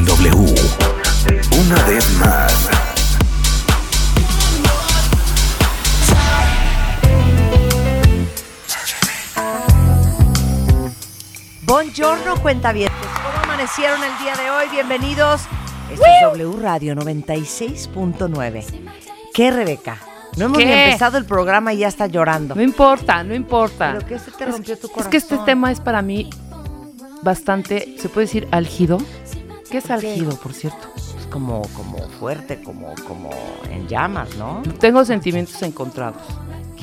en W. Una vez más. Buongiorno, cuentavientes. ¿Cómo amanecieron el día de hoy? Bienvenidos. Esto es W Radio 96.9. ¿Qué, Rebeca? No hemos ni ¿Qué? empezado el programa y ya está llorando. No importa, no importa. ¿Pero qué se te rompió tu Es corazón? que este tema es para mí bastante, ¿se puede decir álgido? ¿Qué es álgido, por cierto? Es como, como fuerte, como, como en llamas, ¿no? Tengo sentimientos encontrados.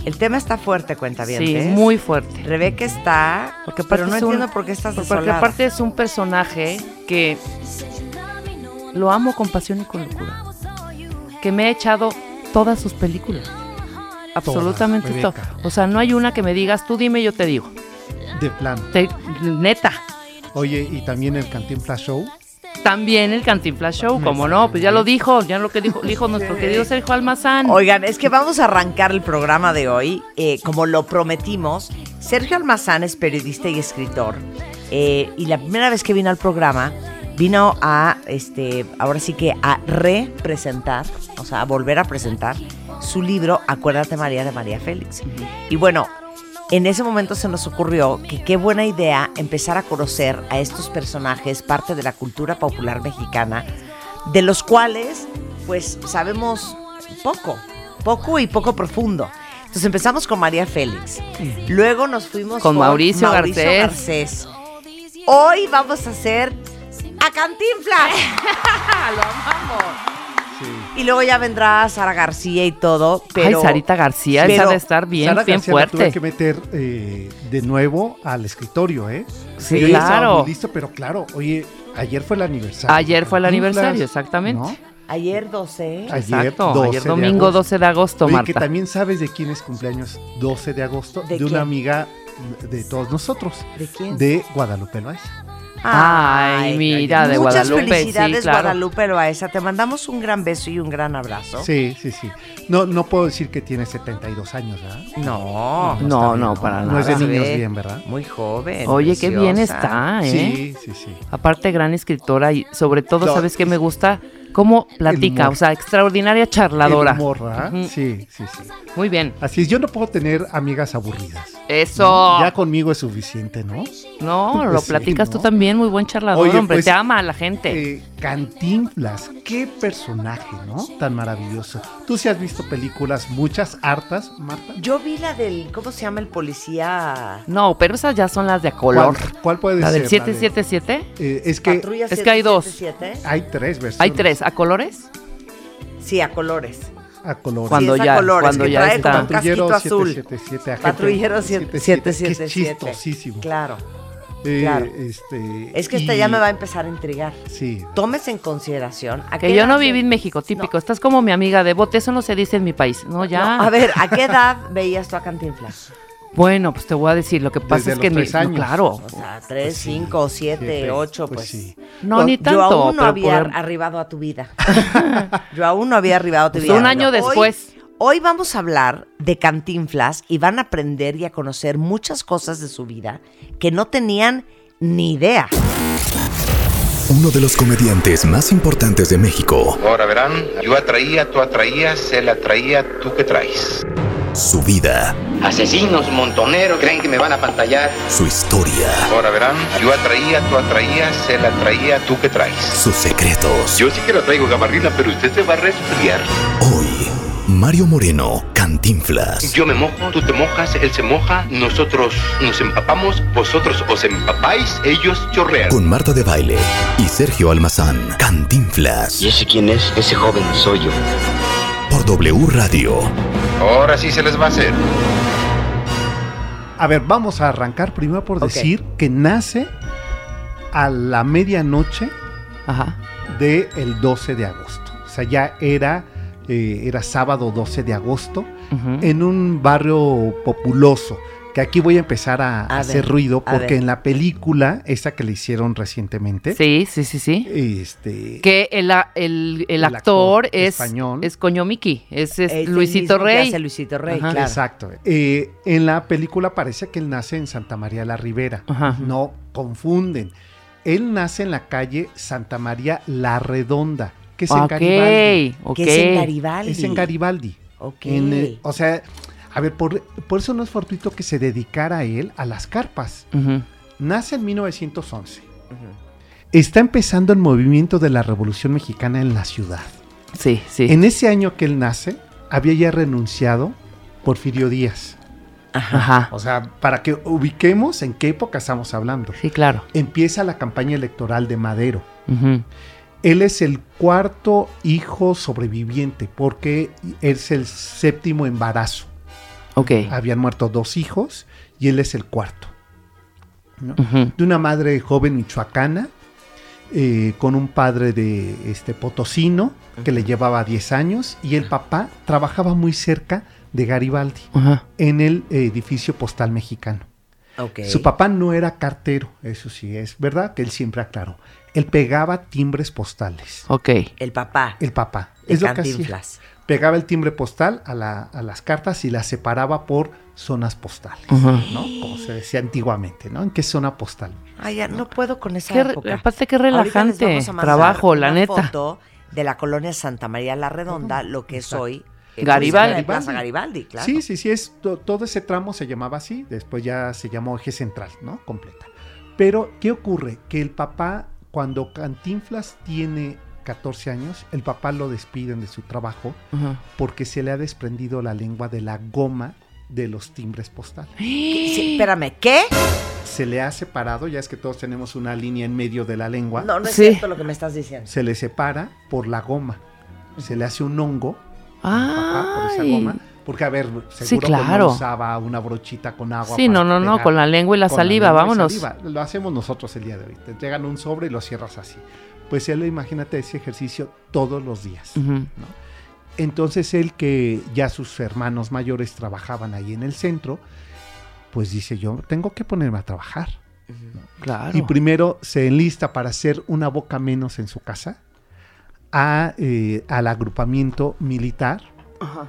El tema está fuerte, Sí, cuentavientes. muy fuerte. Rebeca está... Porque pero aparte no es un- entiendo por qué estás Porque desolada. aparte es un personaje que lo amo con pasión y con locura. Que me ha echado todas sus películas. Absolutamente todo. Rebeca. O sea, no hay una que me digas, tú dime, yo te digo. De plan. Te- neta. Oye, y también el Cantinflas Show. También el Cantinflas Show, como no, pues ya lo dijo, ya lo que dijo, dijo nuestro querido Sergio Almazán. Oigan, es que vamos a arrancar el programa de hoy, eh, como lo prometimos. Sergio Almazán es periodista y escritor. eh, y la primera vez que vino al programa, vino a, este, ahora sí que a representar, o sea, a volver a presentar su libro Acuérdate María de María Félix. Y bueno, en ese momento se nos ocurrió que qué buena idea empezar a conocer a estos personajes, parte de la cultura popular mexicana, de los cuales, pues, sabemos poco, poco y poco profundo. Entonces empezamos con María Félix, luego nos fuimos Con Mauricio Garcés. Garcés. Hoy vamos a hacer a Cantinflas. lo amamos. Y luego ya vendrá Sara García y todo, pero Ay, Sarita García, pero- esa de estar bien, Sara bien García la tuve fuerte. que meter eh, de nuevo al escritorio, ¿eh? Sí, Yo claro. listo, pero claro, oye, ayer fue el aniversario. Ayer fue el aniversario, exactamente. ¿no? ayer 12. Ayer, Exacto, 12 ayer de domingo agosto. 12 de agosto, Oye, Marta. que también sabes de quién es cumpleaños 12 de agosto. ¿De De, una amiga de todos nosotros. ¿De quién? De Guadalupe Loaiza. Ay, mira, de Muchas Guadalupe, felicidades, sí, claro. Guadalupe Loaesa. Te mandamos un gran beso y un gran abrazo. Sí, sí, sí. No, no puedo decir que tiene 72 años, ¿verdad? No, No, bien, no, para No es de nada. niños bien, ¿verdad? Muy joven. Oye, qué bien está, ¿eh? Sí, sí, sí. Aparte, gran escritora y sobre todo, No. ¿sabes qué me gusta? Cómo platica, o sea, extraordinaria charladora. El humor. Ujú. Sí, sí, sí. Muy bien. Así es, yo no puedo tener amigas aburridas. Eso. Ya conmigo es suficiente, ¿no? No, lo Pues sí, platicas tú también, muy buen charlador, Oye, hombre. pues, te ama a la gente. Eh, Cantinflas, qué personaje, ¿no? Tan maravilloso. Tú sí has visto películas, muchas, hartas, Marta. Yo vi la del, ¿cómo se llama el policía? No, pero esas ya son las de a color. ¿Cuál, cuál puede La ser? del 777. Eh, es que Patrulla es que hay dos. 777. hay tres versiones. Hay tres. ¿A colores? Sí, a colores. A color. Cuando sí, es ya- a colores, cuando que ya trae está. azul. 777, agente Patrullero 77, 777. que es chistosísimo. Claro. Eh, claro. este, Es que esta y- ya me va a empezar a intrigar. Sí. Tómese en consideración. ¿a Que qué yo edad no viví en México, típico. Estás como mi amiga de bote, eso no se dice en mi país. No, ya. No, a ver, ¿a qué edad veías tú a Cantinflas? Bueno, pues te voy a decir, lo que pasa Desde es que los mi- tres no, años. claro. O sea, tres, Pues sí, cinco, siete, siete, ocho, pues pues. sí. No, ni tanto. Yo aún no había por- arribado a tu vida. Yo aún no había arribado a tu Pues vida. un año después. Hoy vamos a hablar de Cantinflas y van a aprender y a conocer muchas cosas de su vida que no tenían ni idea. Uno de los comediantes más importantes de México. Ahora verán, yo atraía, tú atraías, él atraía, tú que traes. Su vida, Asesinos, montoneros, creen que me van a pantallar. su historia, Ahora verán, yo atraía, tú atraías, él atraía, tú que traes. sus secretos. Yo sí que lo traigo, gabardina, pero usted se va a resfriar. Hoy, Mario Moreno, Cantinflas. Yo me mojo, tú te mojas, él se moja, nosotros nos empapamos, vosotros os empapáis, ellos chorrean. Con Marta de Baile y Sergio Almazán, Cantinflas. ¿Y ese quién es? Ese joven soy yo. Por W Radio. Ahora sí se les va a hacer. A ver, vamos a arrancar primero por decir que nace a la medianoche Ajá. del el 12 de agosto. O sea, ya era, eh, era sábado 12 de agosto en un barrio populoso. Que aquí voy a empezar a, A hacer ver, ruido porque en la película, esa que le hicieron recientemente, Sí, sí, sí, sí. este, Que el, el, el El actor, actor es, español. es Coño Miki, es, es Es el Luisito Rey. hace Luisito Rey, Ajá. claro. Exacto. Eh, en la película parece que él nace en Santa María la Ribera. Ajá. No confunden. Él nace en la calle Santa María la Redonda, que es en Garibaldi. Ok, ok. Que es en Garibaldi. Es en Garibaldi. Ok. En, eh, o sea, a ver, por, por eso no es fortuito que se dedicara él a las carpas. Nace en 1911. Está empezando el movimiento de la Revolución Mexicana en la ciudad. Sí, sí. En ese año que él nace, había ya renunciado Porfirio Díaz. Ajá. O sea, para que ubiquemos en qué época estamos hablando. Sí, claro. Empieza la campaña electoral de Madero. Ujú. Él es el cuarto hijo sobreviviente porque es el séptimo embarazo. Ok. Habían muerto dos hijos y él es el cuarto. De una madre joven michoacana, eh, con un padre de este potosino que le llevaba 10 años y el papá trabajaba muy cerca de Garibaldi en el edificio postal mexicano. Ok. Su papá no era cartero, eso sí, es verdad que él siempre aclaró. Él pegaba timbres postales. Ok. El papá. El papá. de Es lo que hacía. Pegaba el timbre postal a, la- a las cartas y las separaba por zonas postales. ¿no? Como se decía antiguamente, ¿no? ¿En qué zona postal? Ay, ya no puedo con esa Qué época. aparte, qué relajante trabajo, la una neta. foto de la colonia Santa María la Redonda, lo que es Exacto. hoy eh, Garibaldi. pues, Plaza Garibaldi, claro. Sí, sí, sí, es, to- todo ese tramo se llamaba así, después ya se llamó eje central, ¿no? Completa. Pero, ¿qué ocurre? Que el papá, cuando Cantinflas tiene 14 años, el papá lo despiden de su trabajo porque se le ha desprendido la lengua de la goma de los timbres postales. Sí, espérame, ¿qué? Se le ha separado, ya es que todos tenemos una línea en medio de la lengua, No, no es Sí. cierto lo que me estás diciendo. se le separa por la goma. Se le hace un hongo papá, por esa goma. Porque, a ver, seguro que claro. no usaba una brochita con agua. Sí, no, no, no, con la lengua y la con saliva, vámonos. saliva. Lo hacemos nosotros el día de hoy. Te entregan un sobre y lo cierras así. Pues él, imagínate ese ejercicio todos los días. Entonces él que ya sus hermanos mayores trabajaban ahí en el centro, pues dice yo tengo que ponerme a trabajar. Claro. Y primero se enlista para hacer una boca menos en su casa a, eh, al agrupamiento militar Ajá.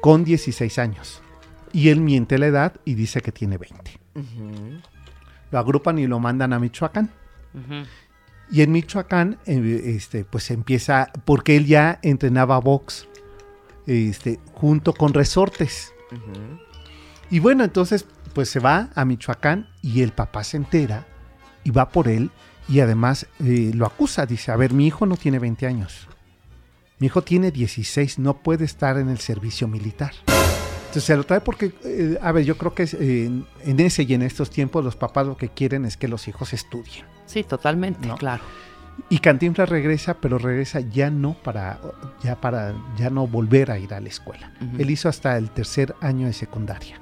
Con 16 años. Y él miente la edad y dice que tiene 20. Ujú. Lo agrupan y lo mandan a Michoacán. Y en Michoacán, eh, este, pues empieza, porque él ya entrenaba box, este, junto con resortes. Y bueno, entonces, pues se va a Michoacán y el papá se entera y va por él y además eh, lo acusa. Dice, a ver, mi hijo no tiene 20 años. Mi hijo tiene 16, no puede estar en el servicio militar. Entonces se lo trae porque, eh, a ver, yo creo que eh, en, ese y en estos tiempos los papás lo que quieren es que los hijos estudien. Sí, totalmente, ¿No? claro. Y Cantinflas regresa, pero regresa ya no para, ya para, ya no volver a ir a la escuela. Él hizo hasta el tercer año de secundaria.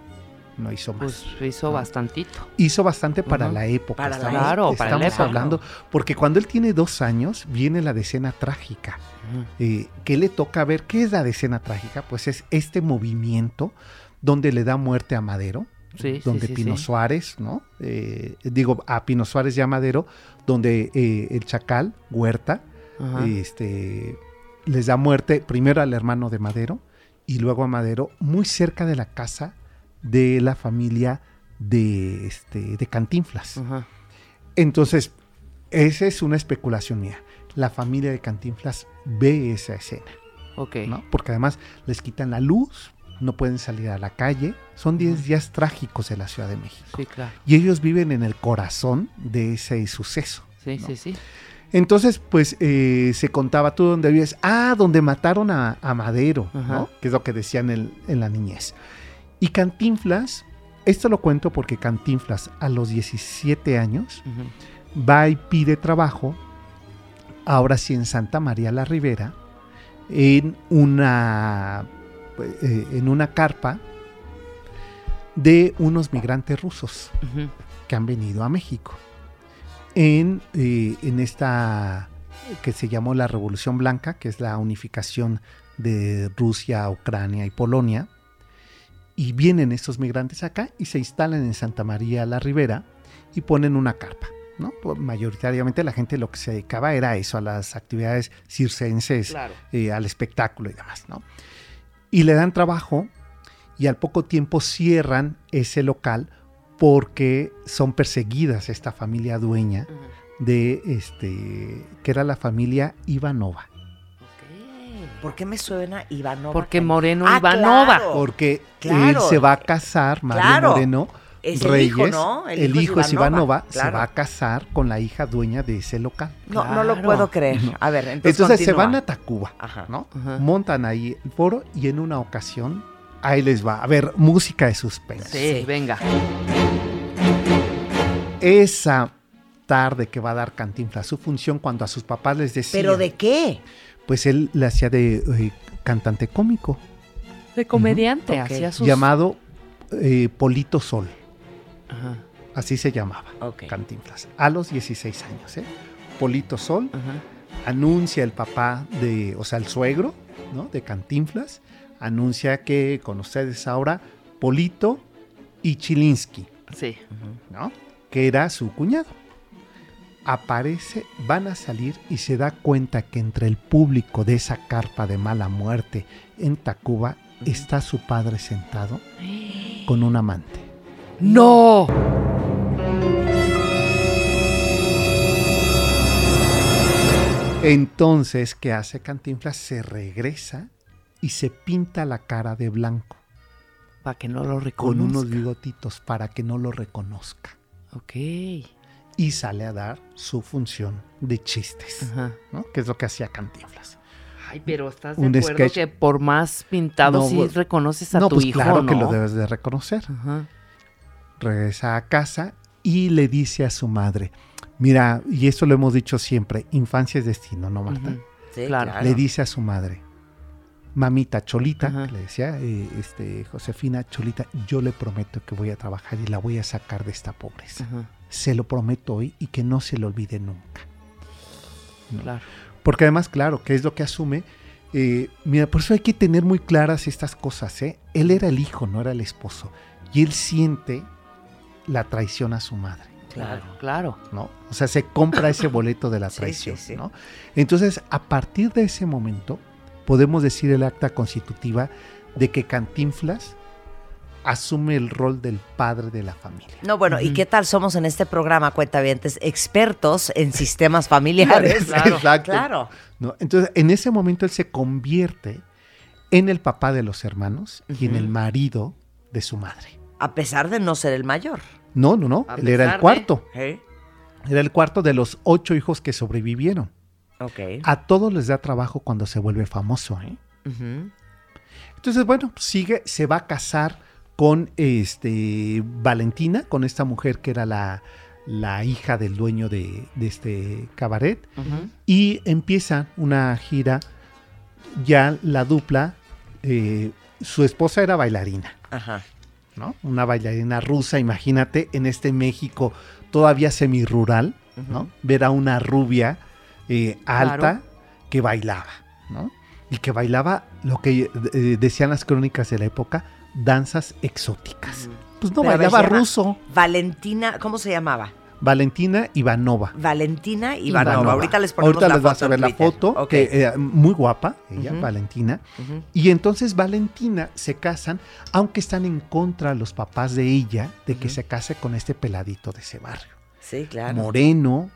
No hizo más. Pues hizo No. bastantito. hizo bastante para la época. Para la estamos, Claro, para la estamos época. hablando, porque cuando él tiene dos años viene la decena trágica. Eh, ¿Qué le toca ver? ¿Qué es la decena trágica? Pues es este movimiento donde le da muerte a Madero, Sí, donde sí, Pino. Suárez, ¿no? Eh, digo, a Pino Suárez y a Madero, donde eh, el Chacal, Huerta, este, les da muerte primero al hermano de Madero y luego a Madero, muy cerca de la casa de la familia de, este, de Cantinflas. Entonces, esa es una especulación mía. La familia de Cantinflas ve esa escena, Ok. ¿no? Porque además les quitan la luz, no pueden salir a la calle. Son 10 días trágicos de la Ciudad de México. Sí, claro. Y ellos viven en el corazón de ese suceso. Sí, ¿no? sí, sí. Entonces, pues eh, se contaba tú donde vives. Ah, donde mataron a, a Madero, Ajá. ¿no? Que es lo que decían en, en la niñez. Y Cantinflas, esto lo cuento porque Cantinflas a los 17 años va y pide trabajo, ahora sí en Santa María la Ribera, en una, eh, en una carpa de unos migrantes rusos que han venido a México. En, eh, en esta que se llamó la Revolución Blanca, que es la unificación de Rusia, Ucrania y Polonia. Y vienen estos migrantes acá y se instalan en Santa María la Ribera y ponen una carpa. ¿No? Pues, Mayoritariamente la gente lo que se dedicaba era eso, a las actividades circenses, Claro. eh, al espectáculo y demás. ¿no? Y le dan trabajo y al poco tiempo cierran ese local porque son perseguidas esta familia dueña de este que era la familia Ivanova. ¿Por qué me suena Ivanova? Porque Moreno Ah, Ivanova. claro. Porque Claro. él se va a casar, Mario Claro. Moreno Es el Reyes, hijo, ¿no? el, hijo es Ivanova, se claro. va a casar con la hija dueña de ese local. No, no lo puedo creer. A ver, entonces, Entonces se van a Tacuba, Ajá. ¿no? Ajá. Montan ahí el foro y en una ocasión, ahí les va. A ver, música de suspense. Sí, venga. Esa tarde que va a dar Cantinflas su función cuando a sus papás les decía. ¿Pero de qué? Pues él le hacía de eh, cantante cómico, De comediante, hacía sus... llamado eh, Polito Sol. Ajá, Así se llamaba Ok. Cantinflas. A los 16 años, ¿eh? Polito Sol ajá. anuncia el papá de, o sea, el suegro, ¿no? De Cantinflas, anuncia que con ustedes ahora Polito y Chilinsky, Sí. ¿no? Que era su cuñado. Aparece, van a salir y se da cuenta que entre el público de esa carpa de mala muerte en Tacuba está su padre sentado con un amante. ¡No! Entonces, ¿qué hace Cantinflas? Se regresa y se pinta la cara de blanco Para que no lo con reconozca. unos bigotitos para que no lo reconozca. Ok. Y sale a dar su función de chistes, Ajá. ¿no? Que es lo que hacía Cantinflas. Ay, pero estás de Un acuerdo sketch. que por más pintado No, sí pues- reconoces a no, tu pues hijo, claro ¿no? que lo debes de reconocer. Ajá. Regresa a casa y le dice a su madre, mira, y esto lo hemos dicho siempre, infancia es destino, ¿no, Marta? Sí, Claro. Le dice a su madre, mamita Cholita, que le decía eh, este, Josefina Cholita, yo le prometo que voy a trabajar y la voy a sacar de esta pobreza. Se lo prometo hoy y que no se lo olvide nunca. ¿no? Claro. Porque además, claro, que es lo que asume. eh, mira, por eso hay que tener muy claras estas cosas. ¿eh? Él era el hijo, no era el esposo. Y él siente la traición a su madre. Claro, claro. ¿no? O sea, se compra ese boleto de la traición, sí, sí. ¿no? Entonces, a partir de ese momento, podemos decir el acta constitutiva de que Cantinflas asume el rol del padre de la familia. No, bueno, ¿y qué tal somos en este programa, cuentavientes? Expertos en sistemas familiares. Claro. Exacto. Claro. ¿no? Entonces, en ese momento él se convierte en el papá de los hermanos y en el marido de su madre. A pesar de no ser el mayor. No, no, no, él era el de- cuarto. ¿Eh? Era el cuarto de los ocho hijos que sobrevivieron. Ok. A todos les da trabajo cuando se vuelve famoso, ¿eh? Ujú. Entonces, bueno, sigue, se va a casar con este Valentina, con esta mujer que era la, la hija del dueño de, de este cabaret, Ujú. y empieza una gira, ya la dupla, eh, su esposa era bailarina, Ajá. ¿No? Una bailarina rusa, imagínate, en este México todavía semirural, ¿no? Ver a una rubia eh, alta Claro. que bailaba, ¿no? Y que bailaba lo que eh, decían las crónicas de la época, danzas exóticas. Pues no, Pero bailaba ruso. Valentina, ¿cómo se llamaba? Valentina Ivanova. Valentina Ivanova. Ivanova. Ahorita les ponemos Ahorita la les vas foto a en ver la foto, que eh, muy guapa, ella. Valentina. Y entonces Valentina se casan, aunque están en contra los papás de ella de que se case con este peladito de ese barrio. Sí, claro. Moreno,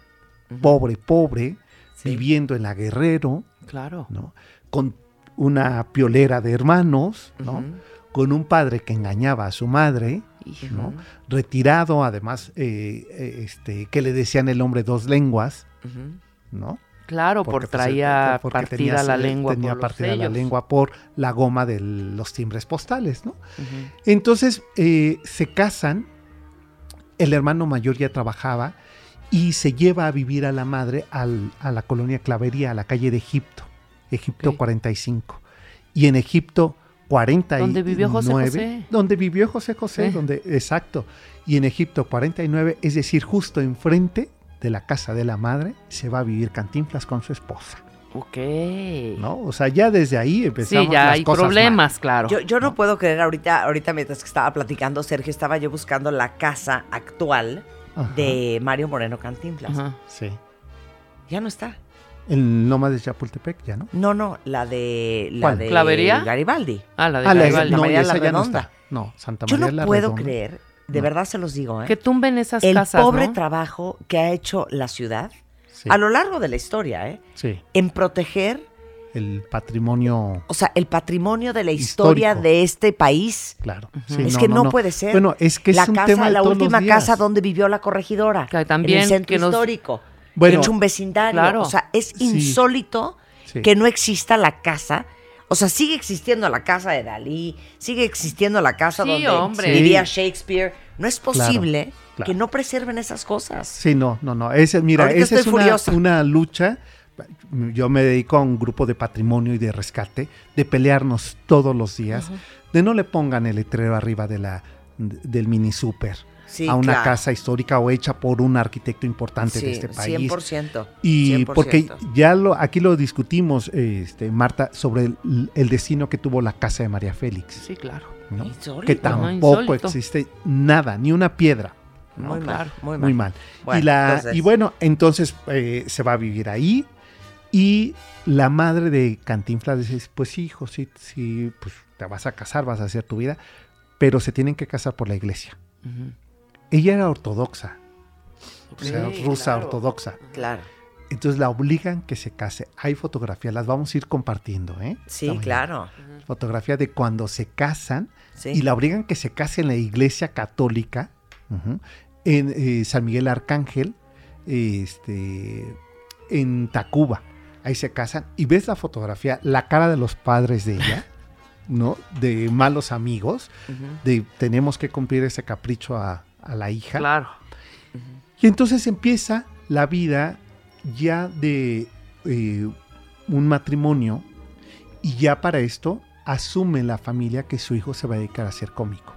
pobre, pobre, Sí. viviendo en la Guerrero, Claro. ¿no? Con una piolera de hermanos, ¿no? Con un padre que engañaba a su madre, Hijo. ¿no? Retirado, además, eh, eh, este, que le decían el hombre dos lenguas. ¿no? Claro, Porque, por pues, traía porque partida tenía- la lengua Tenía por los partida la lengua por la goma de los timbres postales, ¿no? Entonces eh, se casan, el hermano mayor ya trabajaba y se lleva a vivir a la madre al- a la colonia Clavería, a la calle de Egipto, Egipto Ok. 45. Y en Egipto 49. Donde vivió José José. Donde vivió José José, Sí. donde, exacto. Y en Egipto 49, es decir, justo enfrente de la casa de la madre se va a vivir Cantinflas con su esposa, Ok. ¿no? O sea, ya desde ahí empezamos Sí, ya las hay cosas mal. problemas, claro. Yo, yo no, puedo creer ahorita, ahorita mientras que estaba platicando Sergio, estaba yo buscando la casa actual Ajá. de Mario Moreno Cantinflas. Ajá. Sí. Ya no está. El Loma de Chapultepec, ya, ¿no? No, no, la de la ¿Cuál? de ¿Clavería? Garibaldi. Ah, la de Ah, la- Garibaldi. Santa no, María esa la ya no Redonda. está. No, Santa Yo María no la puedo Redonda. creer, de No. verdad se los digo, ¿eh? Que tumben esas el casas, pobre ¿no? trabajo que ha hecho la ciudad Sí, a lo largo de la historia, ¿eh? sí, En proteger, el patrimonio, o sea, el patrimonio de la historia Histórico. de este país. claro. Sí, es que no, puede ser. Bueno, es que es la un casa, tema de la última días. casa donde vivió la corregidora. Que también, en el centro que nos- histórico. Bueno, es un vecindario. claro. O sea, es insólito Sí. que no exista la casa. O sea, sigue existiendo la casa de Dalí, sigue existiendo la casa Sí, donde hombre. vivía. Shakespeare. No es posible claro. que no preserven esas cosas. Sí, no, no, no. Ese, mira, Ahorita esa es una lucha. Yo me dedico a un grupo de patrimonio y de rescate, de pelearnos todos los días, de no le pongan el letrero arriba de la, del mini super Sí, a una claro. casa histórica o hecha por un arquitecto importante Sí, de este país. 100%. Y 100%. porque ya lo, aquí lo discutimos, este, Marta, sobre el, el destino que tuvo la casa de María Félix, Sí, claro. ¿no? Insólito. que tampoco existe nada, ni una piedra. ¿no? Muy mal, muy mal. Muy mal. Bueno, y, la, entonces- y bueno, entonces eh, se va a vivir ahí. Y la madre de Cantinflas dice, pues sí, hijo, sí, sí, pues te vas a casar, vas a hacer tu vida, pero se tienen que casar por la iglesia. Ujú. Ella era ortodoxa, o sea, rusa claro. ortodoxa. Claro. Entonces la obligan que se case. Hay fotografías, las vamos a ir compartiendo, ¿eh? Sí, claro. Fotografía de cuando se casan Sí. y la obligan que se case en la iglesia católica, en eh, San Miguel Arcángel, este, en Tacuba. Ahí se casan y ves la fotografía, la cara de los padres de ella, ¿no? De malos amigos, de tenemos que cumplir ese capricho a, a la hija. Claro. Y entonces empieza la vida ya de eh, un matrimonio y ya para esto asume la familia que su hijo se va a dedicar a ser cómico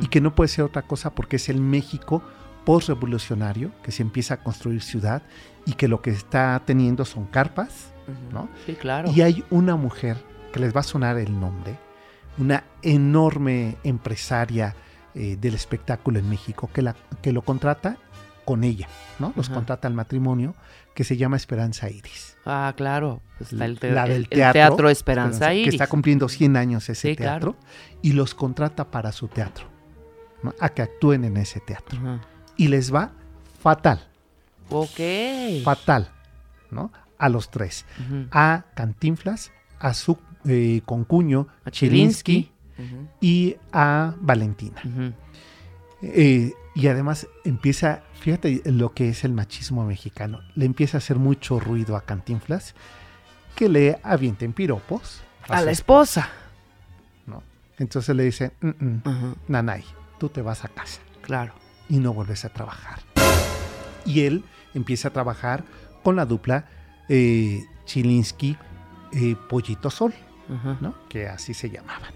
y que no puede ser otra cosa porque es el México postrevolucionario que se empieza a construir ciudad y que lo que está teniendo son carpas, ¿no? Sí, claro. Y hay una mujer que les va a sonar el nombre, una enorme empresaria eh, del espectáculo en México que, la, que lo contrata con ella, ¿no? Los Ajá. contrata al matrimonio, que se llama Esperanza Iris. Ah, claro. Pues está el, te- La del el- el teatro, teatro Esperanza Iris. Que está cumpliendo 100 años ese Sí, teatro. claro. Y los contrata para su teatro, ¿no? a que actúen en ese teatro. Ajá. Y les va fatal, Ok. fatal, ¿no? A los tres. A Cantinflas, a su eh, concuño, A Chilinsky, Chilinsky. Y a Valentina. Eh, y además empieza, fíjate lo que es el machismo mexicano, le empieza a hacer mucho ruido a Cantinflas que le avienten piropos A la esposa. ¿no? Entonces le dicen, "Mm, mm. Nanay, tú te vas a casa Claro. y no vuelves a trabajar. Y él empieza a trabajar con la dupla eh, Chilinsky eh, Pollito Sol. ¿no? que así se llamaban.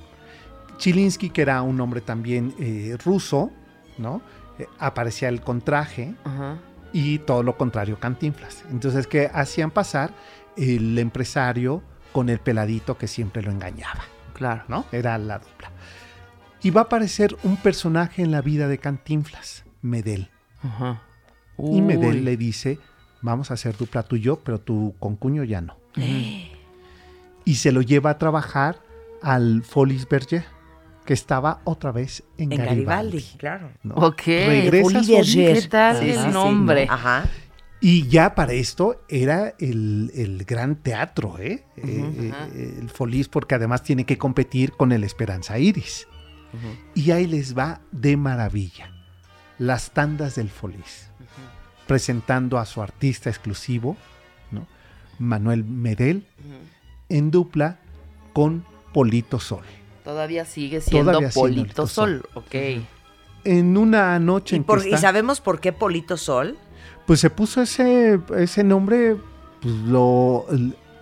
Chilinsky, que era un hombre también eh, ruso, ¿no? Eh, aparecía él con traje Ajá. y todo lo contrario Cantinflas. Entonces, que hacían pasar el empresario con el peladito que siempre lo engañaba, Claro. ¿no? Era la dupla. Y va a aparecer un personaje en la vida de Cantinflas, Medel. Ajá. Y. Medel le dice, vamos a hacer dupla tú y yo, pero tu concuño ya no. y se lo lleva a trabajar al Folies Berger, que estaba otra vez en, En Garibaldi. Garibaldi, claro. ¿no? Ok. Regresa. ¿Qué tal sí, el sí. nombre? Ajá. Y ya para esto era el, el gran teatro, ¿eh? Eh, Ajá. eh, el Folies, porque además tiene que competir con el Esperanza Iris. Y ahí les va de maravilla. Las tandas del Folies, presentando a su artista exclusivo, ¿no? Manuel Medel, en dupla con Polito Sol. Todavía sigue siendo Todavía Polito Sol. Sol. Ok. En una noche ¿Y, en por- que y está- sabemos por qué Polito Sol? Pues se puso ese, ese nombre, pues lo,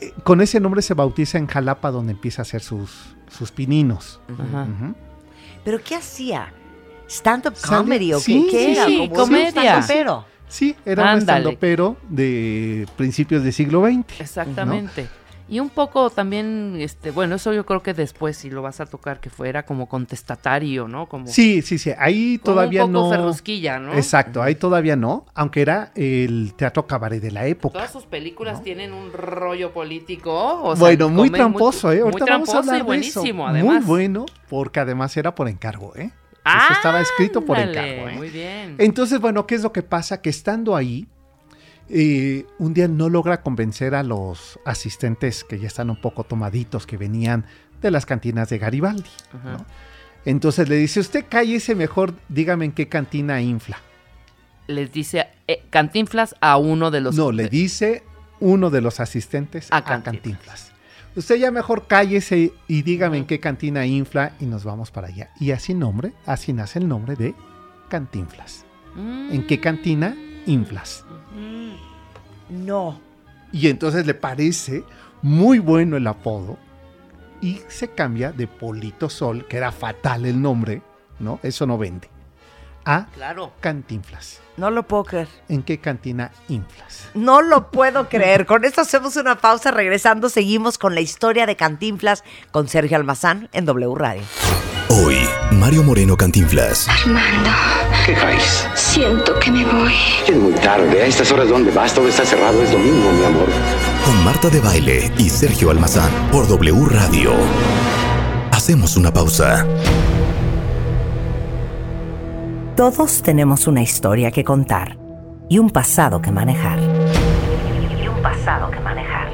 eh, con ese nombre se bautiza en Jalapa donde empieza a hacer sus, sus pininos. Ajá. ¿Pero qué hacía? ¿Stand-up comedy o sí, qué, qué sí, era? sí, un comedia. Sí, era un Ándale. estandopero de principios del siglo XX. Exactamente. Y un poco también, este, bueno, eso yo creo que después si lo vas a tocar que fuera como contestatario, ¿no? Como, Sí, sí, sí. Ahí todavía un poco no. ferrusquilla, ¿no? Exacto, ahí todavía no, aunque era el teatro cabaret de la época. Todas sus películas tienen un rollo político, o sea, bueno, muy comen tramposo, ¿eh? Muy Ahorita vamos a hablar y buenísimo, de eso. además. Muy bueno, porque además era por encargo, ¿eh? Eso estaba escrito por encargo, ¿eh? Muy bien. Entonces, bueno, ¿qué es lo que pasa? Que estando ahí, eh, un día no logra convencer a los asistentes que ya están un poco tomaditos, que venían de las cantinas de Garibaldi. ¿no? Entonces le dice, usted cállese mejor, dígame en qué cantina infla. Les dice eh, Cantinflas a uno de los... no, le dice uno de los asistentes A a, Cantinflas. Cantinflas. Usted ya mejor cállese y dígame en qué cantina infla y nos vamos para allá. Y así nombre, así nace el nombre de Cantinflas. Mm. ¿En qué cantina inflas? No. Y entonces le parece muy bueno el apodo y se cambia de Polito Sol, que era fatal el nombre, ¿no? Eso no vende, a Claro. Cantinflas. No lo puedo creer. ¿En qué cantina inflas? No lo puedo creer. Con esto hacemos una pausa. Regresando, seguimos con la historia de Cantinflas con Sergio Almazán en W Radio. Hoy, Mario Moreno Cantinflas. Armando, ¿Qué traes? Siento que me voy. Es muy tarde. A estas horas, ¿dónde vas? Todo está cerrado. Es domingo, mi amor. Con Marta de Baile y Sergio Almazán por W Radio. Hacemos una pausa. Todos tenemos una historia que contar y un pasado que manejar. Y un pasado que manejar.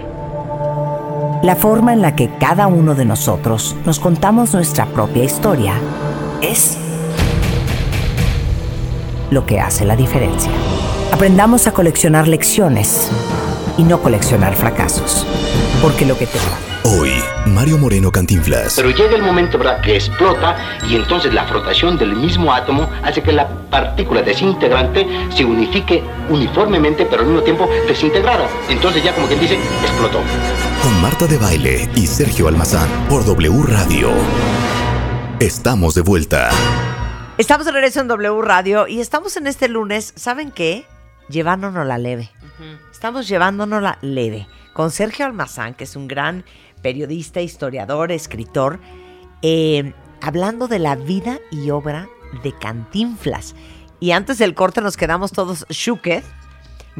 La forma en la que cada uno de nosotros nos contamos nuestra propia historia es lo que hace la diferencia. Aprendamos a coleccionar lecciones y no coleccionar fracasos. Porque lo que te Hoy, Mario Moreno Cantinflas. Pero llega el momento, ¿verdad?, que explota y entonces la frotación del mismo átomo hace que la partícula desintegrante se unifique uniformemente, pero al mismo tiempo desintegrada. Entonces ya como quien dice, explotó. Con Marta de Baile y Sergio Almazán por W Radio. Estamos de vuelta. Estamos de regreso en W Radio y estamos en este lunes, ¿saben qué? Llevándonos la leve. Estamos llevándonos la leve con Sergio Almazán, que es un gran periodista, historiador, escritor, eh, hablando de la vida y obra de Cantinflas. Y antes del corte nos quedamos todos shooked,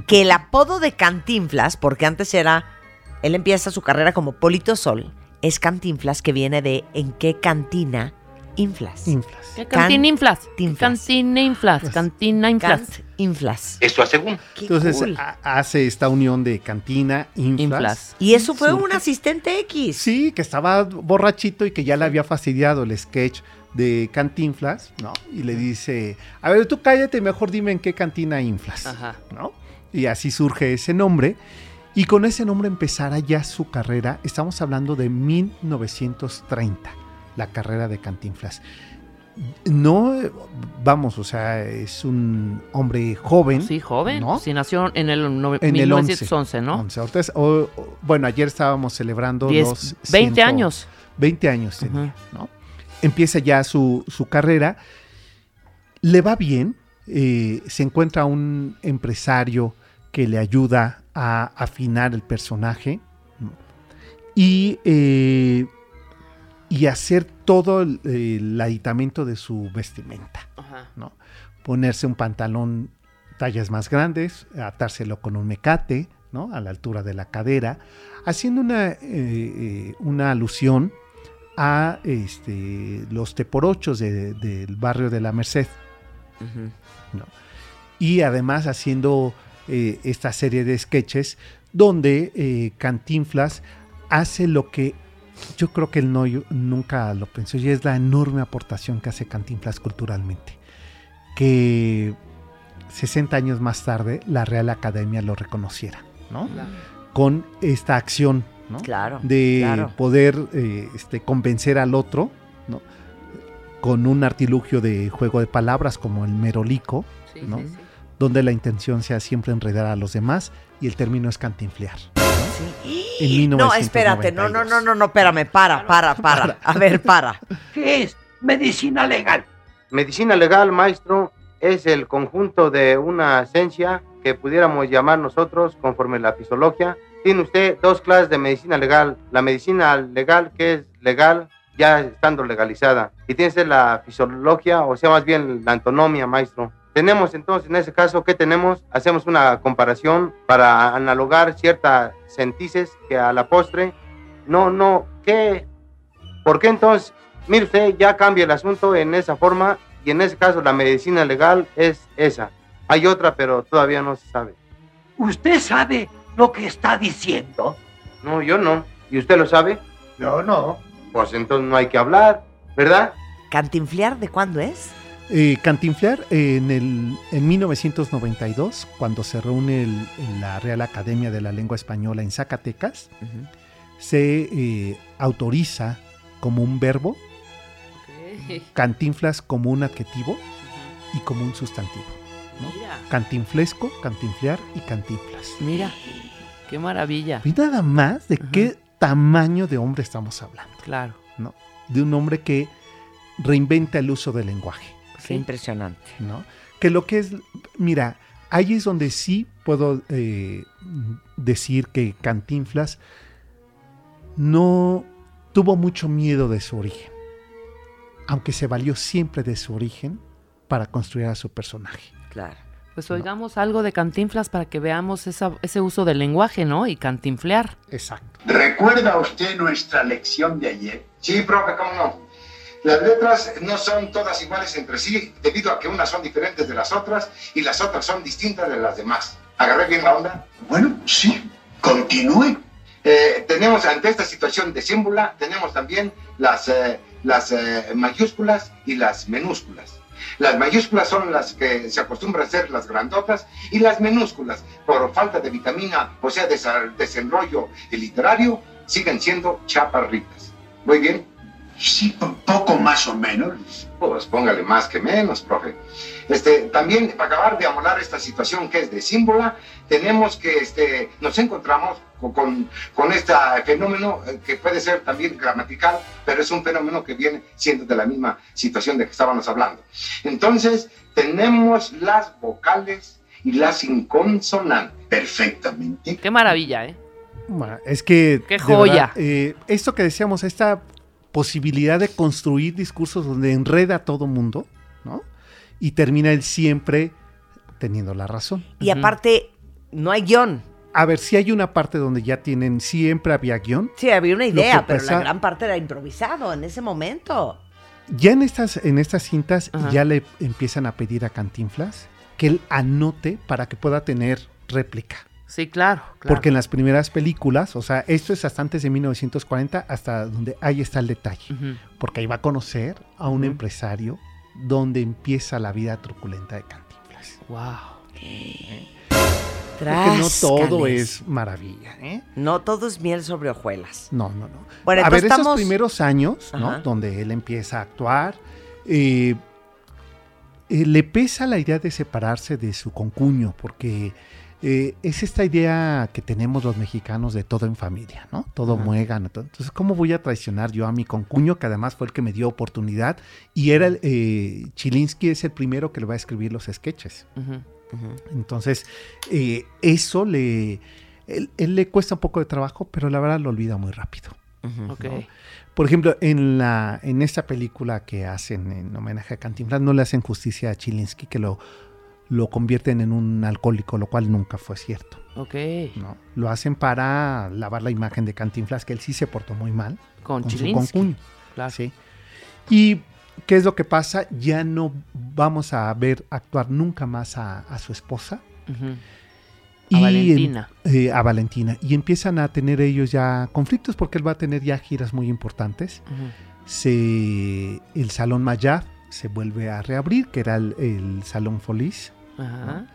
que el apodo de Cantinflas, porque antes era, él empieza su carrera como Polito Sol, es Cantinflas, que viene de ¿en qué cantina inflas? Inflas. ¿Qué cantina inflas? Cantina inflas. Cantina inflas. Cantinflas. Esto según. Qué Entonces cool. hace esta unión de cantina, inflas. Inflas. Y eso fue Sí. un asistente X. Sí, que estaba borrachito y que ya le había fastidiado el sketch de Cantinflas, ¿no? Y le dice, a ver, tú cállate, mejor dime en qué cantina inflas, Ajá. ¿no? Y así surge ese nombre. Y con ese nombre empezará ya su carrera. Estamos hablando de 1930, la carrera de Cantinflas. No, vamos, o sea, es un hombre joven. Sí, joven. ¿no? Sí, nació en el nove- En el 11. 1911, ¿no? 11. Ahorita es- o- o- bueno, ayer estábamos celebrando Diez- los 20 ciento- años. 20 años tenía, ¿no? Empieza ya su, su carrera, le va bien, eh, se encuentra un empresario que le ayuda a afinar el personaje ¿no? y, eh, y hacer todo el, el aditamento de su vestimenta. Ajá. ¿no? Ponerse un pantalón tallas más grandes, atárselo con un mecate, ¿no? A la altura de la cadera, haciendo una, eh, eh, una alusión a este, los teporochos de- del barrio de la Merced. ¿no? Y además haciendo eh, esta serie de sketches donde Cantinflas hace lo que yo creo que él no, nunca lo pensó y es la enorme aportación que hace Cantinflas culturalmente. Que 60 años más tarde la Real Academia lo reconociera, ¿no? Con esta acción, ¿no? Claro. de claro. poder eh, este, convencer al otro, ¿no? Con un artilugio de juego de palabras como el merolico, Sí, ¿no? sí, sí. donde la intención sea siempre enredar a los demás y el término es cantinflear. En No, espérate, no, no, no, no, no, espérame, para, para, para. A ver, para. ¿Qué es medicina legal? Medicina legal, maestro, es el conjunto de una esencia que pudiéramos llamar nosotros conforme la fisiología. Tiene usted dos clases de medicina legal. La medicina legal, que es legal ya estando legalizada. Y tiene usted la fisiología, o sea, más bien la antonomía, maestro. Tenemos entonces, en ese caso, ¿qué tenemos? Hacemos una comparación para analogar ciertas sentices que a la postre, no, no, ¿qué? ¿Por qué entonces? Mire usted, ya cambia el asunto en esa forma y en ese caso la medicina legal es esa. Hay otra, pero todavía no se sabe. ¿Usted sabe lo que está diciendo? No, yo no. ¿Y usted lo sabe? Yo no. Pues entonces no hay que hablar, ¿verdad? ¿Cantinflear de cuándo es? Eh, Cantinflear eh, en, el, en 1992, cuando se reúne el- la Real Academia de la Lengua Española en Zacatecas, se eh, autoriza como un verbo, cantinflas como un adjetivo y como un sustantivo. Mira, Cantinflesco, cantinflear y cantinflas. mira, qué maravilla. Y nada más de qué tamaño de hombre estamos hablando, Claro. ¿no? De un hombre que reinventa el uso del lenguaje. Qué impresionante. ¿no? Que lo que es, mira, ahí es donde sí puedo eh, decir que Cantinflas no tuvo mucho miedo de su origen, aunque se valió siempre de su origen para construir a su personaje. Claro. Pues oigamos algo de Cantinflas para que veamos esa- ese uso del lenguaje, ¿no? Y cantinflear. Exacto. ¿Recuerda usted nuestra lección de ayer? Sí, profe, ¿cómo no? Las letras no son todas iguales entre sí, debido a que unas son diferentes de las otras y las otras son distintas de las demás. ¿Agarré bien la onda? Bueno, sí. Continúe. Eh, tenemos ante esta situación de símbula, tenemos también las, eh, las eh, mayúsculas y las minúsculas. Las mayúsculas son las que se acostumbran a ser las grandotas y las minúsculas, por falta de vitamina, o sea, desa- desenrollo literario, siguen siendo chaparritas. ¿Muy bien? Sí, po- poco más o menos. Pues póngale más que menos, profe. Este, también, para acabar de amolar esta situación que es de símbola, tenemos que, este, nos encontramos con, con, este fenómeno eh, que puede ser también gramatical, pero es un fenómeno que viene siendo de la misma situación de que estábamos hablando. Entonces, tenemos las vocales y las inconsonantes. Perfectamente. Qué maravilla, ¿eh? Bueno, es que... ¡Qué joya! verdad, eh, esto que decíamos, esta posibilidad de construir discursos donde enreda a todo mundo, ¿no? Y termina él siempre teniendo la razón. Y aparte, no hay guion. A ver, si hay una parte donde ya tienen, siempre había guion. Sí, había una idea, pero pasa- la gran parte era improvisado en ese momento. Ya en estas, en estas cintas Ajá. ya le empiezan a pedir a Cantinflas que él anote para que pueda tener réplica. Sí, claro. claro. Porque en las primeras películas, o sea, esto es hasta antes de 1940, hasta donde ahí está el detalle. Porque ahí va a conocer a un empresario donde empieza la vida truculenta de Cantinflas. Wow. Porque no todo es maravilla, ¿eh? No todo es miel sobre hojuelas. No, no, no. Bueno, a ver, esos primeros años, ¿no? Ajá. Donde él empieza a actuar, eh, eh, le pesa la idea de separarse de su concuño, porque eh, es esta idea que tenemos los mexicanos de todo en familia, ¿no? Todo Ajá. muegan. todo. Entonces, ¿cómo voy a traicionar yo a mi concuño, que además fue el que me dio oportunidad? Y era el, eh, Chilinsky es el primero que le va a escribir los sketches. Entonces, eh, eso le... Él, él le cuesta un poco de trabajo, pero la verdad lo olvida muy rápido. Ok. ¿no? Por ejemplo, en la en esta película que hacen en homenaje a Cantinflas, no le hacen justicia a Chilinsky, que lo, lo convierten en un alcohólico, lo cual nunca fue cierto. Ok. ¿no? Lo hacen para lavar la imagen de Cantinflas, que él sí se portó muy mal Con, con su concuño. Claro. ¿sí? Y ¿qué es lo que pasa? Ya no vamos a ver actuar nunca más a, a su esposa. Y A en- Valentina. eh, a Valentina. Y empiezan a tener ellos ya conflictos porque él va a tener ya giras muy importantes. Se, el Salón Mayab se vuelve a reabrir, que era el, el Salón Folies, Ajá.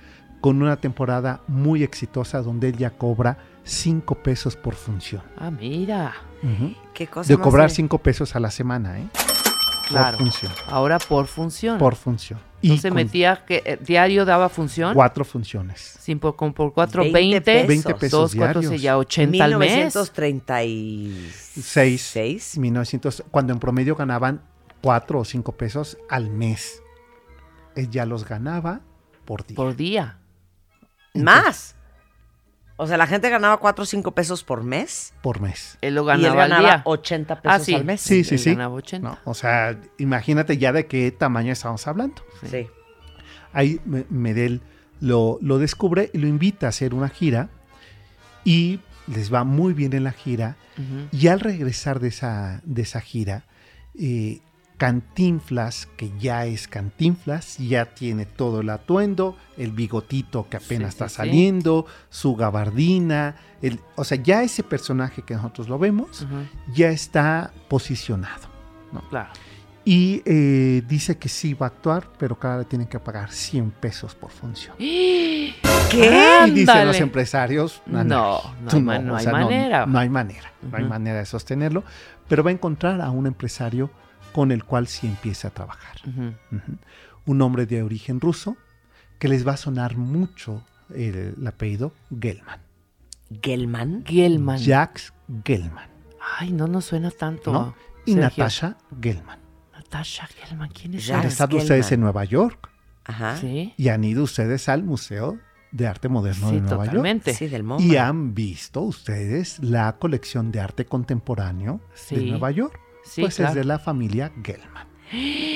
con una temporada muy exitosa donde él ya cobra 5 pesos por función. Ah, mira. Ujú. ¿Qué cosa De cobrar de- 5 pesos a la semana, ¿eh? Claro. Por función. Ahora por función. Por función. no Y se con metía que eh, diario daba función. cuatro funciones. Sin por, con por cuatro, 20 20, pesos. 20 pesos dos, cuatro, diarios. seis, ya 80 al mes. 1936. Seis. 1900, cuando en promedio ganaban 4 o 5 pesos al mes. ella los ganaba por día. Por día. Más. O sea, la gente ganaba 4 o 5 pesos por mes. Por mes. Él lo y él ganaba al ganaba día. 80 pesos Ah, sí. al mes. Sí, sí, Él sí. ganaba 80. ¿no? O sea, imagínate ya de qué tamaño estamos hablando. Sí. Ahí Me- Medel lo, lo descubre y lo invita a hacer una gira y les va muy bien en la gira. Y al regresar de esa, de esa gira, eh, Cantinflas, que ya es Cantinflas, ya tiene todo el atuendo, el bigotito que apenas Sí, está sí. saliendo, su gabardina, el, o sea, ya ese personaje que nosotros lo vemos, ya está posicionado. Claro. Y eh, dice que sí va a actuar, pero cada le tienen que pagar 100 pesos por función. ¿Qué? Y dicen los empresarios, No, no, no no hay manera. No, hay manera, no hay manera de sostenerlo, pero va a encontrar a un empresario con el cual sí empieza a trabajar. Un hombre de origen ruso que les va a sonar mucho el, el apellido Gelman. ¿Gelman? Gielman. Jacques Gelman. Ay, no nos suena tanto. ¿no? Y Sergio. Natasha Gelman. Natasha Gielman, ¿quién es Ya. Han estado ustedes Gelman. en Nueva York Ajá. Sí, y han ido ustedes al Museo de Arte Moderno sí, de Nueva York. totalmente. Sí, del MoMA. Y han visto ustedes la colección de arte contemporáneo de. Nueva York. Sí, pues claro. es de la familia Gelman.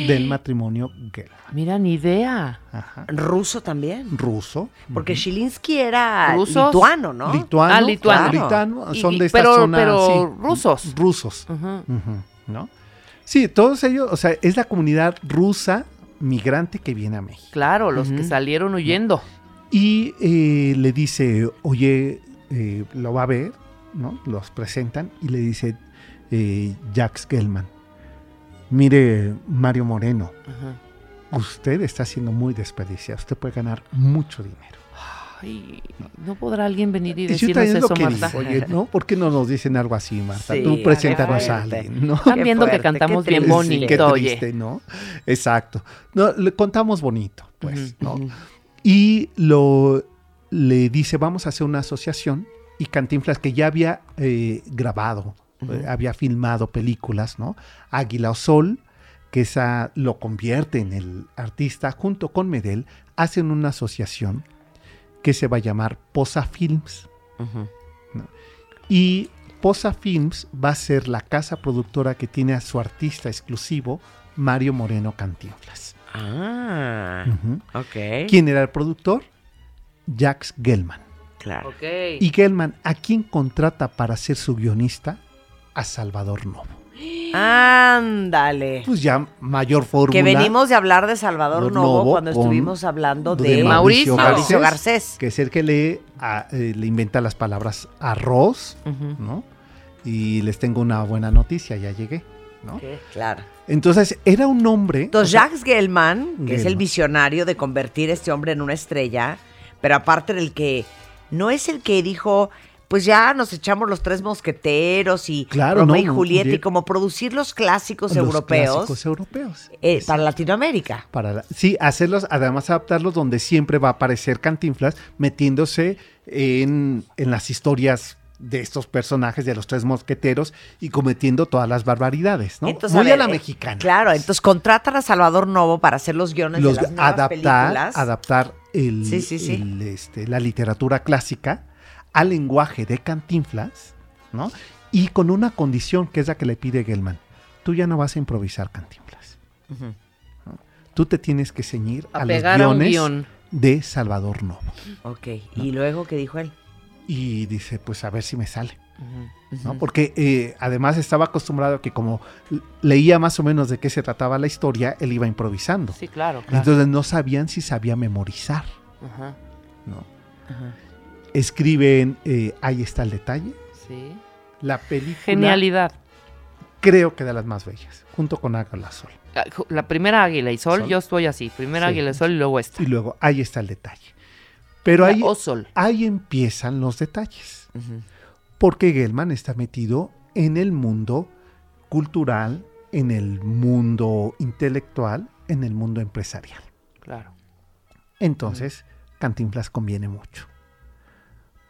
del matrimonio Gelman. Mira, ni idea. Ajá. Ruso también. Ruso. Porque Shilinsky era ¿Rusos? lituano, ¿no? Lituano. Ah, lituano. claro, son y- de esta pero- zona. pero sí, rusos. Rusos. ¿No? Sí, todos ellos, o sea, es la comunidad rusa migrante que viene a México. Claro, los que salieron huyendo. Y eh, le dice, oye, eh, lo va a ver, ¿no? Los presentan y le dice eh, Jacques Gelman, mire Mario Moreno, Ajá. usted está siendo muy desperdiciado, usted puede ganar mucho dinero. Ay, ¿no podrá alguien venir y decirnos lo eso, que Marta? digo, oye, ¿no? ¿Por qué no nos dicen algo así, Marta? Sí, Tú preséntanos qué a alguien, ¿no? Están Qué viendo que cantamos qué bien bonito, qué oye. triste, ¿no? Exacto. No, le contamos bonito, pues, ¿no? Y lo le dice, vamos a hacer una asociación. Y Cantinflas, que ya había eh, grabado, eh, había filmado películas, ¿no? Águila o Sol, que esa lo convierte en el artista, junto con Medel, hacen una asociación que se va a llamar Posa Films. Y Posa Films va a ser la casa productora que tiene a su artista exclusivo, Mario Moreno Cantinflas. Ah, Ujú. ok. ¿Quién era el productor? Jacques Gelman. Claro. Ok. Y Gelman, ¿a quién contrata para ser su guionista? A Salvador Novo. Ándale. Pues ya mayor fórmula. Que venimos de hablar de Salvador Novo Novo cuando estuvimos hablando de de, Mauricio Mauricio Garcés. Que es el que le, a- eh, le inventa las palabras arroz. ¿no? Y les tengo una buena noticia, ya llegué, ¿no? Claro. Entonces, era un hombre... Entonces, o sea, Jacques Gelman, que es el visionario de convertir a este hombre en una estrella, pero aparte del que no es el que dijo, pues ya nos echamos los tres mosqueteros y Claro, Romeo no, y Julieta y como producir los clásicos los europeos clásicos europeos. eh, para Latinoamérica. Para la- sí, hacerlos, además adaptarlos donde siempre va a aparecer Cantinflas metiéndose en, en las historias de estos personajes de los tres mosqueteros y cometiendo todas las barbaridades, ¿no? Entonces, Muy a, ver, la eh, mexicana. Claro, entonces contratan a Salvador Novo para hacer los guiones Los de las nuevas adaptar, películas. adaptar el, Sí, sí, sí. el, este, la literatura clásica al lenguaje de Cantinflas, ¿no? Y con una condición que es la que le pide Gelman. Tú ya no vas a improvisar Cantinflas. Tú te tienes que ceñir A a, los guiones de Salvador Novo. Ok, y luego, ¿qué dijo él? Y dice, pues a ver si me sale. ¿no? Porque eh, además estaba acostumbrado a que como leía más o menos de qué se trataba la historia, él iba improvisando. Sí, claro, claro. Entonces no sabían si sabía memorizar. Ajá. ¿no? Escriben, eh, ahí está el detalle. Sí. La película Genialidad. creo que de las más bellas, junto con Águila Sol. Ah, La primera águila y sol, Sol. yo estoy así. Primera Sí. águila y sol y luego esta. Y luego, ahí está el detalle. Pero ahí, ahí empiezan los detalles. Porque Gelman está metido en el mundo cultural, en el mundo intelectual, en el mundo empresarial. Claro. Entonces, Cantinflas conviene mucho.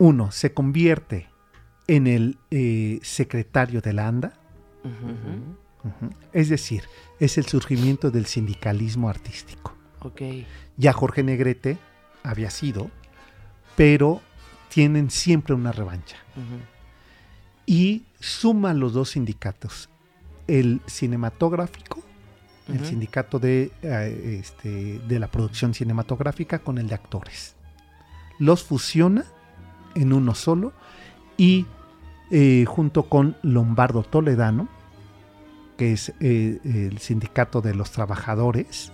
Uno, se convierte en el eh, secretario de la ANDA, es decir, es el surgimiento del sindicalismo artístico. Ok. Ya Jorge Negrete había sido, pero tienen siempre una revancha. Y suman los dos sindicatos, el cinematográfico, el sindicato de, eh, este, de la producción cinematográfica con el de actores. Los fusiona en uno solo y eh, junto con Lombardo Toledano, que es eh, el sindicato de los trabajadores,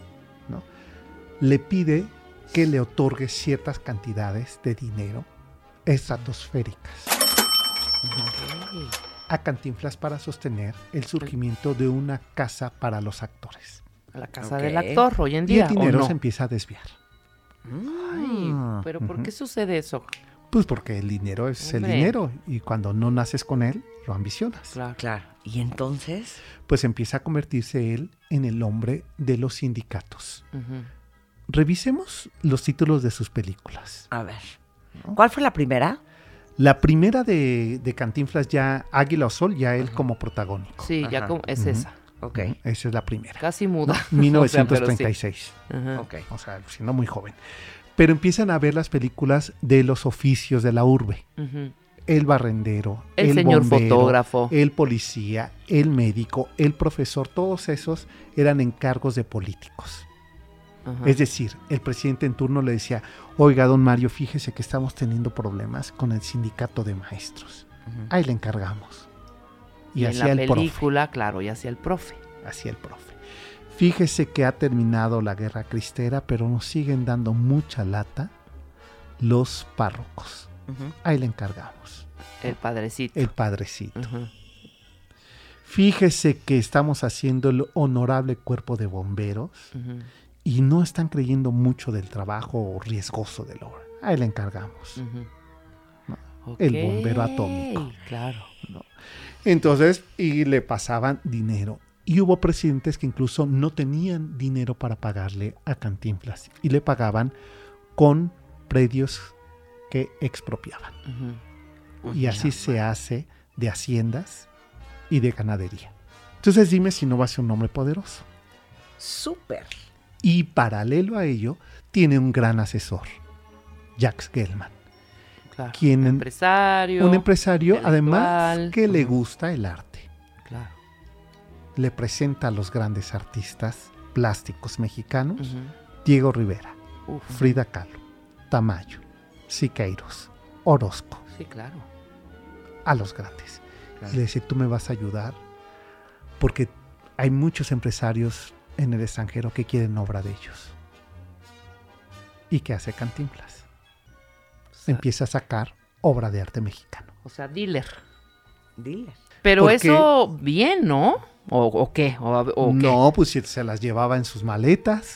¿no? le pide que le otorgue ciertas cantidades de dinero estratosféricas a Cantinflas para sostener el surgimiento de una casa para los actores. A la casa Ok. del actor hoy en Y día. el ¿o dinero no? se empieza a desviar. Ay, pero ¿por qué sucede eso? Pues porque el dinero es Hombre. el dinero y cuando no naces con él, lo ambicionas. Claro. Claro. ¿Y entonces? Pues empieza a convertirse él en el hombre de los sindicatos. Revisemos los títulos de sus películas. A ver. ¿Cuál fue la primera? La primera de, de Cantinflas ya, Águila o Sol, ya él como protagónico. Sí, ya como es esa. Ok. Esa es la primera. Casi muda. O sea, sí. 1936. Ajá. Ok. o sea, siendo muy joven. Pero empiezan a ver las películas de los oficios de la urbe. El barrendero, El el, señor bombero, fotógrafo. el policía, el médico, el profesor, todos esos eran encargos de políticos. Es decir, el presidente en turno le decía, oiga, don Mario, fíjese que estamos teniendo problemas con el sindicato de maestros. Ahí le encargamos. Y, y en hacía la el profe. película, claro, y hacía el profe. Hacía el profe. Fíjese que ha terminado la guerra cristera, pero nos siguen dando mucha lata los párrocos. Ahí le encargamos. El padrecito. El padrecito. Fíjese que estamos haciendo el honorable cuerpo de bomberos y no están creyendo mucho del trabajo riesgoso de la obra. Ahí le encargamos. El bombero atómico. Claro. Entonces, y le pasaban dinero. Y hubo presidentes que incluso no tenían dinero para pagarle a Cantinflas y le pagaban con predios que expropiaban. Y así se hace de haciendas y de ganadería. Entonces dime si no va a ser un hombre poderoso. Súper. Y paralelo a ello, tiene un gran asesor, Jacques Gelman. Claro. Quien- empresario. Un empresario, además, que le gusta el arte. Le presenta a los grandes artistas plásticos mexicanos. Diego Rivera, Uf. Frida Kahlo, Tamayo, Siqueiros, Orozco, Sí, claro. a los grandes. Claro. Y le dice, tú me vas a ayudar porque hay muchos empresarios en el extranjero que quieren obra de ellos. ¿Y qué hace Cantinflas? O sea, Empieza a sacar obra de arte mexicano. o sea, dealer. Dile. Pero Porque- eso, bien, ¿no? ¿O, o qué? ¿O, o qué? No, pues si se las llevaba en sus maletas.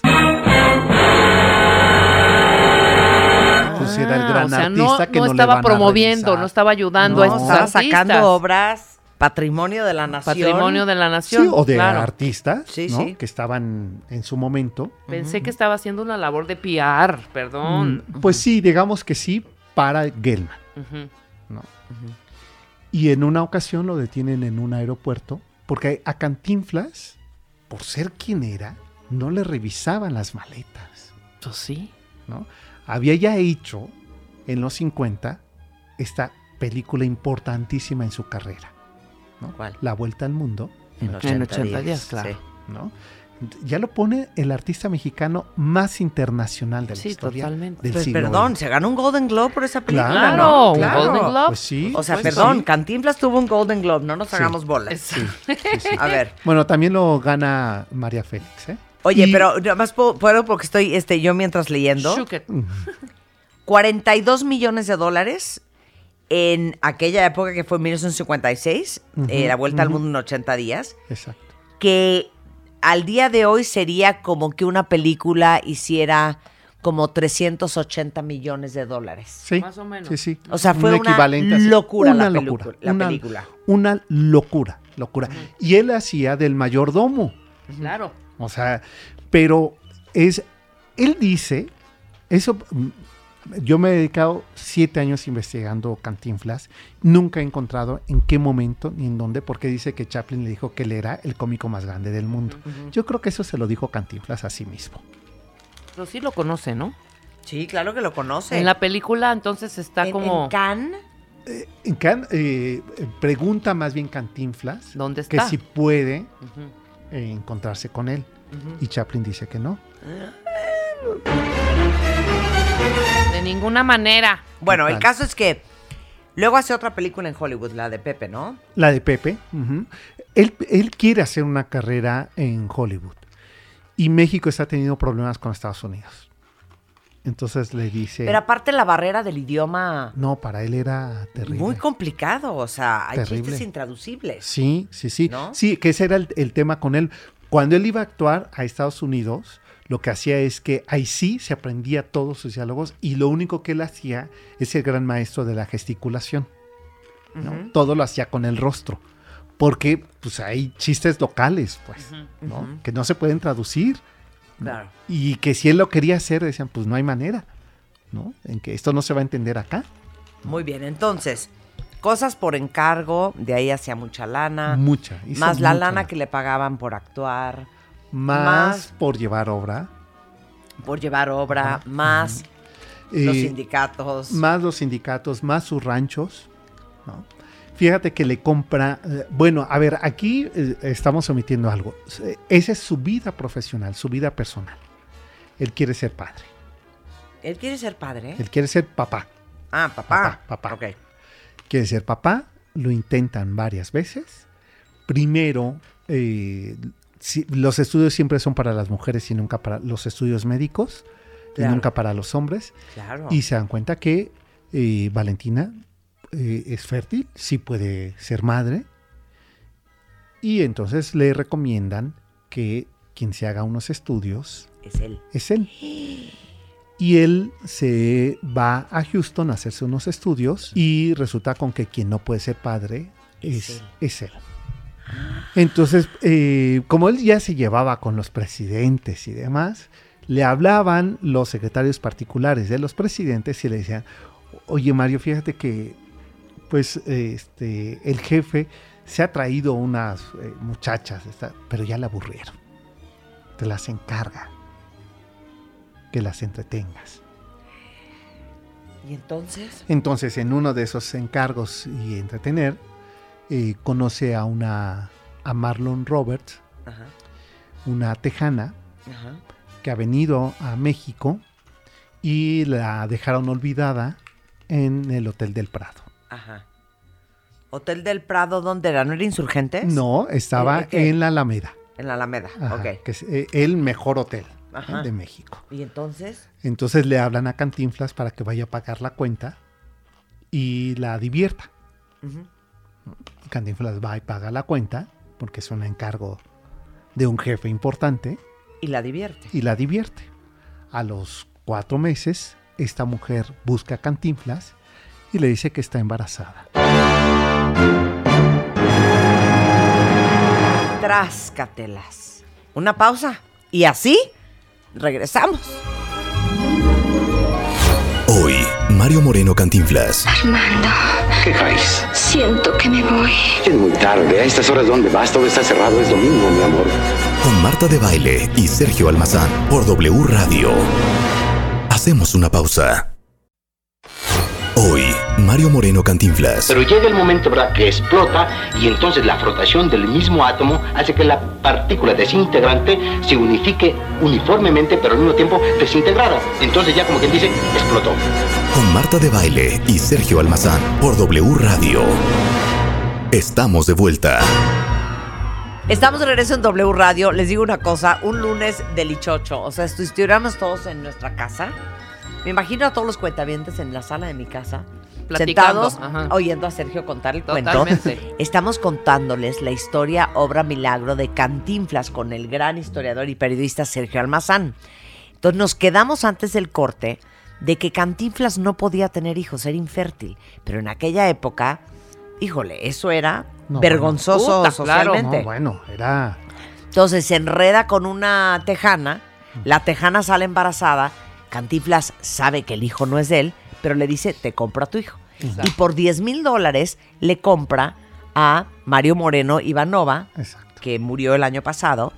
Pues era el Ah, gran o sea, artista no, que no no, le estaba van a promoviendo, no estaba ayudando a No. estos Estaba artistas. sacando obras, patrimonio de la nación. Patrimonio de la nación. Sí, o de claro. artistas Sí, ¿no? sí. que estaban en su momento. Pensé que estaba haciendo una labor de PR, perdón. Mm, Pues sí, digamos que sí, para Gelman. ¿no? Y en una ocasión lo detienen en un aeropuerto porque a Cantinflas, por ser quien era, no le revisaban las maletas. Pues sí. ¿no? Había ya hecho en los 50 esta película importantísima en su carrera. ¿no? ¿Cuál? La Vuelta al Mundo. En 80, En 80 días, días, claro. sí. ¿no? Ya lo pone el artista mexicano más internacional de la Sí, historia totalmente. del Pues siglo perdón, XX. se ganó un Golden Globe por esa película. Claro, ¿no? un. Golden Globe. Pues sí. O sea, pues perdón, sí. Cantinflas tuvo un Golden Globe, no nos Sí. hagamos bolas. Sí, sí, sí. A ver, Bueno, también lo gana María Félix, ¿eh? oye, Y- pero nada más puedo, puedo porque estoy este, yo mientras leyendo. Shook it. 42 millones de dólares en aquella época que fue en 1956, Ujú, eh, la vuelta al mundo en 80 días, Exacto. que al día de hoy sería como que una película hiciera como 380 millones de dólares. Sí, Más o menos. Sí, sí. O sea, fue una locura la Una pelicu- locura, la una- película. Una locura, locura. Y él hacía del mayordomo. Claro. O sea, pero es, él dice, eso, yo me he dedicado siete años investigando Cantinflas, nunca he encontrado en qué momento ni en dónde, porque dice que Chaplin le dijo que él era el cómico más grande del mundo. Yo creo que eso se lo dijo Cantinflas a sí mismo. Pero sí lo conoce, ¿no? Sí, claro que lo conoce. En la película entonces está En- como... en Cannes, En Can- eh, pregunta más bien Cantinflas ¿Dónde que está? si puede eh, encontrarse con él. Y Chaplin dice que no. De ninguna manera. Bueno, el caso es que luego hace otra película en Hollywood, la de Pepe, ¿no? La de Pepe. él, él quiere hacer una carrera en Hollywood. Y México está teniendo problemas con Estados Unidos. Entonces le dice... Pero aparte la barrera del idioma no, para él era terrible. muy complicado, o sea, hay Terrible. chistes intraducibles. Sí, sí, sí. ¿No? Sí, que ese era el, el tema con él. Cuando él iba a actuar a Estados Unidos, lo que hacía es que ahí sí se aprendía todos sus diálogos y lo único que él hacía es el gran maestro de la gesticulación. ¿no? Todo lo hacía con el rostro. Porque pues hay chistes locales, pues, ¿no? que no se pueden traducir. Y que si él lo quería hacer, decían, pues no hay manera, ¿no? En que esto no se va a entender acá. Muy bien, entonces, cosas por encargo, de ahí hacia mucha lana. Mucha. Más la mucha lana que le pagaban por actuar, Más, más- por llevar obra. por llevar obra, más Eh, los sindicatos. Más los sindicatos, más sus ranchos. ¿no? Fíjate que le compra. eh, bueno, a ver, aquí eh, estamos omitiendo algo. Eh, Esa es su vida profesional, su vida personal. Él quiere ser padre. Él quiere ser padre. Él quiere ser papá. Ah, papá. Papá, papá. Ok. Quiere ser papá. Lo intentan varias veces. Primero, eh, si- los estudios siempre son para las mujeres y nunca para los estudios médicos. Claro. Y nunca para los hombres. Claro. Y se dan cuenta que eh, Valentina eh, es fértil, sí puede ser madre. Y entonces le recomiendan que quien se haga unos estudios Es él. es él. Y él se va a Houston a hacerse unos estudios y resulta con que quien no puede ser padre Es es, él. es él. Entonces, eh, como él ya se llevaba con los presidentes y demás, le hablaban los secretarios particulares de los presidentes y le decían, oye Mario, fíjate que pues este, el jefe se ha traído unas eh, muchachas, esta- pero ya la aburrieron. Te las encarga. Que las entretengas. Y entonces, Entonces, en uno de esos encargos y entretener, eh, conoce a una a Marlon Roberts, ajá, una tejana ajá. que ha venido a México y la dejaron olvidada en el Hotel del Prado. Ajá. Hotel del Prado, ¿dónde era? ¿No era Insurgentes? No, estaba ¿Eh, qué? en la Alameda. En la Alameda, Ajá, ok. Que es eh, el mejor hotel de México. ¿Y entonces? Entonces le hablan a Cantinflas para que vaya a pagar la cuenta y la divierta. Ujú. Cantinflas va y paga la cuenta porque es un encargo de un jefe importante Y la divierte. y la divierte. A los cuatro meses, esta mujer busca a Cantinflas y le dice que está embarazada. Tráscatelas. Una pausa. Y así, regresamos. Hoy, Mario Moreno Cantinflas. Armando, ¿Qué traes? siento que me voy. Es muy tarde. A estas horas, ¿dónde vas? Todo está cerrado. Es domingo, mi amor. Con Marta de Baile y Sergio Almazán por W Radio. Hacemos una pausa. Hoy, Mario Moreno Cantinflas. Pero llega el momento, ¿verdad?, que explota y entonces la frotación del mismo átomo hace que la partícula desintegrante se unifique uniformemente, pero al mismo tiempo desintegrada. Entonces ya como quien dice, explotó. Con Marta de Baile y Sergio Almazán por W Radio. Estamos de vuelta. Estamos de regreso en W Radio. Les digo una cosa, un lunes delichocho. O sea, estuviéramos todos en nuestra casa, me imagino a todos los cuentavientes en la sala de mi casa, Platicando, sentados, ajá. oyendo a Sergio contar el cuento. Totalmente. Estamos contándoles la historia obra milagro de Cantinflas con el gran historiador y periodista Sergio Almazán. Entonces nos quedamos antes del corte de que Cantinflas no podía tener hijos, era infértil. Pero en aquella época, híjole, eso era No, vergonzoso Puta, claro. socialmente. No, bueno, era... Entonces se enreda con una tejana, la tejana sale embarazada, Cantinflas sabe que el hijo no es de él, pero le dice, te compro a tu hijo. Exacto. Y por 10 mil dólares le compra a Mario Moreno Ivanova, Exacto. que murió el año pasado,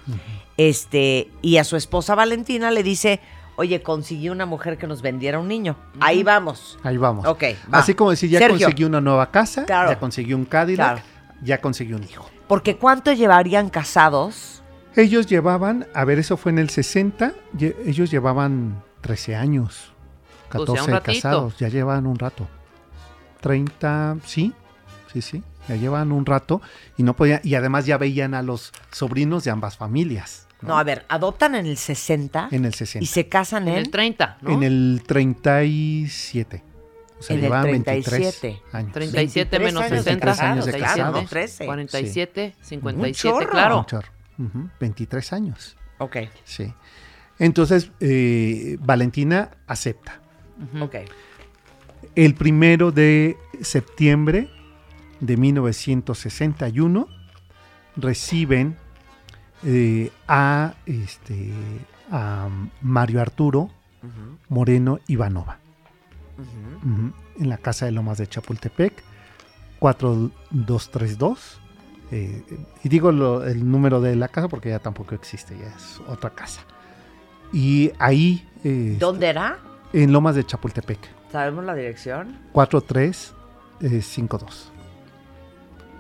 este, y a su esposa Valentina le dice, oye, conseguí una mujer que nos vendiera un niño. Ahí vamos. Ahí vamos. Ok, va. Así como decir, ya Sergio. conseguí una nueva casa, Claro. ya conseguí un Cadillac, Claro. ya conseguí un hijo. Porque ¿cuánto llevarían casados? Ellos llevaban, a ver, eso fue en el 60, lle- ellos llevaban 13 años, Pues ya un 14 ratito. casados, ya llevan un rato. 30, sí, sí, sí, ya llevan un rato y no podían, y además ya veían a los sobrinos de ambas familias. No, a ver, adoptan en el 60 En el 60. y se casan En en, el 30, ¿no? En el 37. O sea, En el llevaban 37. 23 años. 37 menos 23 60,23 años de 37, claro, casados. 13. 47, Un 57, chorro. claro. Un chorro. Ujú, 23 años. Ok, Sí. Entonces, eh, Valentina acepta. ok. El primero de septiembre de 1961 reciben eh, a, este, a Mario Arturo Moreno Ivanova. En la casa de Lomas de Chapultepec 4232 eh, y digo lo- el número de la casa porque ya tampoco existe ya es otra casa. Y ahí eh, ¿Dónde era? en Lomas de Chapultepec ¿Sabemos la dirección? 4352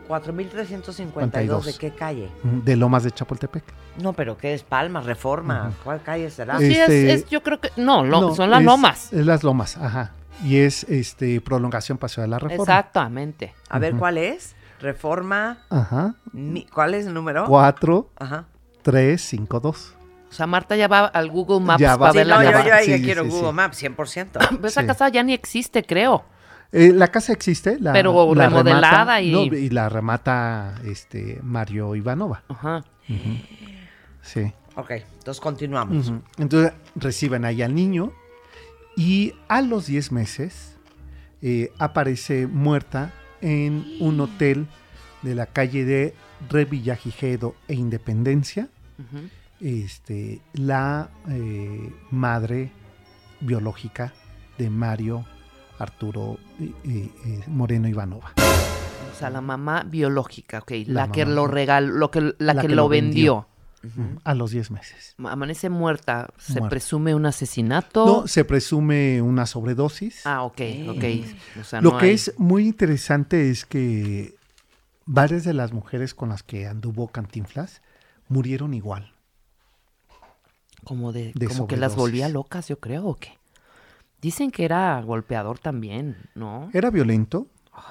4352, ¿de qué calle? de Lomas de Chapultepec. No, pero ¿qué es Palma, Reforma? ¿Cuál calle será? Sí, Este- es, es- yo creo que. No, lo- No, son las es- lomas. Es las Lomas, ajá. Y es este prolongación Paseo de la Reforma. Exactamente. A ver, ¿cuál es? Reforma. Ajá. mi- ¿Cuál es el número? 4352. O sea, Marta ya va al Google Maps Ya va. para Sí, ver no, la yo, yo ahí Sí, quiero sí, Google sí. Maps, 100%. Pero esa Sí. casa ya ni existe, creo. Eh, la casa existe, la, Pero la remodelada y- no, y la remata este Mario Ivanova. Ajá. Sí. ok, entonces continuamos. Entonces reciben ahí al niño y a los 10 meses eh, aparece muerta en un hotel de la calle de Revillagigedo e Independencia. Ujú. Este, la eh, madre biológica de Mario Arturo eh, eh, Moreno Ivanova. O sea, la mamá biológica, ok. La, La que lo regaló, lo que, la, La que, que lo vendió. A los 10 meses. Amanece muerta. ¿Se Muerta. presume un asesinato? No, se presume una sobredosis. Ah, ok, ok. O sea, Lo no que hay- es muy interesante es que varias de las mujeres con las que anduvo Cantinflas murieron igual. Como de, de como que las volvía locas, yo creo, ¿o qué? Dicen que era golpeador también, ¿no? Era violento.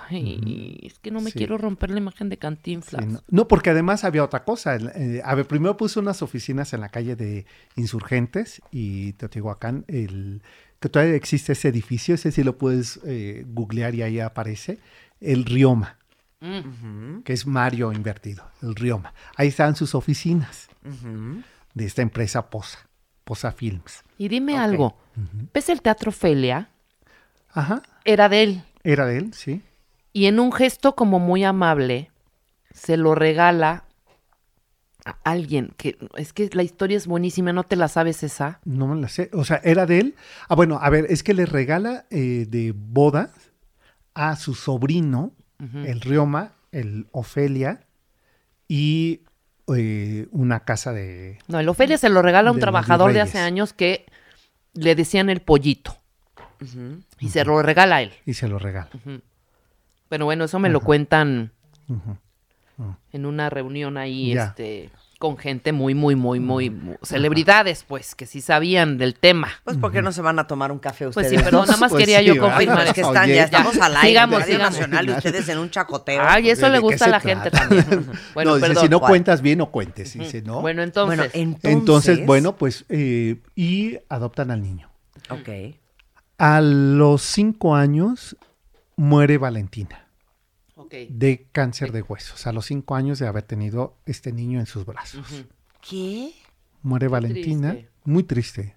Ay, es que no me Sí. quiero romper la imagen de Cantinflas. Sí, no, no, porque además había otra cosa. Eh, a ver, primero puso unas oficinas en la calle de Insurgentes y Teotihuacán, el, que todavía existe ese edificio, ese sí lo puedes eh, googlear y ahí aparece, el Rioma, Mm. que es Mario invertido, el Rioma. Ahí están sus oficinas de esta empresa Posa, Posa Films. Y dime algo, ¿ves el teatro Felia? Ajá, Era de él. era de él, sí. Y en un gesto como muy amable, se lo regala a alguien que es que la historia es buenísima, ¿no te la sabes esa? No me la sé. O sea, era de él. Ah, bueno, a ver, es que le regala eh, de boda a su sobrino, el Rioma, el Ofelia, y eh, una casa de. No, el Ofelia se lo regala a un trabajador de hace años que le decían el pollito. Y se lo regala a él. Y se lo regala. Pero bueno, eso me lo cuentan Ujú. en una reunión ahí, Ya. este, con gente muy, muy, muy, muy, muy- celebridades, pues, que sí sabían del tema. Pues, ¿por qué no se van a tomar un café Pues ustedes? sí, perdón, nada más Pues quería sí, yo confirmar. Es que están, Oye, ya estamos al aire. sigamos, Radio sigamos. Nacional y ustedes en un chacoteo. Ay, eso ¿de le gusta a la gente trata? también. Bueno, no, dice, perdón. si no ¿cuál? cuentas bien, no cuentes. Dice, ¿no? Bueno, entonces, Bueno, entonces... Entonces, bueno, pues, eh, y adoptan al niño. Ok. A los cinco años muere Valentina de cáncer de huesos. A los cinco años de haber tenido este niño en sus brazos. ¿Qué? Muere Valentina, triste. muy triste.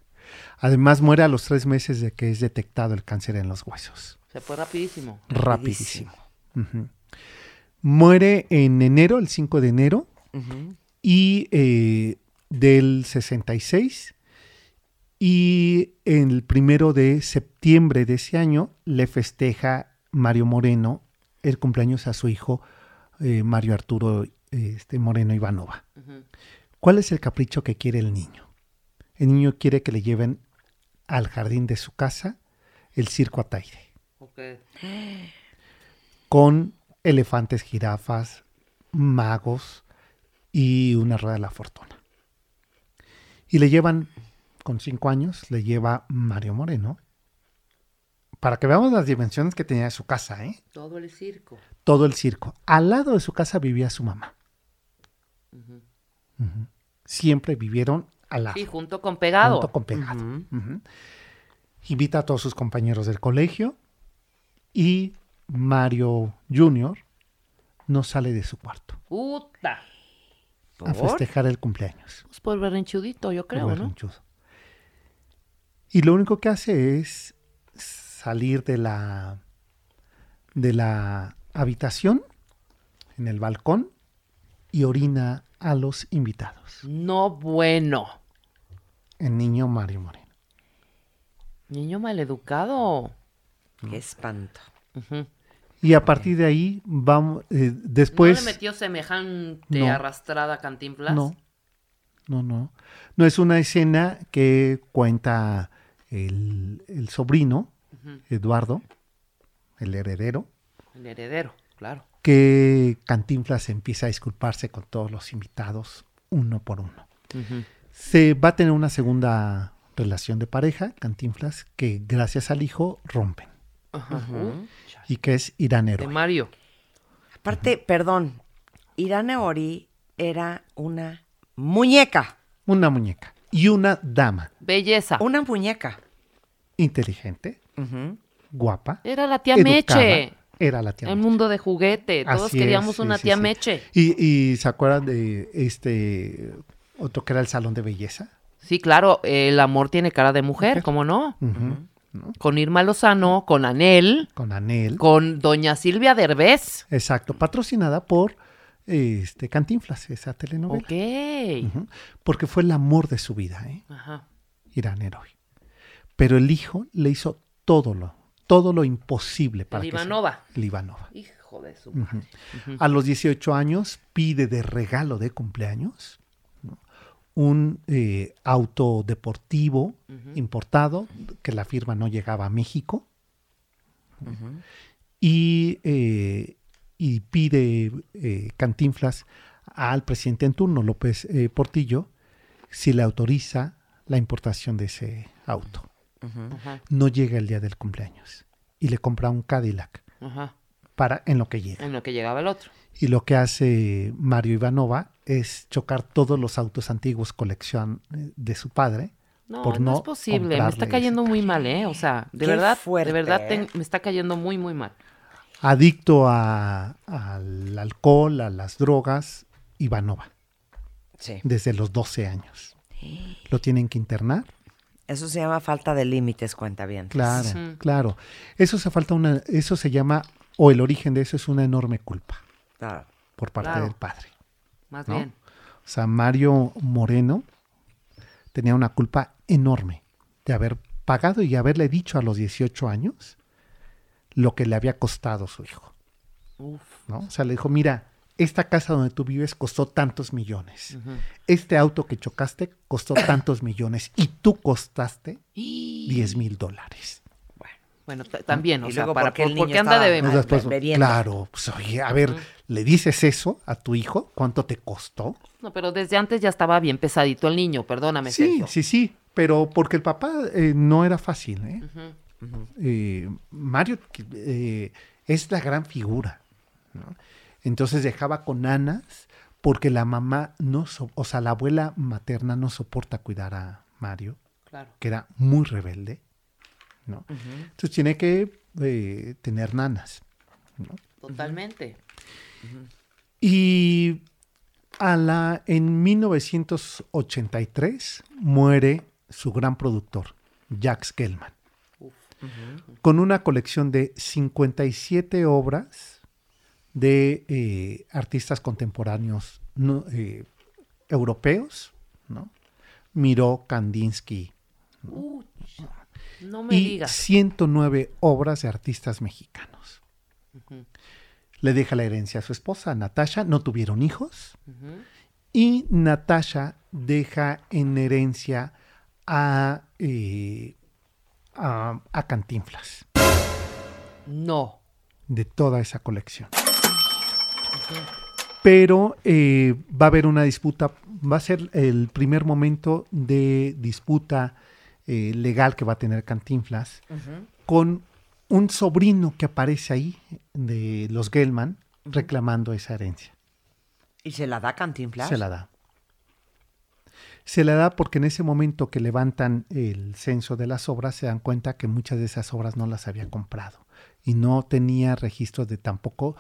Además muere a los tres meses de que es detectado el cáncer en los huesos. Se fue rapidísimo. Rapidísimo. Muere en enero, el 5 de enero, y eh, del 66. Y el primero de septiembre de ese año le festeja Mario Moreno el cumpleaños a su hijo eh, Mario Arturo eh, este, Moreno Ivanova. ¿Cuál es el capricho que quiere el niño? El niño quiere que le lleven al jardín de su casa el circo Ataire, Ok. con elefantes, jirafas, magos y una rueda de la fortuna. Y le llevan, con cinco años, le lleva Mario Moreno, para que veamos las dimensiones que tenía su casa, ¿eh? Todo el circo. todo el circo. Al lado de su casa vivía su mamá. Siempre vivieron al lado. Sí, junto con pegado. junto con pegado. Invita a todos sus compañeros del colegio y Mario Jr. no sale de su cuarto Puta. a festejar el cumpleaños. Pues por berrinchudito, yo creo, el ¿no? Y lo único que hace es salir de la de la habitación en el balcón y orina a los invitados. No bueno. El niño Mario Moreno. Niño maleducado. Qué espanto. Y a partir de ahí vamos eh, después ¿No le metió semejante No. arrastrada a Cantinflas? no no no no es una escena que cuenta el, el sobrino Eduardo el heredero El heredero, claro. que Cantinflas empieza a disculparse con todos los invitados uno por uno. Se va a tener una segunda relación de pareja, Cantinflas, que gracias al hijo rompen Ajá. Uh, y que es Irán de. Mario. Aparte, perdón, Irane Ori era una muñeca. Una muñeca y una dama Belleza. Una muñeca. inteligente, Guapa, Era la tía educada. Meche. Era la tía El Meche. mundo de juguete. Todos Así queríamos es, una sí, tía sí. Meche. Y, y se acuerdan de este otro que era el salón de belleza. Sí, claro, el amor tiene cara de mujer. ¿cómo no? Con Irma Lozano, con Anel, Con Anel. con Doña Silvia Derbez. Exacto, patrocinada por este Cantinflas, esa telenovela. Ok. Porque fue el amor de su vida, ¿eh? Ajá. Irán Héroe. Pero el hijo le hizo todo lo, todo lo imposible para El que se-. Hijo de su madre. A los 18 años pide de regalo de cumpleaños ¿no? un eh, auto deportivo importado que la firma no llegaba a México y, eh, y pide eh, Cantinflas al presidente en turno, López eh, Portillo, si le autoriza la importación de ese auto. Ajá. No llega el día del cumpleaños y le compra un Cadillac Ajá. para en lo que llega. En lo que llegaba el otro. Y lo que hace Mario Ivanova es chocar todos los autos antiguos colección eh, de su padre. No, por no, no es posible. Me está cayendo muy mal, ¿eh? O sea, de Qué verdad, fuerte, de verdad ¿eh? me está cayendo muy, muy mal. Adicto a- al alcohol, a las drogas, Ivanova, Sí. desde los 12 años. Lo tienen que internar. Eso se llama falta de límites, cuenta bien. Claro, claro. Eso se falta una, eso se llama, o el origen de eso es una enorme culpa Claro. por parte Claro. del padre. Más ¿no? bien. O sea, Mario Moreno tenía una culpa enorme de haber pagado y haberle dicho a los 18 años lo que le había costado su hijo. Uf. ¿no? O sea, le dijo, mira, esta casa donde tú vives costó tantos millones. Este auto que chocaste costó tantos millones y tú costaste 10 mil dólares. Bueno, también, o Y sea, luego, para, ¿por qué el porque niño anda de... claro, pues oye, a ver, ¿le dices eso a tu hijo? ¿Cuánto te costó? No, pero desde antes ya estaba bien pesadito el niño, perdóname, Sí, Sergio. sí, sí, pero porque el papá eh, no era fácil. ¿eh? Eh, Mario eh, es la gran figura. ¿no? Entonces dejaba con Anas porque la mamá no, so- o sea, la abuela materna no soporta cuidar a Mario, Claro. que era muy rebelde. ¿no? Entonces tiene que eh, tener nanas. Totalmente. Y a la, en 1983 muere su gran productor, Jack Skellman, con una colección de 57 obras de eh, artistas contemporáneos no, eh, europeos, ¿no? Miró, Kandinsky, No me y digas. 109 obras de artistas mexicanos. Le deja la herencia a su esposa, Natasha, no tuvieron hijos. Y Natasha deja en herencia a eh, a, a Cantinflas, No. de toda esa colección. Pero eh, va a haber una disputa, va a ser el primer momento de disputa eh, legal que va a tener Cantinflas con un sobrino que aparece ahí de los Gelman reclamando esa herencia. ¿Y se la da Cantinflas? Se la da. Se la da porque en ese momento que levantan el censo de las obras se dan cuenta que muchas de esas obras no las había comprado y no tenía registros de tampoco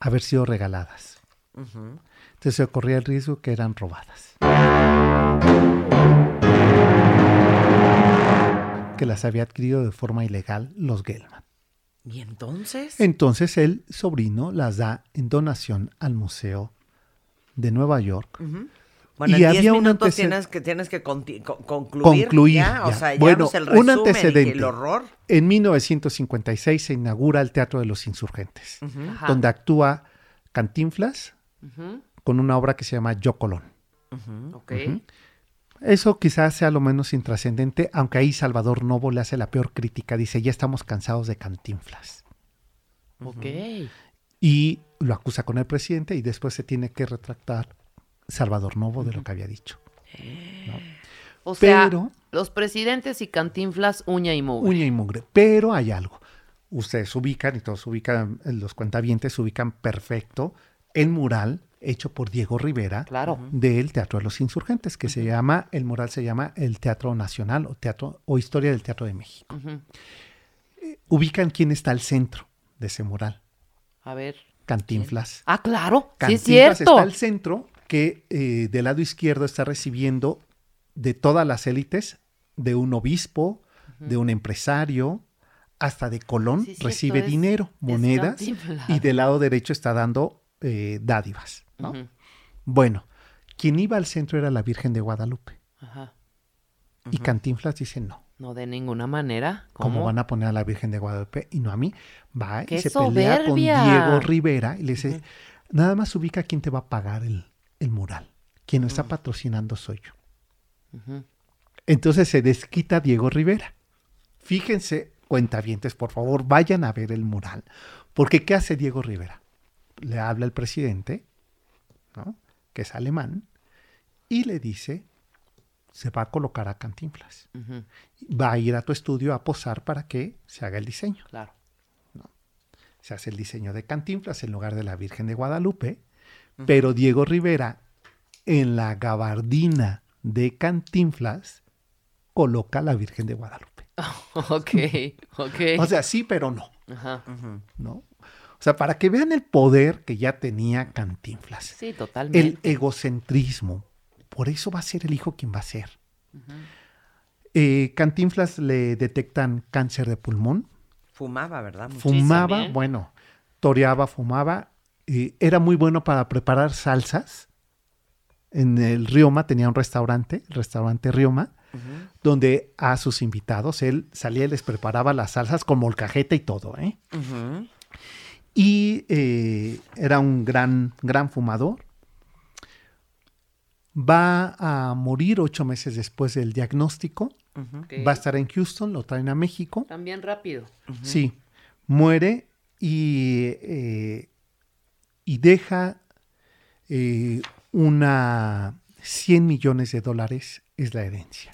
haber sido regaladas. Ujú. Entonces se corría el riesgo que eran robadas. Que las había adquirido de forma ilegal los Gelman. ¿Y entonces? Entonces el sobrino las da en donación al Museo de Nueva York. Ujú. Bueno, Y en 10 había un minutos antece- tienes que, tienes que concluir. concluir. ya, O sea, ya bueno, el un resumen antecedente. el horror. En 1956 se inaugura el Teatro de los Insurgentes, donde actúa Cantinflas con una obra que se llama Yo Colón. Ok. Ujú. Eso quizás sea lo menos intrascendente, aunque ahí Salvador Novo le hace la peor crítica. Dice, ya estamos cansados de Cantinflas. Ok. Y lo acusa con el presidente y después se tiene que retractar Salvador Novo de lo que había dicho. O sea, Pero- los presidentes y cantinflas, uña y mugre. Uña y mugre. Pero hay algo. Ustedes ubican, y todos ubican, los cuentavientes ubican perfecto el mural hecho por Diego Rivera Claro. del Teatro de los Insurgentes, que se llama, el mural se llama el Teatro Nacional o Teatro o Historia del Teatro de México. Ujú. Ubican quién está al centro de ese mural. A ver. Cantinflas. Ah, claro. Sí, es Cantinflas cierto. está al centro, que eh, del lado izquierdo está recibiendo de todas las élites, de un obispo, de un empresario, hasta de Colón, Sí, recibe dinero, es monedas, y del lado derecho está dando eh, dádivas. Bueno, quien iba al centro era la Virgen de Guadalupe. Ajá. Y Cantinflas dice no. No de ninguna manera. ¿Cómo ¿Cómo? van a poner a la Virgen de Guadalupe y no a mí? Va y ¡Qué se pelea con! Diego Rivera y le dice, nada más ubica quién te va a pagar el, el mural. Quien lo está patrocinando soy yo. Entonces se desquita Diego Rivera. Fíjense, cuentavientes, por favor, vayan a ver el mural. Porque ¿qué hace Diego Rivera? Le habla el presidente, ¿no? que es alemán, y le dice, se va a colocar a Cantinflas. Va a ir a tu estudio a posar para que se haga el diseño. Claro. Se hace el diseño de Cantinflas en lugar de la Virgen de Guadalupe, pero Diego Rivera en la gabardina de Cantinflas coloca la Virgen de Guadalupe. ok, ok. O sea, sí, pero no, Ajá. ¿no? O sea, para que vean el poder que ya tenía Cantinflas, Sí, totalmente. el egocentrismo, por eso va a ser el hijo quien va a ser. Eh, Cantinflas le detectan cáncer de pulmón, Fumaba, ¿verdad? Mucho. fumaba, bueno, toreaba, fumaba, y era muy bueno para preparar salsas. En el Rioma tenía un restaurante, el restaurante Rioma, donde a sus invitados él salía y les preparaba las salsas con molcajete y todo, ¿eh? Y eh, era un gran, gran fumador. Va a morir ocho meses después del diagnóstico. Va a estar en Houston, lo traen a México. También rápido. Sí, muere y, eh, y deja eh, una 100 millones de dólares es la herencia,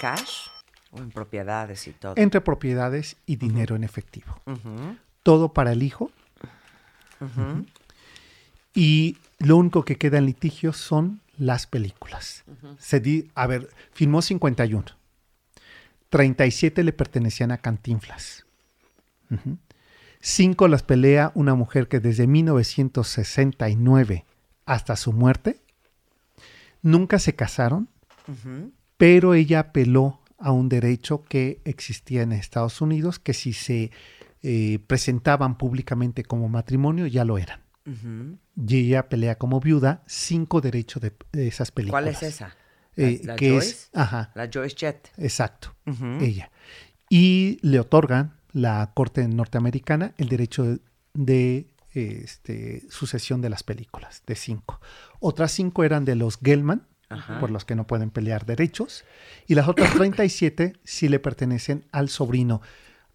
¿Cash? ¿O en propiedades y todo? entre propiedades y dinero en efectivo. Todo para el hijo y lo único que queda en litigio son las películas. Se di- a ver, filmó 51. 37 le pertenecían a Cantinflas. Cinco las pelea una mujer que desde 1969 hasta su muerte nunca se casaron, pero ella apeló a un derecho que existía en Estados Unidos, que si se eh, presentaban públicamente como matrimonio ya lo eran. Y ella pelea como viuda cinco derechos de, de esas películas. ¿Cuál es esa? Eh, ¿La- la que Joyce? es, ajá, La Joyce Jet. exacto, ella. Y le otorgan la Corte norteamericana el derecho de, de, este, sucesión de las películas, de cinco. Otras cinco eran de los Gelman, por los que no pueden pelear derechos, y las otras 37 sí le pertenecen al sobrino.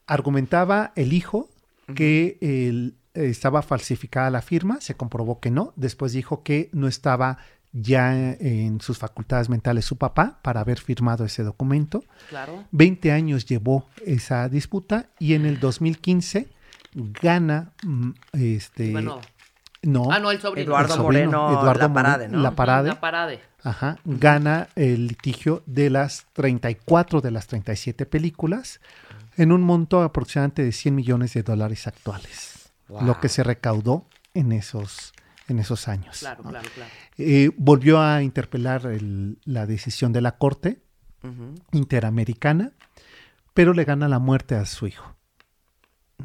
Argumentaba el hijo que el- estaba falsificada la firma, se comprobó que no, después dijo que no estaba ya en sus facultades mentales su papá para haber firmado ese documento. Claro. 20 años llevó esa disputa y en el 2015 gana mm, este Bueno. no, Ah, no, el sobrino. Eduardo sobrino, Moreno Eduardo La Parade, ¿no? La Parade, La parade. ajá, gana el litigio de las 34 de las 37 películas en un monto aproximadamente de 100 millones de dólares actuales, lo que se recaudó en esos en esos años. Claro, ¿no? claro, claro. Eh, volvió a interpelar el- la decisión de la Corte. Interamericana, pero le gana la muerte a su hijo.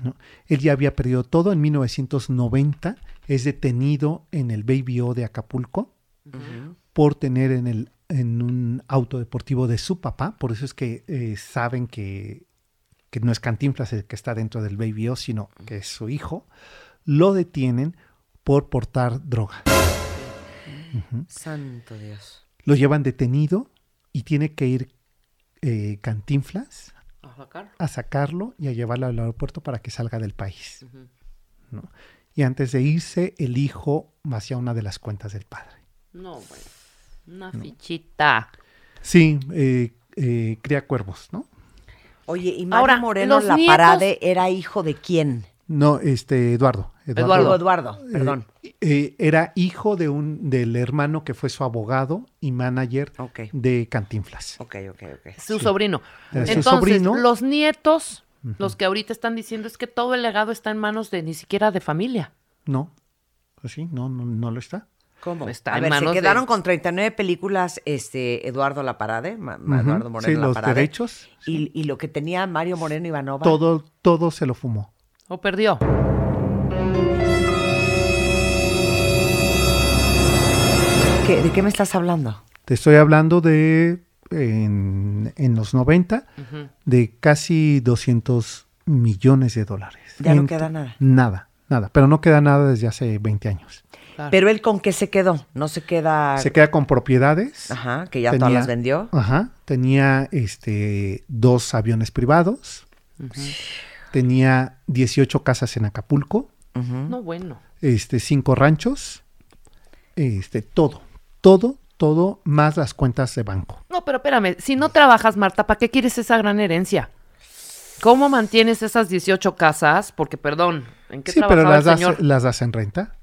¿no? Él ya había perdido todo. En 1990 es detenido en el Baby O de Acapulco por tener en, el, en un auto deportivo de su papá. Por eso es que eh, saben que, que no es Cantinflas el que está dentro del Baby O, sino que es su hijo. Lo detienen por portar droga. Santo Dios. Lo llevan detenido y tiene que ir eh, Cantinflas A sacar. a sacarlo y a llevarlo al aeropuerto para que salga del país. ¿no? Y antes de irse, el hijo vacía una de las cuentas del padre. No, bueno. Una fichita. Sí, eh, eh, cría cuervos, ¿no? Oye, ¿y Mario Ahora, Moreno La nietos- Parade era hijo de quién? No, este, Eduardo. Eduardo. Eduardo, Eh, perdón. eh, era hijo de un, del hermano que fue su abogado y manager de Cantinflas. Ok, ok, ok. Su sobrino. Era su Entonces, sobrino. los nietos, los que ahorita están diciendo es que todo el legado está en manos de ni siquiera de familia. No, pues sí, no, no, no lo está. ¿Cómo? Está a en ver, se manos de- quedaron con 39 películas este, Eduardo La Parade, Ma- Ma- Ujú, Eduardo Moreno sí, La los Parade. derechos, Y, y lo que tenía Mario Moreno Ivanova. Todo, todo se lo fumó. ¿O perdió? ¿Qué- ¿De qué me estás hablando? Te estoy hablando de en, en los 90 de casi 200 millones de dólares. Ya no queda nada. Nada, nada. Pero no queda nada desde hace 20 años. Claro. Pero él con qué se quedó? No se queda. Se queda con propiedades. Ajá, que ya todas las vendió. Ajá. Tenía este, dos aviones privados. Tenía 18 casas en Acapulco. No, bueno. Este, cinco ranchos. Este, todo. Todo, todo, más las cuentas de banco. No, pero espérame, si no trabajas, Marta, ¿para qué quieres esa gran herencia? ¿Cómo mantienes esas 18 casas? Porque, perdón, ¿en qué Sí, pero trabajaba las el das, señor? las das en renta.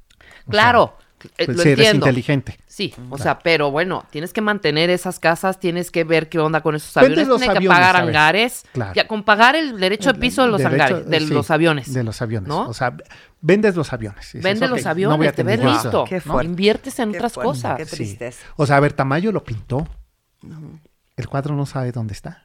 O Claro, eh, pues, lo eres entiendo. inteligente. Sí, o sea, pero bueno, tienes que mantener esas casas, tienes que ver qué onda con esos Vendes aviones, tienes que pagar hangares, Claro. ya con pagar el derecho de piso de los Derecho- hangares, de sí, los aviones. De los aviones. ¿no? O sea, vendes los aviones. Dices, Vende ok, los no aviones, voy a te ves listo, Qué ¿no? inviertes en Qué otras fuerte, cosas. Qué Sí. tristeza. O sea, a ver, Tamayo lo pintó. El cuadro no sabe dónde está.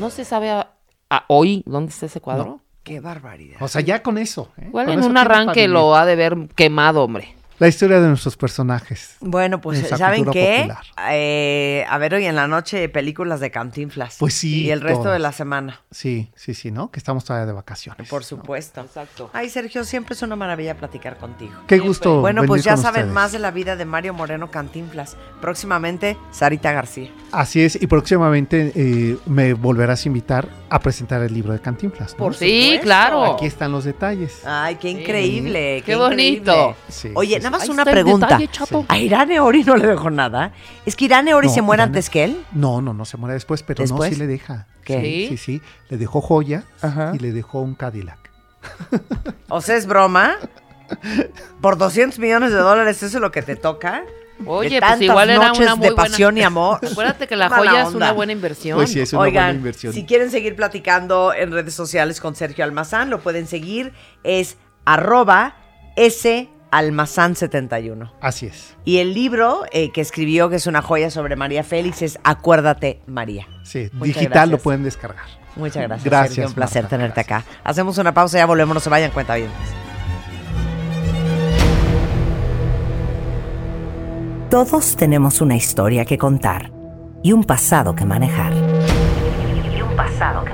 No se sabe a- a hoy dónde está ese cuadro. Qué barbaridad. O sea, ya con eso. ¿eh? Igual Con en eso un arranque lo ha de ver quemado, hombre. La historia de nuestros personajes. Bueno, pues ¿saben qué? Eh, a ver, hoy en la noche películas de Cantinflas. Pues sí, Y el resto todas. de la semana. Sí, sí, sí, ¿no? Que estamos todavía de vacaciones. Por ¿no? supuesto. Exacto. Ay, Sergio, siempre es una maravilla platicar contigo. Qué gusto. Bueno, pues venir ya con saben ustedes. más de la vida de Mario Moreno Cantinflas. Próximamente, Sarita García. Así es, y próximamente eh, me volverás a invitar a presentar el libro de Cantinflas. ¿no? Por Sí, supuesto. claro. Aquí están los detalles. Ay, qué increíble. Qué bonito. Sí, Oye, nada más Ahí una pregunta. detalle. A Irane Ori no le dejó nada. ¿Es que Irane Ori No, se muere antes que él? No, no, no se muere después, pero ¿Después? no, sí le deja. ¿Qué? Sí, sí, sí. Le dejó joya Ajá. y le dejó un Cadillac. O sea, es broma. Por 200 millones de dólares, ¿eso es lo que te toca? Oye, pues igual era noches una muy de buena- pasión y amor. Acuérdate que la Mala joya es una buena inversión. Pues sí, es una Oigan, buena inversión. si quieren seguir platicando en redes sociales con Sergio Almazán, lo pueden seguir. Es arroba salmazán71. Así es. Y el libro eh, que escribió, que es una joya sobre María Félix, es Acuérdate María. Sí, Muchas digital gracias. lo pueden descargar. Muchas gracias. Gracias, Sergio, un placer Marta, tenerte acá. Hacemos una pausa, ya volvemos, no se vayan, cuenta bien. Todos tenemos una historia que contar y un pasado que manejar. Y un pasado que manejar.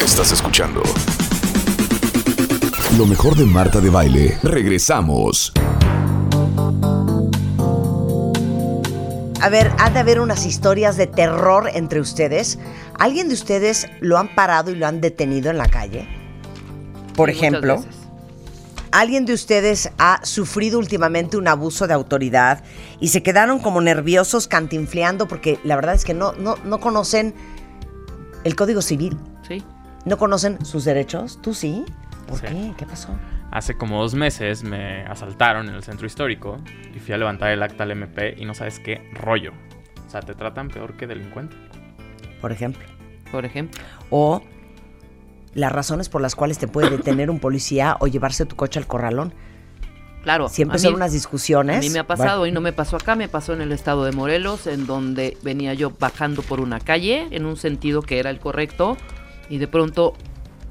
Estás escuchando lo mejor de Marta de Baile. Regresamos. A ver, ha de haber unas historias de terror entre ustedes. ¿Alguien de ustedes lo han parado y lo han detenido en la calle? Por Sí, ejemplo. ¿alguien de ustedes ha sufrido últimamente un abuso de autoridad y se quedaron como nerviosos cantinfleando porque la verdad es que no, no, no conocen el Código Civil? ¿No conocen sus derechos? ¿Tú sí? ¿Por Sí. qué? ¿Qué pasó? Hace como dos meses me asaltaron en el centro histórico y fui a levantar el acta al MP y no sabes qué rollo. O sea, te tratan peor que delincuente. Por ejemplo. Por ejemplo. O las razones por las cuales te puede detener un policía o llevarse tu coche al corralón. Claro. Siempre son unas discusiones. A mí me ha pasado y no me pasó acá, me pasó en el estado de Morelos, en donde venía yo bajando por una calle en un sentido que era el correcto y de pronto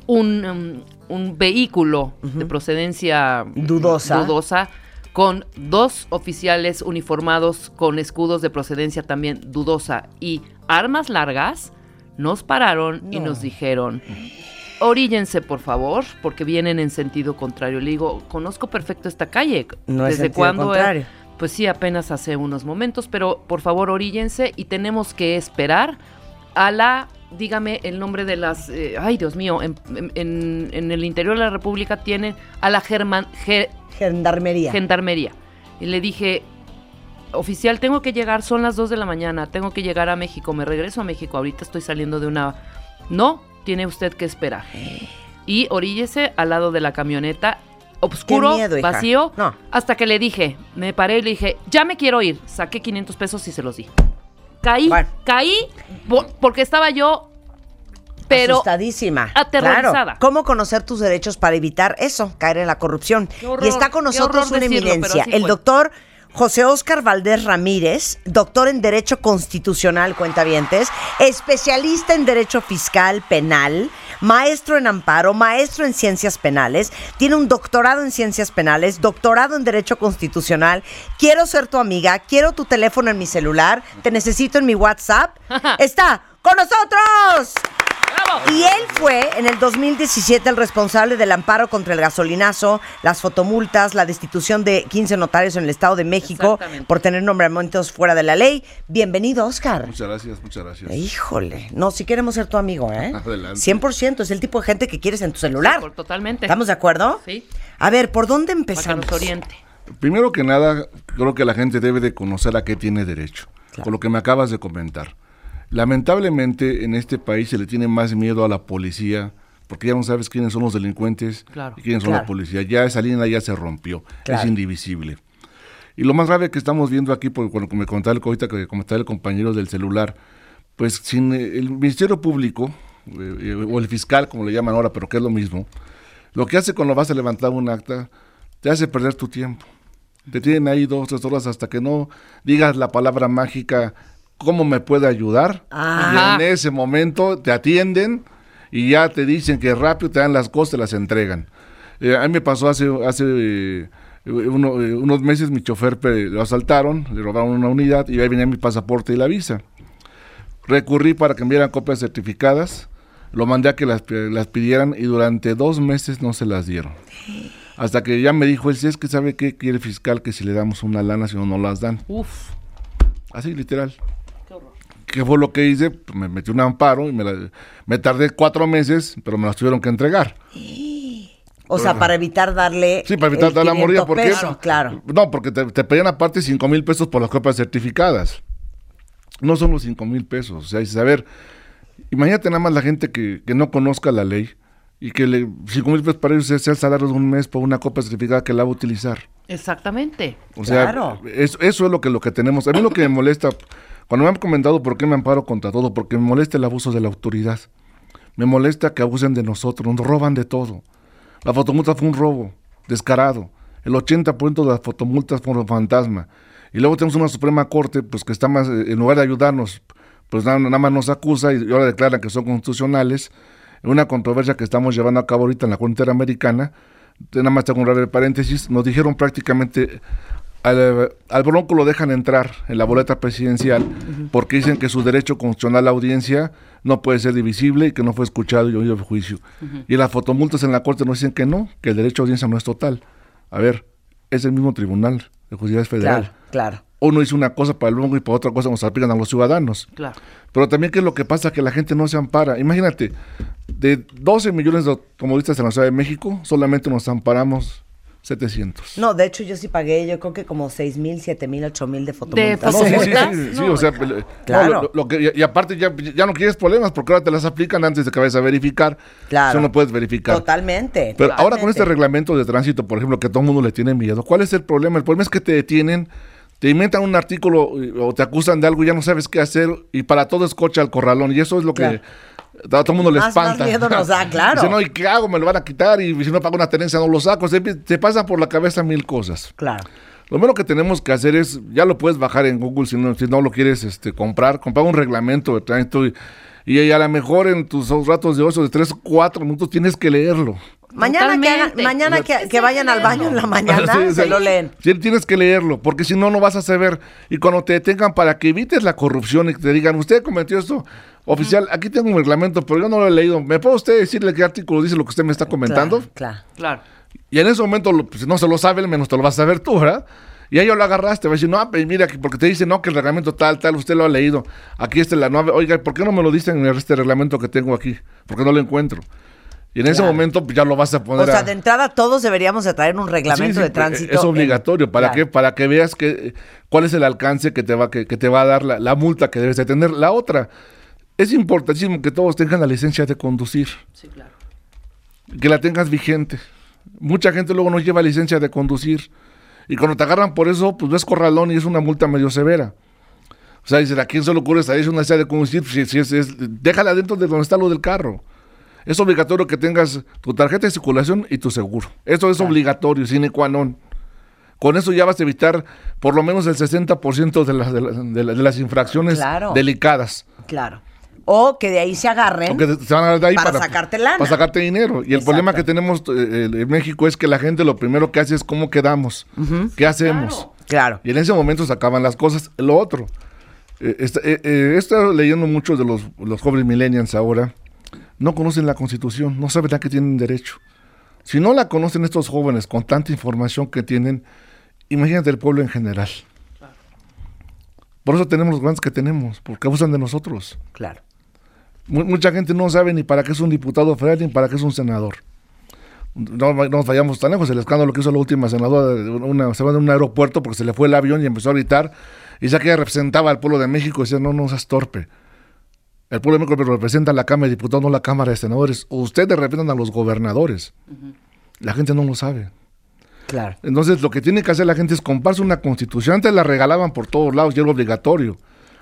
un, um, un vehículo de procedencia Dudosa. dudosa con dos oficiales uniformados con escudos de procedencia también dudosa y armas largas, nos pararon y No. nos dijeron, oríllense por favor, porque vienen en sentido contrario. Le digo, conozco perfecto esta calle. No es ¿Desde sentido cuándo? contrario. Pues sí, apenas hace unos momentos, pero por favor oríllense y tenemos que esperar a la, dígame el nombre de las, eh, ay Dios mío, en, en- en el interior de la República tienen a la German, Ge- Gendarmería. Gendarmería. Y le dije, oficial, tengo que llegar, son las 2 de la mañana, tengo que llegar a México, me regreso a México, ahorita estoy saliendo de una... No, tiene usted que esperar. Y oríllese al lado de la camioneta, oscuro, miedo, vacío, No. hasta que le dije, me paré y le dije, ya me quiero ir, saqué 500 pesos y se los di. Caí, Bueno. caí por- porque estaba yo, pero Asustadísima. aterrorizada. Claro. ¿Cómo conocer tus derechos para evitar eso, caer en la corrupción? Horror, y está con nosotros una decirlo, eminencia, el doctor José Óscar Valdés Ramírez, doctor en Derecho Constitucional, cuentavientes, especialista en Derecho Fiscal Penal, maestro en amparo, maestro en Ciencias Penales, tiene un doctorado en Ciencias Penales, doctorado en Derecho Constitucional. Quiero ser tu amiga, quiero tu teléfono en mi celular, te necesito en mi WhatsApp. Está con nosotros. Y él fue en el 2017 el responsable del amparo contra el gasolinazo, las fotomultas, la destitución de 15 notarios en el Estado de México por tener nombramientos fuera de la ley. Bienvenido, Oscar. Muchas gracias, muchas gracias. Híjole, no, si queremos ser tu amigo, ¿eh? Adelante. 100% es el tipo de gente que quieres en tu celular. Por- totalmente. ¿Estamos de acuerdo? Sí. A ver, ¿por dónde Para que empezamos? nos oriente. Primero que nada, creo que la gente debe de conocer a qué tiene derecho, con lo que me acabas de comentar. Lamentablemente en este país se le tiene más miedo a la policía, porque ya no sabes quiénes son los delincuentes Claro. y quiénes son la policía. Ya esa línea ya se rompió, Claro. es indivisible. Y lo más grave que estamos viendo aquí, porque cuando me contaba el, ahorita que comentaba el compañero del celular, pues sin eh, el Ministerio Público, eh, eh, o el fiscal, como le llaman ahora, pero que es lo mismo, lo que hace cuando vas a levantar un acta, te hace perder tu tiempo. Te tienen ahí dos, tres horas hasta que no digas la palabra mágica, ¿cómo me puede ayudar? Ah. Y en ese momento te atienden y ya te dicen que rápido te dan las cosas, te las entregan. Eh, a mí me pasó hace, hace eh, uno- eh, unos meses, mi chofer lo asaltaron, le robaron una unidad y ahí venía mi pasaporte y la visa. Recurrí para que me dieran copias certificadas, lo mandé a que las, las pidieran y durante dos meses no se las dieron. Hasta que ya me dijo él, si es que sabe qué quiere el fiscal, que si le damos una lana, si no, no las dan. Uf. Así, literal. ¿Qué fue lo que hice? Pues me metí un amparo y me, la- me tardé cuatro meses, pero me las tuvieron que entregar. O sea, para evitar darle. Sí, para evitar el dar la 500 mordida. ¿Por qué? pesos, claro. No, porque te, te pedían aparte cinco mil pesos por las copias certificadas. No son los cinco mil pesos. O sea, dices, a ver, imagínate nada más la gente que, que no conozca la ley y que le cinco mil pesos para ellos sea el salario de un mes por una copia certificada que la va a utilizar. Exactamente. O sea, Claro. eso, eso es lo que, lo que tenemos. A mí lo que me molesta, cuando me han comentado por qué me amparo contra todo, porque me molesta el abuso de la autoridad. Me molesta que abusen de nosotros, nos roban de todo. La fotomulta fue un robo, descarado. El 80% de las fotomultas fueron fantasma. Y luego tenemos una Suprema Corte, pues que está más, eh, en lugar de ayudarnos, pues nada, más nos acusa y ahora declaran que son constitucionales. Una controversia que estamos llevando a cabo ahorita en la Corte Interamericana, nada más tengo un breve paréntesis, nos dijeron prácticamente al, al, Bronco lo dejan entrar en la boleta presidencial porque dicen que su derecho constitucional a la audiencia no puede ser divisible y que no fue escuchado y oído de juicio. Y las fotomultas en la corte nos dicen que no, que el derecho a audiencia no es total. A ver, es el mismo tribunal de justicia federal. Claro, claro. Uno dice una cosa para el Bronco y para otra cosa nos aplican a los ciudadanos. Claro. Pero también, ¿qué es lo que pasa? Que la gente no se ampara. Imagínate, de 12 millones de automovilistas en la Ciudad de México, solamente nos amparamos 700. No, de hecho yo sí pagué, yo creo que como 6 mil, 7 mil, 8 mil de fotomultas. No, sí, sí, sí, sí, o sea, Claro. no, lo- lo que- y, aparte ya, ya no quieres problemas porque ahora te las aplican antes de que vayas a verificar. Claro. Eso no puedes verificar. Totalmente. Pero ahora con este reglamento de tránsito, por ejemplo, que todo el mundo le tiene miedo, ¿cuál es el problema? El problema es que te detienen, te inventan un artículo o te acusan de algo y ya no sabes qué hacer y para todo es coche al corralón y eso es lo que a todo el mundo le Más- más espanta. miedo nos da, claro. Dice, no, ¿y qué hago? Me lo van a quitar y si no pago una tenencia no lo saco. Se, te pasan por la cabeza mil cosas. Claro. Lo menos que tenemos que hacer es, ya lo puedes bajar en Google si no, si no lo quieres este, comprar, comprar un reglamento de tránsito y, y a lo mejor en tus ratos de ocio de 3, 4 minutos tienes que leerlo. Mañana, que, hagan- mañana que, que vayan al baño en la mañana, Sí, se sí. lo leen. Sí, tienes que leerlo, porque si no, no vas a saber. Y cuando te detengan para que evites la corrupción y que te digan, usted cometió esto, oficial, aquí tengo un reglamento, pero yo no lo he leído. ¿Me puede usted decirle qué artículo dice lo que usted me está comentando? Claro, Claro. Y en ese momento, pues, si no se lo sabe, al menos te lo vas a saber tú, ¿verdad? Y ahí ya lo agarraste, va a decir, no, pues, mira, que- porque te dice, no, que el reglamento tal, tal, usted lo ha leído. Aquí está la nueva, oiga, ¿por qué no me lo dicen en este reglamento que tengo aquí? Porque no lo encuentro. Y en ese momento pues, ya lo vas a poner O sea, a... de entrada todos deberíamos de traer un reglamento Sí, sí, de tránsito. Es en- obligatorio, ¿para Claro. qué? Para que veas que, cuál es el alcance que te va, que, que te va a dar la, la multa que debes de tener. La otra, es importantísimo que todos tengan la licencia de conducir, Sí, claro. que la tengas vigente. Mucha gente luego no lleva licencia de conducir. Y cuando te agarran por eso, pues ves corralón y es una multa medio severa. O sea, dicen, ¿a quién se le ocurre? Es una licencia de conducir, si, si es, es- déjala dentro de donde está lo del carro. Es obligatorio que tengas tu tarjeta de circulación y tu seguro. Eso es obligatorio, sine qua non. Con eso ya vas a evitar por lo menos el 60% de, las- de, las- de infracciones Claro. delicadas. Claro. O que de ahí se agarren. Porque se van a de ahí Para sacarte lana. Para sacarte dinero. Y el problema que tenemos eh, en México es que la gente lo primero que hace es cómo quedamos. ¿Qué hacemos? Claro. Y en ese momento se acaban las cosas. Lo otro, eh, está- eh, eh, he estado leyendo mucho de los, los jóvenes millennials ahora. No conocen la constitución, no saben a qué tienen derecho. Si no la conocen estos jóvenes con tanta información que tienen, imagínate el pueblo en general. Por eso tenemos los grandes que tenemos, porque abusan de nosotros. Claro. Mu- mucha gente no sabe ni para qué es un diputado federal ni para qué es un senador. No, no nos vayamos tan lejos. El escándalo que hizo la última senadora de una, se va de un aeropuerto porque se le fue el avión y empezó a gritar. Y ya que ella representaba al pueblo de México, decía: No, no seas torpe. El pueblo de México representa a la Cámara de Diputados, no la Cámara de Senadores. Ustedes representan a los gobernadores. La gente no lo sabe. Claro. Entonces, lo que tiene que hacer la gente es comprarse una constitución. Antes la regalaban por todos lados y era obligatorio.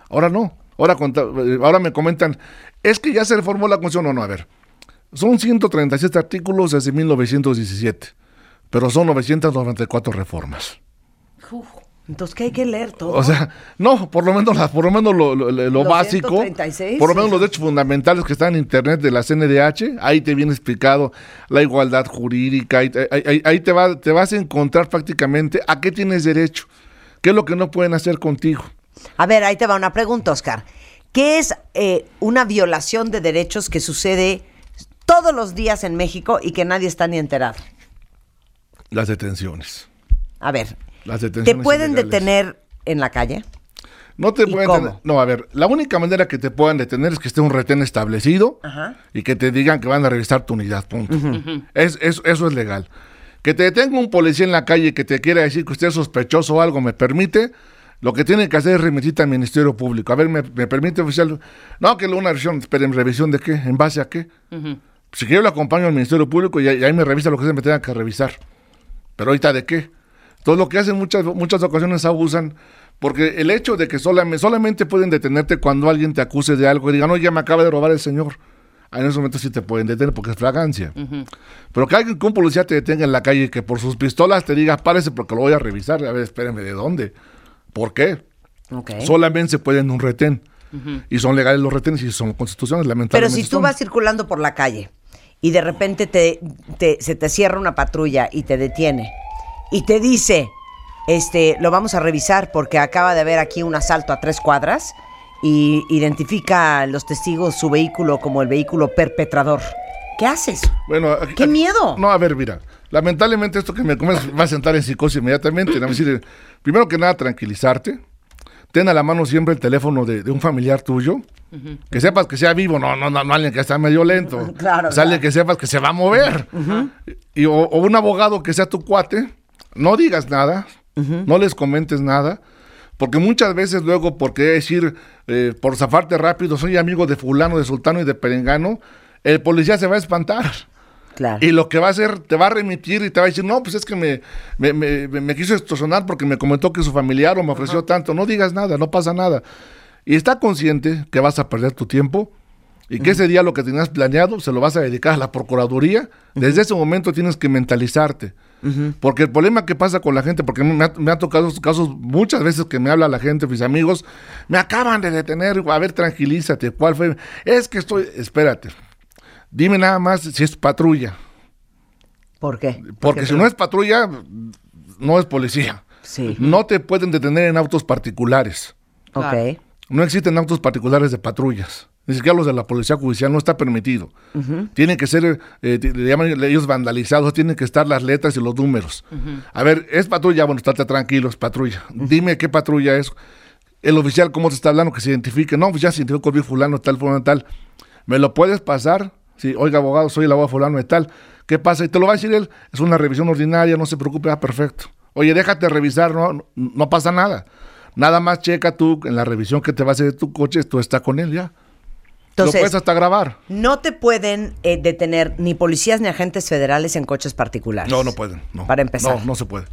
Ahora no. Ahora, eh, ahora me comentan, es que ya se reformó la constitución. No, no, a ver. Son 137 artículos desde 1917, pero son 994 reformas. Entonces, ¿qué hay que leer todo? O sea, no, por lo menos, la- por lo, menos lo, lo- lo Los básico, 136, por lo menos los derechos fundamentales que están en internet de la CNDH, ahí te viene explicado la igualdad jurídica, ahí, ahí- ahí- ahí te, va, te vas a encontrar prácticamente a qué tienes derecho, qué es lo que no pueden hacer contigo. A ver, ahí te va una pregunta, Oscar. ¿Qué es eh, una violación de derechos que sucede todos los días en México y que nadie está ni enterado? Las detenciones. A ver, Las ¿te pueden ilegales. detener en la calle? No te ¿Y pueden cómo? detener- No, a ver, la única manera que te puedan detener es que esté un retén establecido Ajá. y que te digan que van a revisar tu unidad, punto. es, es- eso es legal. Que te detenga un policía en la calle y que te quiera decir que usted es sospechoso o algo me permite, lo que tiene que hacer es remitirte al Ministerio Público. A ver, ¿me, me permite oficial? No, que una revisión, esperen, ¿revisión de qué? ¿En base a qué? Si quiero lo acompaño al Ministerio Público y, ahí- y ahí me revisa lo que se me tenga que revisar. Pero ahorita de qué? Entonces lo que hacen muchas, muchas ocasiones abusan, porque el hecho de que solamente, solamente pueden detenerte cuando alguien te acuse de algo y digan, no, ya me acaba de robar el señor. En ese momento sí te pueden detener porque es fragancia. Pero que alguien, que un policía te detenga en la calle y que por sus pistolas te diga, párese porque lo voy a revisar. A ver, espérenme, ¿de dónde? ¿Por qué? Solamente se puede en un retén. Y son legales los retenes y son constituciones, Pero lamentablemente. si tú son. vas circulando por la calle y de repente te, te- se te cierra una patrulla y te detiene y te dice, este, lo vamos a revisar porque acaba de haber aquí un asalto a tres cuadras y identifica a los testigos su vehículo como el vehículo perpetrador. ¿Qué haces? Bueno, ¡Qué miedo! No, a ver, mira. Lamentablemente esto que me comes va a sentar en psicosis inmediatamente. Nada más decir, primero que nada, tranquilizarte. Ten a la mano siempre el teléfono de, de un familiar tuyo. Que sepas que sea vivo, no, no, no, no alguien que está medio lento. Claro, claro. que sepas que se va a mover. Y, o, o un abogado que sea tu cuate. No digas nada, no les comentes nada. Porque muchas veces luego, porque decir, eh, por zafarte rápido, soy amigo de fulano, de sultano y de perengano, el policía se va a espantar. Claro. Y lo que va a hacer, te va a remitir y te va a decir, no, pues es que me, me, me- me- me quiso extorsionar porque me comentó que su familiar o me ofreció tanto. No digas nada, no pasa nada. Y está consciente que vas a perder tu tiempo y que ese día lo que tenías planeado se lo vas a dedicar a la Procuraduría. Desde ese momento tienes que mentalizarte. Porque el problema que pasa con la gente, porque me ha, me ha tocado estos casos muchas veces que me habla la gente, mis amigos, me acaban de detener, a ver, tranquilízate, ¿cuál fue? Es que estoy, espérate, dime nada más si es patrulla. ¿Por qué? Porque si no es patrulla, no es policía. Sí. No te pueden detener en autos particulares. Ok. No existen autos particulares de patrullas. Ni siquiera los de la policía judicial no está permitido. Tienen que ser, eh, le llaman ellos vandalizados, tienen que estar las letras y los números. A ver, ¿es patrulla? Bueno, estate tranquilo, es patrulla. Dime qué patrulla es. El oficial, ¿cómo te está hablando? Que se identifique. No, pues ya se identificó con fulano, tal, fulano, tal. ¿Me lo puedes pasar? Sí, oiga, abogado, soy el abogado fulano de tal. ¿Qué pasa? Y te lo va a decir él. Es una revisión ordinaria, no se preocupe, ah, perfecto. Oye, déjate revisar, no, no, no pasa nada. Nada más checa tú en la revisión que te va a hacer de tu coche, tú estás con él ya. Entonces- lo puedes hasta grabar. No te pueden eh, detener ni policías ni agentes federales en coches particulares. No, no pueden. No. Para empezar. No, no se puede.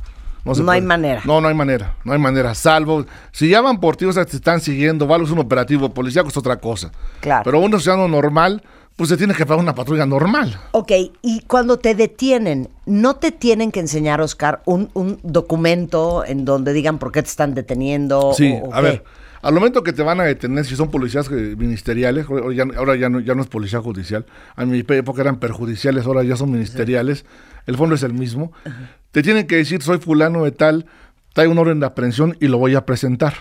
No se hay puede. manera. No, no hay manera. No hay manera. Salvo, si ya van por ti, o sea, te están siguiendo, vale, es un operativo policíaco, es otra cosa. Claro. Pero uno ciudadano normal, pues se tiene que pagar una patrulla normal. Ok, y cuando te detienen, ¿no te tienen que enseñar, Oscar, un, un documento en donde digan por qué te están deteniendo? Sí, o- o a qué? ver, al momento que te van a detener, si son policías eh, ministeriales, ahora ya, ahora ya no, ya no es policía judicial, a mi época eran perjudiciales, ahora ya son ministeriales, el fondo es el mismo, te tienen que decir, soy fulano de tal, trae un orden de aprehensión y lo voy a presentar.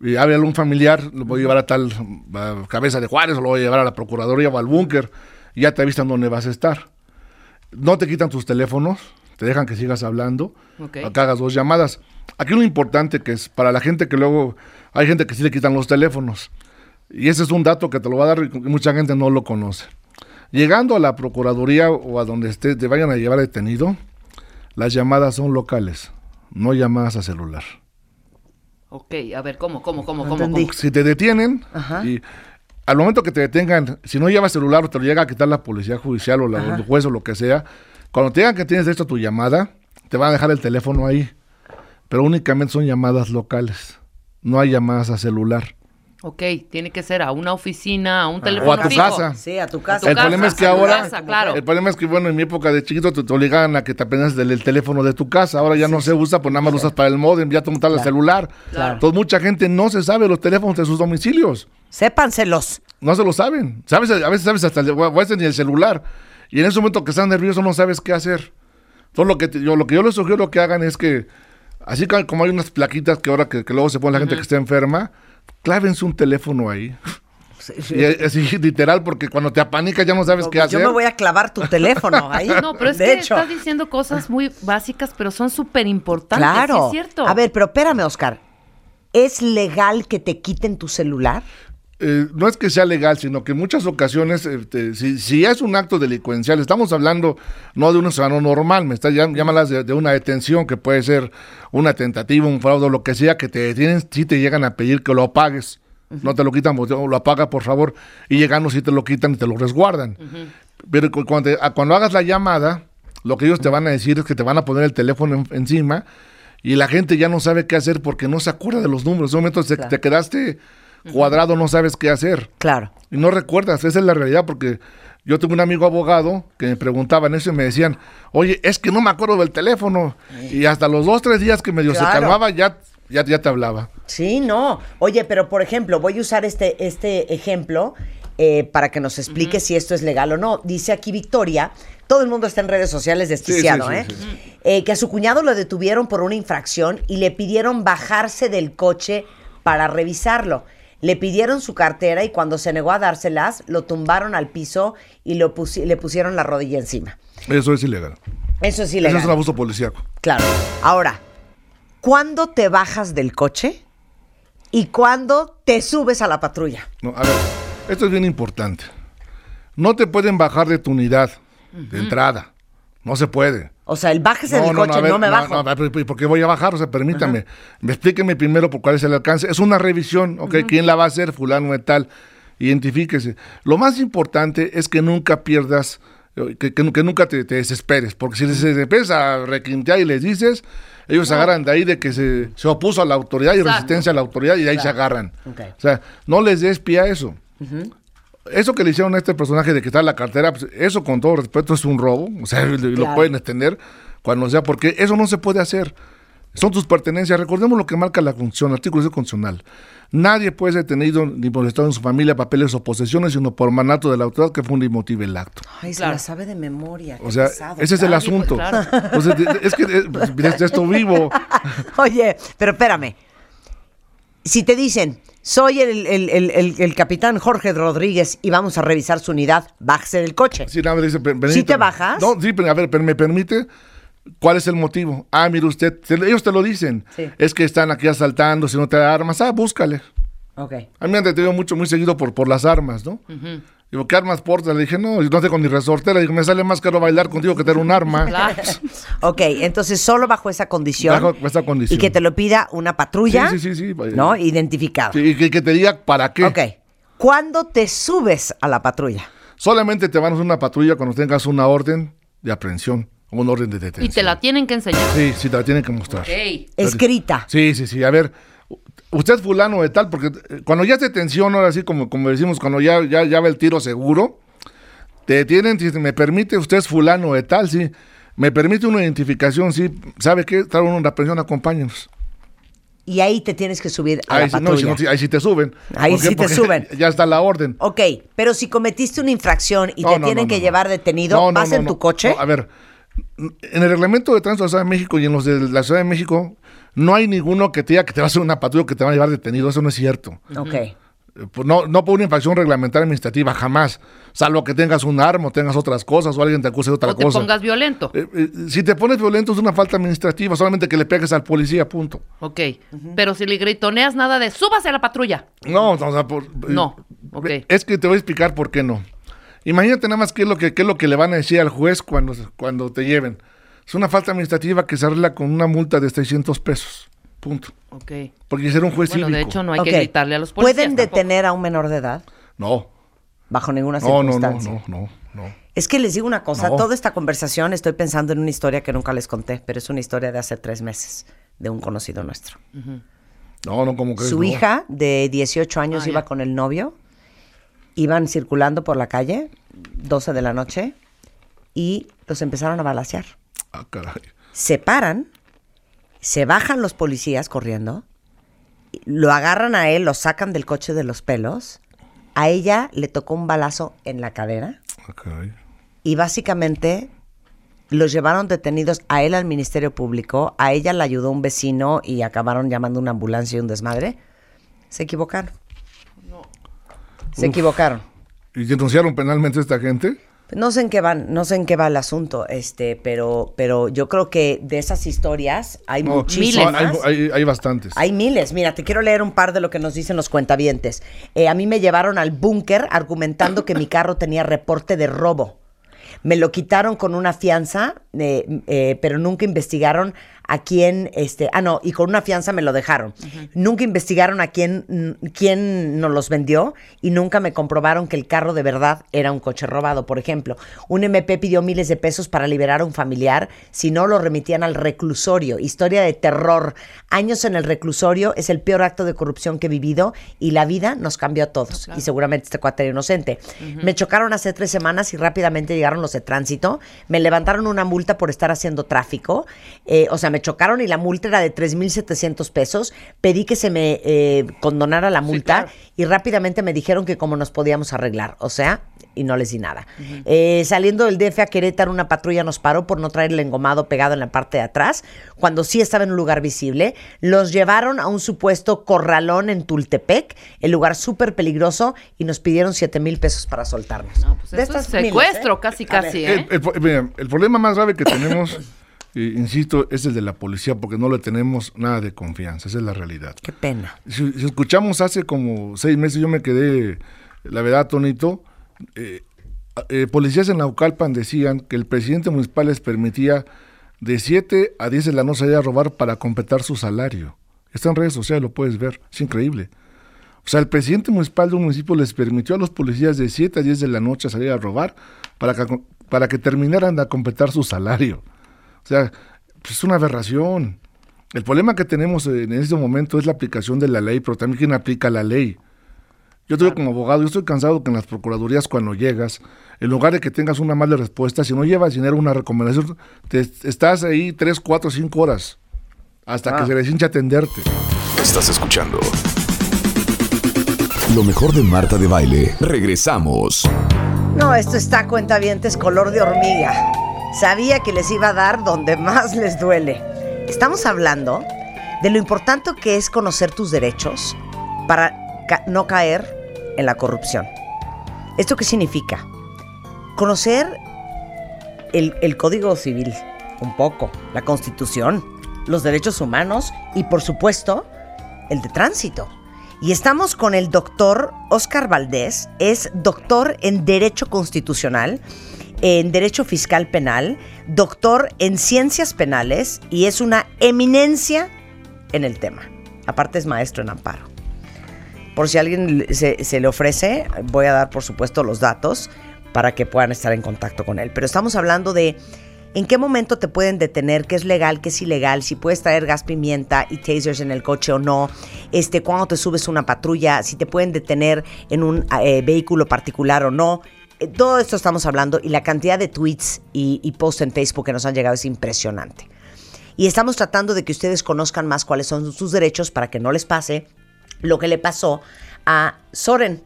Y había algún familiar, lo voy a llevar a tal a cabeza de Juárez, o lo voy a llevar a la Procuraduría o al búnker, y ya te avisan dónde vas a estar. No te quitan tus teléfonos, te dejan que sigas hablando, Ok. a que hagas dos llamadas. Aquí lo importante que es para la gente que luego, hay gente que sí le quitan los teléfonos, y ese es un dato que te lo va a dar y mucha gente no lo conoce. Llegando a la Procuraduría o a donde esté, te vayan a llevar detenido, las llamadas son locales, no llamadas a celular. Ok, a ver, ¿cómo, cómo, cómo, No cómo? Si te detienen Ajá. y al momento que te detengan, si no llevas celular o te lo llega a quitar la policía judicial o la, Ajá. el juez o lo que sea, cuando te digan que tienes derecho a tu llamada, te van a dejar el teléfono ahí. Pero únicamente son llamadas locales. No hay llamadas a celular. Ok, tiene que ser a una oficina, a un O teléfono a tu fijo. casa. Sí, a tu A casa. tu el casa, problema es que ahora, casa, claro. el problema es que bueno, en mi época de chiquito te, te obligaban a que te aprendas del el teléfono de tu casa. Ahora ya no se usa, pues nada más lo usas para el modem, ya te montas el celular. Claro. Entonces mucha gente no se sabe los teléfonos de sus domicilios. Sépanselos. No se lo saben. Sabes, a veces sabes hasta el, o a veces ni el celular. Y en ese momento que estás nervioso no sabes qué hacer. Entonces lo que te- yo, lo que yo les sugiero que hagan es que, así como hay unas plaquitas que ahora que, que luego se pone la gente que está enferma, clávense un teléfono ahí. Y es- así literal, porque cuando te apanicas ya no sabes qué Yo hacer. me voy a clavar tu teléfono ahí. No, pero es de que hecho. estás diciendo cosas muy básicas, pero son súper importantes. Claro. Sí es cierto. A ver, pero espérame, Oscar. ¿Es legal que te quiten tu celular? Eh, no es que sea legal, sino que en muchas ocasiones, este, si, si es un acto delincuencial, estamos hablando no de un ciudadano normal, me está llámalas de, de una detención que puede ser una tentativa, un fraude, lo que sea, que te detienen, si te llegan a pedir que lo pagues. No te lo quitan, pues, lo apaga por favor, y llegando si te lo quitan y te lo resguardan. Pero cu- cuando, te- cuando hagas la llamada, lo que ellos te van a decir es que te van a poner el teléfono en- encima y la gente ya no sabe qué hacer porque no se acuerda de los números. En un momento te quedaste cuadrado, no sabes qué hacer. Claro. Y no recuerdas, esa es la realidad, porque yo tuve un amigo abogado que me preguntaban eso y me decían, oye, es que no me acuerdo del teléfono. Y hasta los dos, tres días que medio se Claro. calmaba, ya ya, ya te hablaba. Sí, no. Oye, pero por ejemplo, voy a usar este, este ejemplo eh, para que nos explique si esto es legal o no. Dice aquí Victoria, todo el mundo está en redes sociales desquiciado, sí, ¿eh? sí. Eh, que a su cuñado lo detuvieron por una infracción y le pidieron bajarse del coche para revisarlo. Le pidieron su cartera y cuando se negó a dárselas, lo tumbaron al piso y lo pusi- le pusieron la rodilla encima. Eso es ilegal. Eso es Eso ilegal. es un abuso policíaco. Claro. Ahora, ¿cuándo te bajas del coche y cuándo te subes a la patrulla? No, a ver, esto es bien importante. No te pueden bajar de tu unidad de entrada. No se puede. O sea, el bájese del a coche, no, ver, me bajo. ¿y ¿Por qué voy a bajar? O sea, permítame. Me explíqueme primero por cuál es el alcance. Es una revisión, ¿ok? ¿Quién la va a hacer? Fulano de tal. Identifíquese. Lo más importante es que nunca pierdas, eh, que, que- que nunca te, te desesperes. Porque si se empieza a requintear y les dices, ellos se agarran de ahí de que se, se opuso a la autoridad y Exacto. resistencia a la autoridad y de ahí se agarran. Ok. O sea, no les des pie a eso. Eso que le hicieron a este personaje de quitar la cartera, pues, eso con todo respeto es un robo. O sea, lo- lo Claro. pueden extender cuando sea, porque eso no se puede hacer. Son tus pertenencias. Recordemos lo que marca la función, artículo 6 constitucional. Nadie puede ser detenido ni molestado en su familia, papeles o posesiones, sino por mandato de la autoridad que funde y motive el acto. Ay, se Claro. la sabe de memoria. O sea, pesado. ese es el Claro, asunto. claro. Entonces, de- de- es que eh, pues, desde esto vivo. Oye, pero espérame. Si te dicen, soy el, el- el- capitán Jorge Rodríguez y vamos a revisar su unidad, bájese del coche. Sí, nada, me dice, "Per- ¿Sí permítame". te bajas? No, sí, pero a ver, pero me permite. ¿Cuál es el motivo? Ah, mire usted, te- ellos te lo dicen. Sí. Es que están aquí asaltando, si no te da armas, ah, búscale. Ok. A mí me han detenido mucho, muy seguido por, por las armas, ¿no? Digo, ¿qué armas portas? Le dije, no, no tengo ni resortera. Le dije, me sale más caro bailar contigo que tener un arma. Claro. Ok, entonces solo bajo esa condición. Bajo esa condición. Y que te lo pida una patrulla. Sí, sí, sí, sí. ¿No? Identificado. Sí, y que, que te diga para qué. Ok. ¿Cuándo te subes a la patrulla? Solamente te van a hacer una patrulla cuando tengas una orden de aprehensión o una orden de detención. Y te la tienen que enseñar. Sí, sí, te la tienen que mostrar. Ok. Escrita. Sí, sí, sí. A ver, usted es fulano de tal, porque eh, cuando ya es detención, ahora sí, como, como decimos, cuando ya, ya, ya va el tiro seguro, te detienen, si me permite, usted es fulano de tal, sí. Me permite una identificación, sí. ¿Sabe qué? Trae una pensión, acompáñenos. Y ahí te tienes que subir a Ahí, la no, si no, ahí sí te suben. Ahí sí te suben. Ya está la orden. Ok, pero si cometiste una infracción y No, te tienen que llevar detenido, ¿vas en tu coche? A ver, en el reglamento de tránsito de la Ciudad de México y en los de la Ciudad de México, no hay ninguno que te diga que te va a hacer una patrulla o que te va a llevar detenido. Eso no es cierto. Ok. Eh, pues No, no por una infracción reglamentaria administrativa, jamás. Salvo que tengas un arma o tengas otras cosas o alguien te acuse de otra O te cosa. pongas violento. Eh, eh, si te pones violento es una falta administrativa, solamente que le pegues al policía, punto. Ok. Pero si le gritoneas nada de súbase a la patrulla. No, o sea, por- No, eh, ok. Es que te voy a explicar por qué no. Imagínate nada más qué es lo que, qué es lo que le van a decir al juez cuando, cuando te lleven. Es una falta administrativa que se arregla con una multa de 600 pesos. Punto. Ok. Porque ser un juez Bueno, cívico. de hecho no hay que gritarle a los policías. ¿Pueden tampoco. detener a un menor de edad? No. Bajo ninguna No, no, no, circunstancia. no, no, no. Es que les digo una cosa, No. toda esta conversación estoy pensando en una historia que nunca les conté, pero es una historia de hace tres meses, de un conocido nuestro. No, no, como que Su hija de 18 años Ah, iba ya. con el novio, iban circulando por la calle, 12 de la noche, y los empezaron a balasear. Ah, caray. Se paran, se bajan los policías corriendo, lo agarran a él, lo sacan del coche de los pelos, a ella le tocó un balazo en la cadera Ah, y básicamente los llevaron detenidos a él al Ministerio Público, a ella la ayudó un vecino y acabaron llamando una ambulancia y un desmadre. Se equivocaron. Se Uf. equivocaron. ¿Y denunciaron penalmente a esta gente? No sé en qué van, no sé en qué va el asunto, este, pero, pero yo creo que de esas historias hay No, muchísimas. hay, hay- hay bastantes. Hay miles. Mira, te quiero leer un par de lo que nos dicen los cuentavientes. Eh, a mí me llevaron al búnker argumentando que mi carro tenía reporte de robo. Me lo quitaron con una fianza, eh, eh, pero nunca investigaron a quién, este, ah, no, y con una fianza me lo dejaron. Nunca investigaron a quién, quién nos los vendió y nunca me comprobaron que el carro de verdad era un coche robado. Por ejemplo, un MP pidió miles de pesos para liberar a un familiar, si no lo remitían al reclusorio. Historia de terror. Años en el reclusorio es el peor acto de corrupción que he vivido y la vida nos cambió a todos. Y seguramente este cuate era inocente. Me chocaron hace tres semanas y rápidamente llegaron los de tránsito. Me levantaron una multa por estar haciendo tráfico. Eh, o sea, me me chocaron y la multa era de 3.700 pesos. Pedí que se me eh, condonara la multa y rápidamente me dijeron que cómo nos podíamos arreglar. O sea, y no les di nada. Eh, saliendo del DF a Querétaro, una patrulla nos paró por no traer el engomado pegado en la parte de atrás, cuando sí estaba en un lugar visible. Los llevaron a un supuesto corralón en Tultepec, el lugar súper peligroso, y nos pidieron 7 mil pesos para soltarnos. Pues eso es secuestro, casi, casi, El, ¿eh? el problema más grave que tenemos, eh, insisto, es el de la policía, porque no le tenemos nada de confianza, esa es la realidad. Qué pena. Si, si escuchamos hace como seis meses, yo me quedé, la verdad, atónito. eh, eh, policías en Naucalpan decían que el presidente municipal les permitía de 7 a 10 de la noche salir a robar para completar su salario. Está en redes sociales, lo puedes ver, es increíble. O sea, el presidente municipal de un municipio les permitió a los policías de 7 a 10 de la noche salir a robar para que, para que terminaran de completar su salario. O sea, pues es una aberración. El problema que tenemos en este momento es la aplicación de la ley, pero también quién aplica la ley. Yo digo como abogado, yo estoy cansado que en las procuradurías cuando llegas, en lugar de que tengas una mala respuesta, si no llevas dinero, una recomendación, te, estás ahí 3, 4, 5 horas hasta que se les hincha atenderte. Estás escuchando lo mejor de Marta de Baile. Regresamos. No, esto está cuentavientes color de hormiga. Sabía que les iba a dar donde más les duele. Estamos hablando de lo importante que es conocer tus derechos para no caer en la corrupción. ¿Esto qué significa? Conocer el Código Civil, un poco, la Constitución, los derechos humanos y, por supuesto, el de tránsito. Y estamos con el doctor Oscar Valdés, es doctor en Derecho Constitucional, en Derecho Fiscal Penal, doctor en Ciencias Penales y es una eminencia en el tema. Aparte es maestro en amparo. Por si alguien se, le ofrece, voy a dar por supuesto los datos para que puedan estar en contacto con él. Pero estamos hablando de en qué momento te pueden detener, qué es legal, qué es ilegal, si puedes traer gas pimienta y tasers en el coche o no, este, cuando te subes una patrulla, si te pueden detener en un eh, vehículo particular o no. Eh, Todo esto estamos hablando y la cantidad de tweets y, y posts en Facebook que nos han llegado es impresionante. Y estamos tratando de que ustedes conozcan más cuáles son sus derechos para que no les pase lo que le pasó a Soren.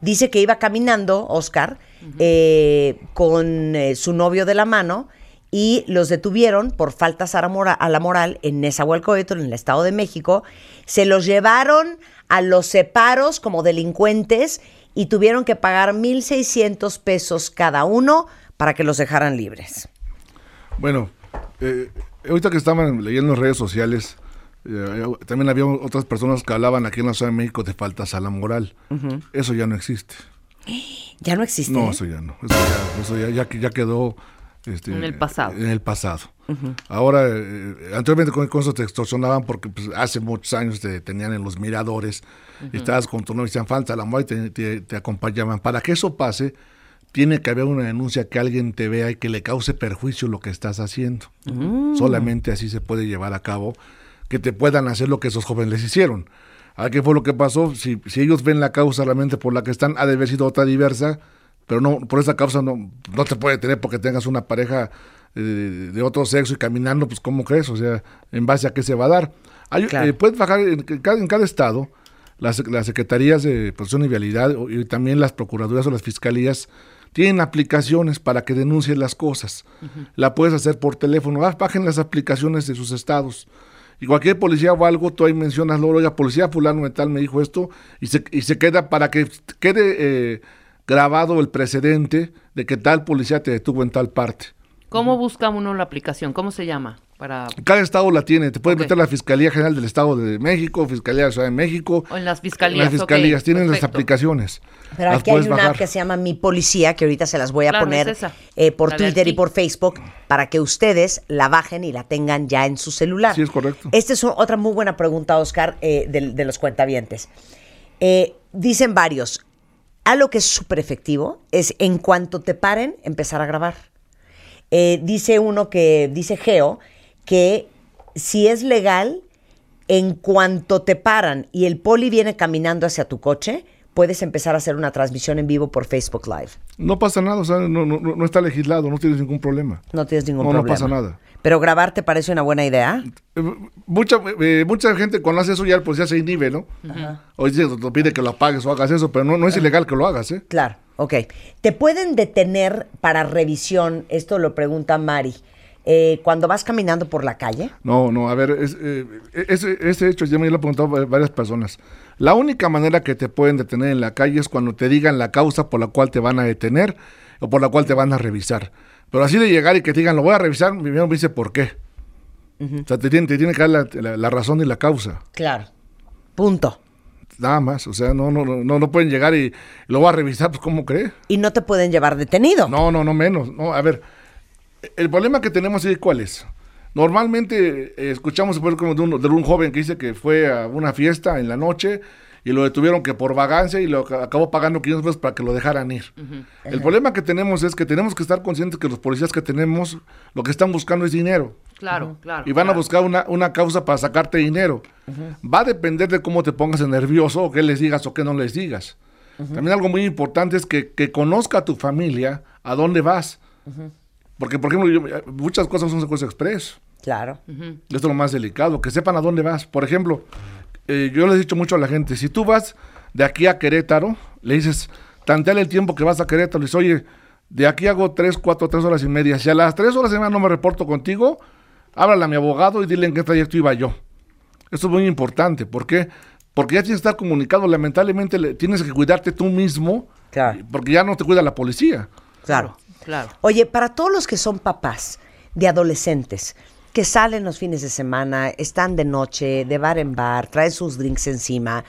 Dice que iba caminando, Oscar, eh, con eh, su novio de la mano y los detuvieron por faltas a la, mora- a la moral en Nezahualcóyotl, en el Estado de México. Se los llevaron a los separos como delincuentes y tuvieron que pagar 1.600 pesos cada uno para que los dejaran libres. Bueno, eh, ahorita que estaban leyendo en redes sociales, eh, también había otras personas que hablaban aquí en la Ciudad de México de faltas a la moral. Eso ya no existe. Ya no existe. No, ¿eh? eso ya no. Eso ya, eso ya, ya, que- ya quedó este, En el pasado. En el pasado. Ahora, eh, anteriormente con, con eso te extorsionaban porque pues, hace muchos años te tenían en los miradores, estabas con tu novio y decían falta la y te, te- te acompañaban. Para que eso pase, tiene que haber una denuncia que alguien te vea y que le cause perjuicio lo que estás haciendo. Mm. Solamente así se puede llevar a cabo que te puedan hacer lo que esos jóvenes les hicieron. ¿A qué fue lo que pasó? Si, si ellos ven la causa realmente por la que están, ha de haber sido otra diversa, pero no, por esa causa no, no te puede tener porque tengas una pareja eh, de otro sexo y caminando, pues ¿cómo crees? O sea, ¿en base a qué se va a dar? Hay, eh, puedes bajar en, en cada, en cada estado, las, las secretarías de protección y vialidad y también las procuradurías o las fiscalías tienen aplicaciones para que denuncien las cosas. La puedes hacer por teléfono. Ah, Bajen las aplicaciones de sus estados. Y cualquier policía o algo, tú ahí mencionas, luego, oiga, policía fulano de tal me dijo esto, y se, y se queda para que quede eh, grabado el precedente de que tal policía te detuvo en tal parte. ¿Cómo busca uno la aplicación? ¿Cómo se llama? Para Cada estado la tiene, te puedes meter a la Fiscalía General del Estado de México, Fiscalía de la Ciudad de México. o en las En fiscalías. las fiscalías tienen las aplicaciones. Pero las aquí hay una bajar. app que se llama Mi Policía, que ahorita se las voy a Claro, poner es eh, por La Twitter y por Facebook para que ustedes la bajen y la tengan ya en su celular. Sí, es correcto. Esta es un- otra muy buena pregunta, Oscar, eh, de, de los cuentavientes. Eh, dicen varios, algo que es súper efectivo es en cuanto te paren, empezar a grabar. Eh, dice uno que, dice Geo, que si es legal, en cuanto te paran y el poli viene caminando hacia tu coche, puedes empezar a hacer una transmisión en vivo por Facebook Live. No pasa nada, o sea, no, no, no está legislado, no tienes ningún problema. No tienes ningún no, problema. No pasa nada. Pero grabar te parece una buena idea. Eh, mucha, eh, mucha gente cuando hace eso ya pues ya se inhibe, ¿no? Ajá. Hoy te te pide que lo apagues o hagas eso, pero no, no es ilegal que lo hagas, ¿eh? Claro, ok. ¿Te pueden detener para revisión? Esto lo pregunta Mari. eh, cuando vas caminando por la calle. No, no, a ver, es, eh, ese, ese hecho ya me lo han preguntado va- varias personas. La única manera que te pueden detener en la calle es cuando te digan la causa por la cual te van a detener o por la cual te van a revisar. Pero así de llegar y que te digan, lo voy a revisar, primero me dice por qué. O sea, te tiene, te tiene que dar la, la- la razón y la causa. Claro. Punto. Nada más, o sea, no, no, no, no, pueden llegar y lo voy a revisar, pues ¿cómo cree? Y no te pueden llevar detenido. No, no, no menos. No, a ver, el problema que tenemos es cuál es. Normalmente eh, escuchamos por ejemplo, de un, de un joven que dice que fue a una fiesta en la noche y lo detuvieron que por vagancia y lo ac- acabó pagando 500 pesos para que lo dejaran ir. El problema que tenemos es que tenemos que estar conscientes que los policías que tenemos lo que están buscando es dinero. Claro, claro. Y van a buscar una, una causa para sacarte dinero. Va a depender de cómo te pongas nervioso o qué les digas o qué no les digas. También algo muy importante es que, que conozca a tu familia a dónde vas. Porque, por ejemplo, yo- muchas cosas son secuestro express. Claro. Esto es lo más delicado, que sepan a dónde vas. Por ejemplo, eh, yo les he dicho mucho a la gente, si tú vas de aquí a Querétaro, le dices, tanteale el tiempo que vas a Querétaro, le dices, oye, de aquí hago tres, cuatro, tres horas y media. Si a las tres horas y media no me reporto contigo, háblale a mi abogado y dile en qué trayecto iba yo. Esto es muy importante. ¿Por qué? Porque ya tienes que estar comunicado. Lamentablemente le- tienes que cuidarte tú mismo. Porque ya no te cuida la policía. Claro. Claro. Oye, para todos los que son papás de adolescentes, que salen los fines de semana, están de noche, de bar en bar, traen sus drinks encima,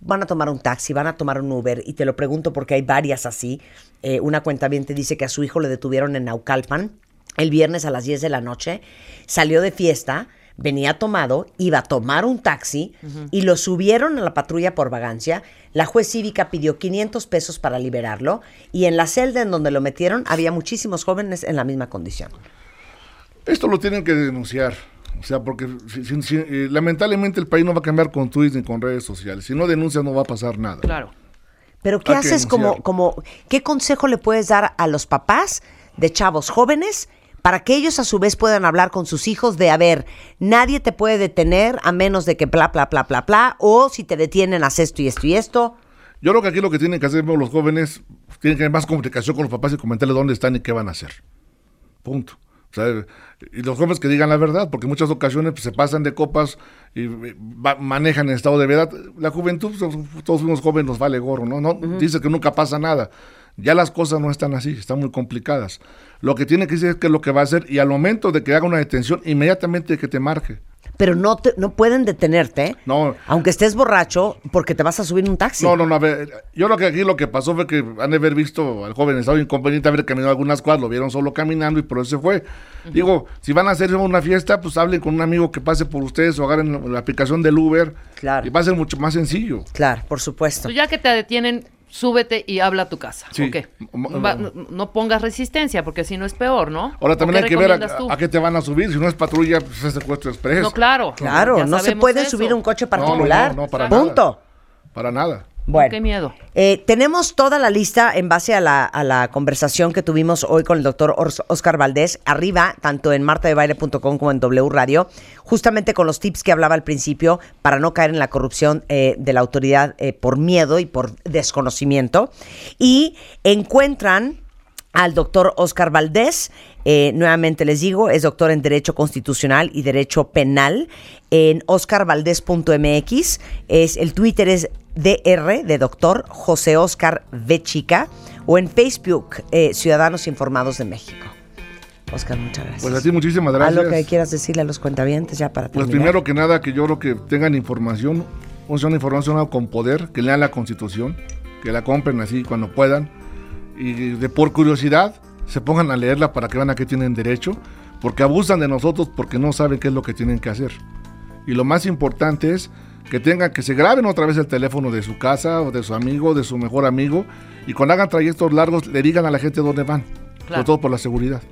van a tomar un taxi, van a tomar un Uber, y te lo pregunto porque hay varias así. Eh, una cuenta bien te dice que a su hijo le detuvieron en Naucalpan el viernes a las 10 de la noche, salió de fiesta, venía tomado, iba a tomar un taxi y lo subieron a la patrulla por vagancia. La juez cívica pidió 500 pesos para liberarlo y en la celda en donde lo metieron había muchísimos jóvenes en la misma condición. Esto lo tienen que denunciar. O sea, porque si- si- si- eh, lamentablemente el país no va a cambiar con tweets ni con redes sociales. Si no denuncias no va a pasar nada. Claro. Pero ¿qué Hay haces como, como, qué consejo le puedes dar a los papás de chavos jóvenes para que ellos a su vez puedan hablar con sus hijos de, a ver, nadie te puede detener a menos de que bla, bla, bla, bla, bla, o si te detienen, haz esto y esto y esto? Yo creo que aquí lo que tienen que hacer los jóvenes, tienen que tener más comunicación con los papás y comentarles dónde están y qué van a hacer. Punto. O sea, y los jóvenes que digan la verdad, porque en muchas ocasiones pues, se pasan de copas y eh, va- manejan en estado de verdad. La juventud, pues, todos unos jóvenes nos vale gorro, ¿no? no Dice que nunca pasa nada. Ya las cosas no están así, están muy complicadas. Lo que tiene que decir es qué es lo que va a hacer y al momento de que haga una detención, inmediatamente que te marque. Pero no, te- no pueden detenerte, No, aunque estés borracho, porque te vas a subir en un taxi. No, no, no, a ver, yo creo que aquí lo que pasó fue que han de haber visto al joven estado inconveniente, haber caminado algunas cuadras, lo vieron solo caminando y por eso se fue. Digo, si van a hacer una fiesta, pues hablen con un amigo que pase por ustedes o agarren la, la aplicación del Uber. Claro. Y va a ser mucho más sencillo. Claro, por supuesto. Tú ya que te detienen, súbete y habla a tu casa. Sí. ¿O qué? M- Va- no, pongas resistencia, porque si no es peor, ¿no? Ahora ¿O también hay que ver a, qué te van a subir. Si no es patrulla, pues es secuestro express. No, claro. Claro, no se puede eso. subir un coche No, no, no, particular. no, para Punto. nada. Para nada. Bueno, Qué miedo. Eh, tenemos toda la lista en base a la, a la conversación que tuvimos hoy con el doctor Oscar Valdés, arriba, tanto en martadebaile.com como en W Radio, justamente con los tips que hablaba al principio para no caer en la corrupción eh, de la autoridad eh, por miedo y por desconocimiento. Y encuentran al doctor Oscar Valdés. eh, nuevamente les digo, es doctor en Derecho Constitucional y Derecho Penal en oscarvaldés.mx. Es, el Twitter es DR de doctor José Oscar V. Chica o en Facebook eh, Ciudadanos Informados de México. Oscar, muchas gracias. Pues a ti muchísimas gracias. Algo que quieras decirle a los cuentavientes ya para Pues terminar. primero que nada, que yo creo que tengan información, una información con poder, que lean la constitución, que la compren así cuando puedan, y de por curiosidad se pongan a leerla para que vean a qué tienen derecho, porque abusan de nosotros porque no saben qué es lo que tienen que hacer. Y lo más importante es que tengan, que se graben otra vez el teléfono de su casa o de su amigo, de su mejor amigo, y cuando hagan trayectos largos le digan a la gente dónde van, Claro. sobre todo por la seguridad.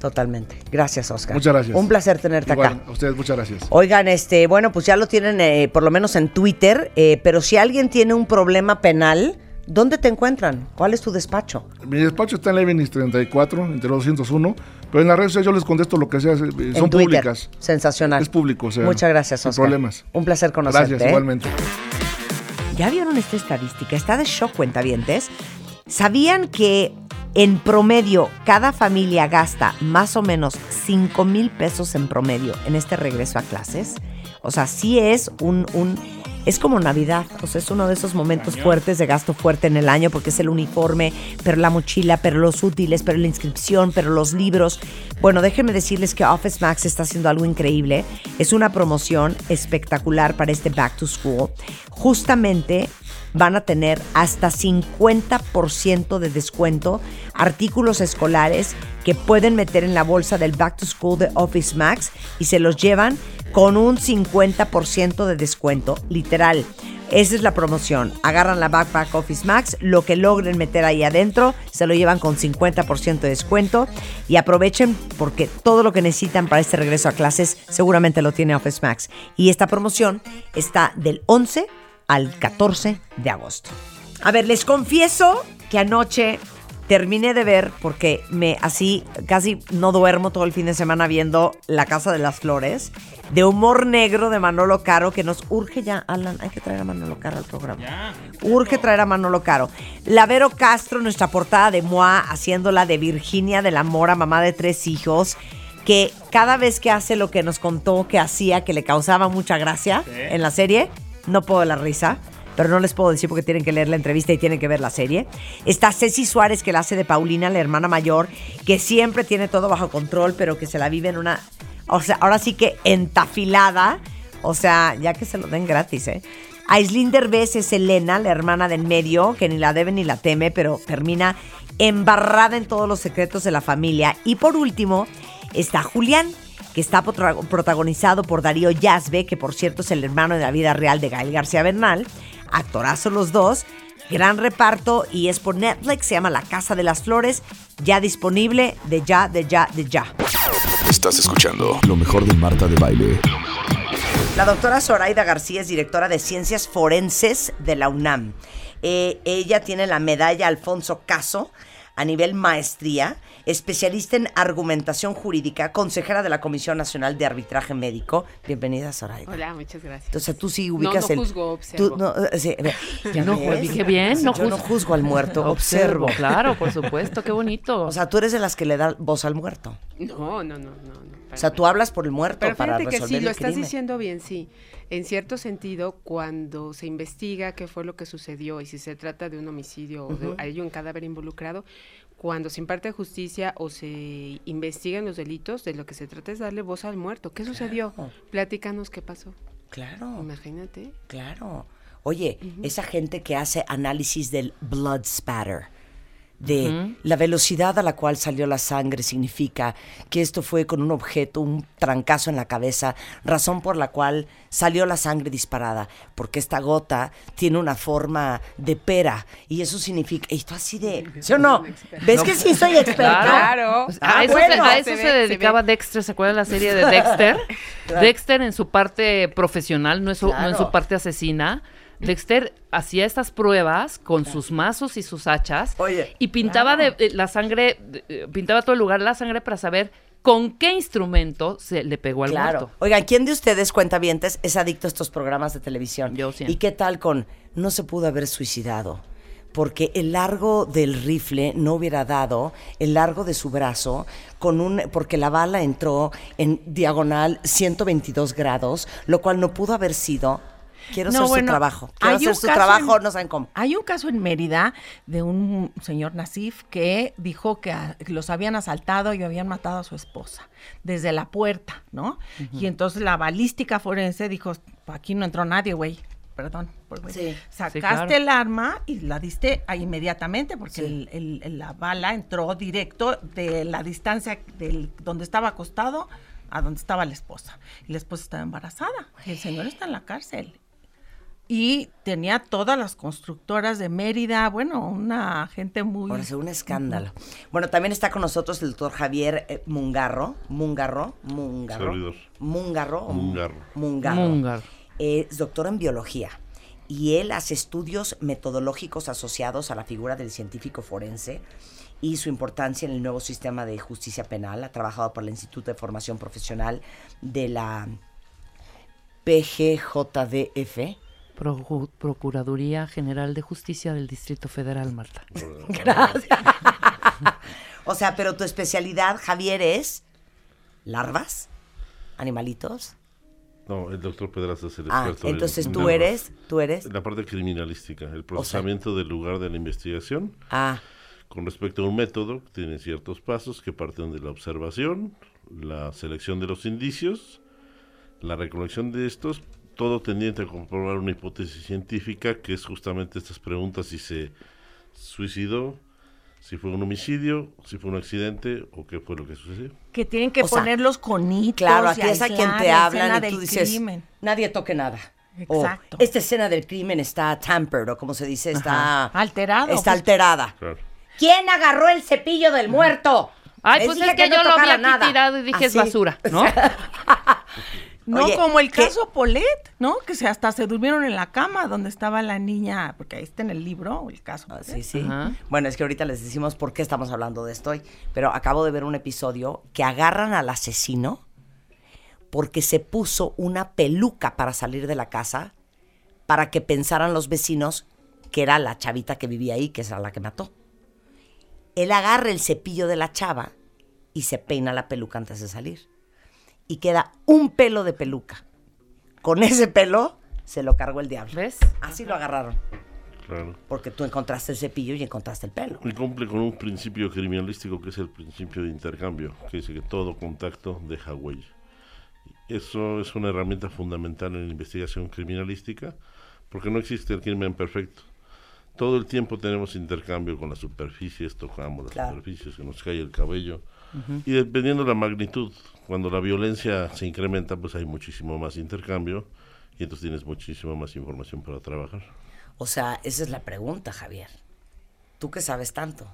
Totalmente. Gracias, Oscar. Muchas gracias. Un placer tenerte Igual, acá. A ustedes muchas gracias. Oigan, este, bueno, pues ya lo tienen eh, por lo menos en Twitter, eh, pero si alguien tiene un problema penal, ¿Dónde te encuentran? ¿Cuál es tu despacho? Mi despacho está en Levinis 34, entre los 201, pero en las redes sociales yo les contesto lo que sea, eh, son en Twitter. públicas. Sensacional. Es público, o sea, Muchas gracias, sin Oscar. problemas. Un placer conocerte. Gracias, ¿eh? igualmente. ¿Ya vieron esta estadística? Está de shock, cuentavientes. ¿Sabían que en promedio cada familia gasta más o menos 5 mil pesos en promedio en este regreso a clases? O sea, sí es un, un- es como Navidad, o sea, es uno de esos momentos fuertes de gasto fuerte en el año porque es el uniforme, pero la mochila, pero los útiles, pero la inscripción, pero los libros. Bueno, déjenme decirles que Office Max está haciendo algo increíble. Es una promoción espectacular para este Back to School. Justamente van a tener hasta 50% de descuento artículos escolares que pueden meter en la bolsa del Back to School de Office Max y se los llevan con un 50% de descuento, literal. Esa es la promoción. Agarran la Backpack Office Max, lo que logren meter ahí adentro, se lo llevan con 50% de descuento y aprovechen porque todo lo que necesitan para este regreso a clases seguramente lo tiene Office Max. Y esta promoción está del 11 al 14 de agosto. A ver, les confieso que anoche terminé de ver, porque me así casi no duermo todo el fin de semana viendo La Casa de las Flores, de humor negro de Manolo Caro, que nos urge ya, Alan, hay que traer a Manolo Caro al programa. Urge traer a Manolo Caro. La Vero Castro, nuestra portada de Moa, haciéndola de Virginia de la Mora, mamá de tres hijos, que cada vez que hace lo que nos contó que hacía, que le causaba mucha gracia en la serie, no puedo la risa. Pero no les puedo decir porque tienen que leer la entrevista y tienen que ver la serie. Está Ceci Suárez, que la hace de Paulina, la hermana mayor, que siempre tiene todo bajo control, pero que se la vive en una. O sea, ahora sí que entafilada. O sea, ya que se lo den gratis, ¿eh? Aislinn Derbez es Elena, la hermana del medio, que ni la debe ni la teme, pero termina embarrada en todos los secretos de la familia. Y por último, está Julián, que está protagonizado por Darío Yazbe, que por cierto es el hermano de la vida real de Gael García Bernal. Actorazo los dos. Gran reparto y es por Netflix, se llama La Casa de las Flores, ya disponible de ya, de ya, de ya. Estás escuchando lo mejor de Marta de Baile. La doctora Zoraida García es directora de Ciencias Forenses de la UNAM. Eh, ella tiene la medalla Alfonso Caso a nivel maestría, especialista en argumentación jurídica, consejera de la Comisión Nacional de Arbitraje Médico. Bienvenida, Zoraida. Hola, muchas gracias. Entonces tú sí No, ubicas no el. juzgo, observo. tú no, eh, sí, ve, ¿ya No, ves? dije bien, no Yo no juzgo. juzgo al muerto, observo. Observo, claro, por supuesto, qué bonito. O sea, tú eres de las que le da voz al muerto. No, no, no, no. no O sea, tú hablas por el muerto Pero para fíjate que resolver sí, lo el estás crimen. diciendo bien, sí. En cierto sentido, cuando se investiga qué fue lo que sucedió y si se trata de un homicidio o de hay un cadáver involucrado, cuando se imparte justicia o se investigan los delitos, de lo que se trata es darle voz al muerto. ¿Qué sucedió? Platícanos qué pasó. Claro. Imagínate. Claro. Oye, esa gente que hace análisis del blood spatter, de la velocidad a la cual salió la sangre, significa que esto fue con un objeto, un trancazo en la cabeza, razón por la cual salió la sangre disparada, porque esta gota tiene una forma de pera y eso significa, esto así de, ¿sí o no? ¿Ves que sí soy experta? Claro. a Ah, eso, bueno. se, a eso Se se, ve, se dedicaba Dexter, ¿se acuerdan la serie de Dexter? Claro. Dexter en su parte profesional, no, en su- no en su parte asesina. Dexter hacía estas pruebas con sus mazos y sus hachas y pintaba de, de la sangre, de- eh, pintaba todo el lugar la sangre para saber con qué instrumento se le pegó al Claro. muerto. Oigan, ¿quién de ustedes, cuentavientes, es adicto a estos programas de televisión? Yo sí. ¿Y qué tal con no se pudo haber suicidado? Porque el largo del rifle no hubiera dado el largo de su brazo con un porque la bala entró en diagonal 122 grados, lo cual no pudo haber sido. Quiero No, hacer bueno, su trabajo. Quiero hay hacer un su trabajo, en- no saben cómo. Hay un caso en Mérida de un señor Nasif que dijo que a- los habían asaltado y habían matado a su esposa desde la puerta, ¿no? Y entonces la balística forense dijo, aquí no entró nadie, güey. Perdón, por güey. Sí. Sacaste Sí, claro. el arma y la diste ahí inmediatamente porque Sí. el- el- la bala entró directo de la distancia del donde estaba acostado a donde estaba la esposa. Y la esposa estaba embarazada. El señor está en la cárcel y tenía todas las constructoras de Mérida, bueno, una gente muy... Ahora un escándalo. Bueno, también está con nosotros el doctor Javier eh, Mungarro. Mungarro. Mungarro. Servidor. Mungarro. Mungarro. Mungarro. Mungarro. Es doctor en biología. y él hace estudios metodológicos asociados a la figura del científico forense y su importancia en el nuevo sistema de justicia penal. Ha trabajado por el Instituto de Formación Profesional de la PGJDF. Procu- Procuraduría General de Justicia del Distrito Federal, Marta. Gracias. o sea, pero tu especialidad, Javier, es larvas, animalitos. No, el doctor Pedraza es el Ah, experto. en- entonces en tú larvas. eres, tú eres. La parte criminalística, el procesamiento del lugar de la investigación. Ah. Con respecto a un método, tiene ciertos pasos que parten de la observación, la selección de los indicios, la recolección de estos, todo tendiente a comprobar una hipótesis científica que es justamente estas preguntas si se suicidó, si fue un homicidio, si fue un accidente o qué fue lo que sucedió. Que tienen que O sea, poner los conitos. Claro, aquí es a quien te la hablan y tú dices, crimen. nadie toque nada. O, Exacto. esta escena del crimen está tampered, o como se dice, está... Ajá. Alterado, Está pues. alterada. ¿Quién agarró el cepillo del muerto? Ay, Les pues es que, no yo lo aquí nada. tirado y dije es basura, ¿no? No, Oye, como el ¿qué? caso Polet, ¿no? Que se hasta se durmieron en la cama donde estaba la niña, porque ahí está en el libro el caso. Ah, Sí, sí. Bueno, es que ahorita les decimos por qué estamos hablando de esto hoy. Pero acabo de ver un episodio que agarran al asesino porque se puso una peluca para salir de la casa para que pensaran los vecinos que era la chavita que vivía ahí, que es la que mató. Él agarra el cepillo de la chava y se peina la peluca antes de salir. Y queda un pelo de peluca. Con ese pelo se lo cargó el diablo. ¿Ves? Así lo agarraron. Claro. Porque tú encontraste el cepillo y encontraste el pelo. Y cumple con un principio criminalístico que es el principio de intercambio, que dice que todo contacto deja huella. Eso es una herramienta fundamental en la investigación criminalística, porque no existe el crimen perfecto. Todo el tiempo tenemos intercambio con las superficies, tocamos las Claro. superficies, se nos cae el cabello. Y dependiendo de la magnitud, cuando la violencia se incrementa, pues hay muchísimo más intercambio y entonces tienes muchísima más información para trabajar. O sea, esa es la pregunta, Javier. Tú que sabes tanto,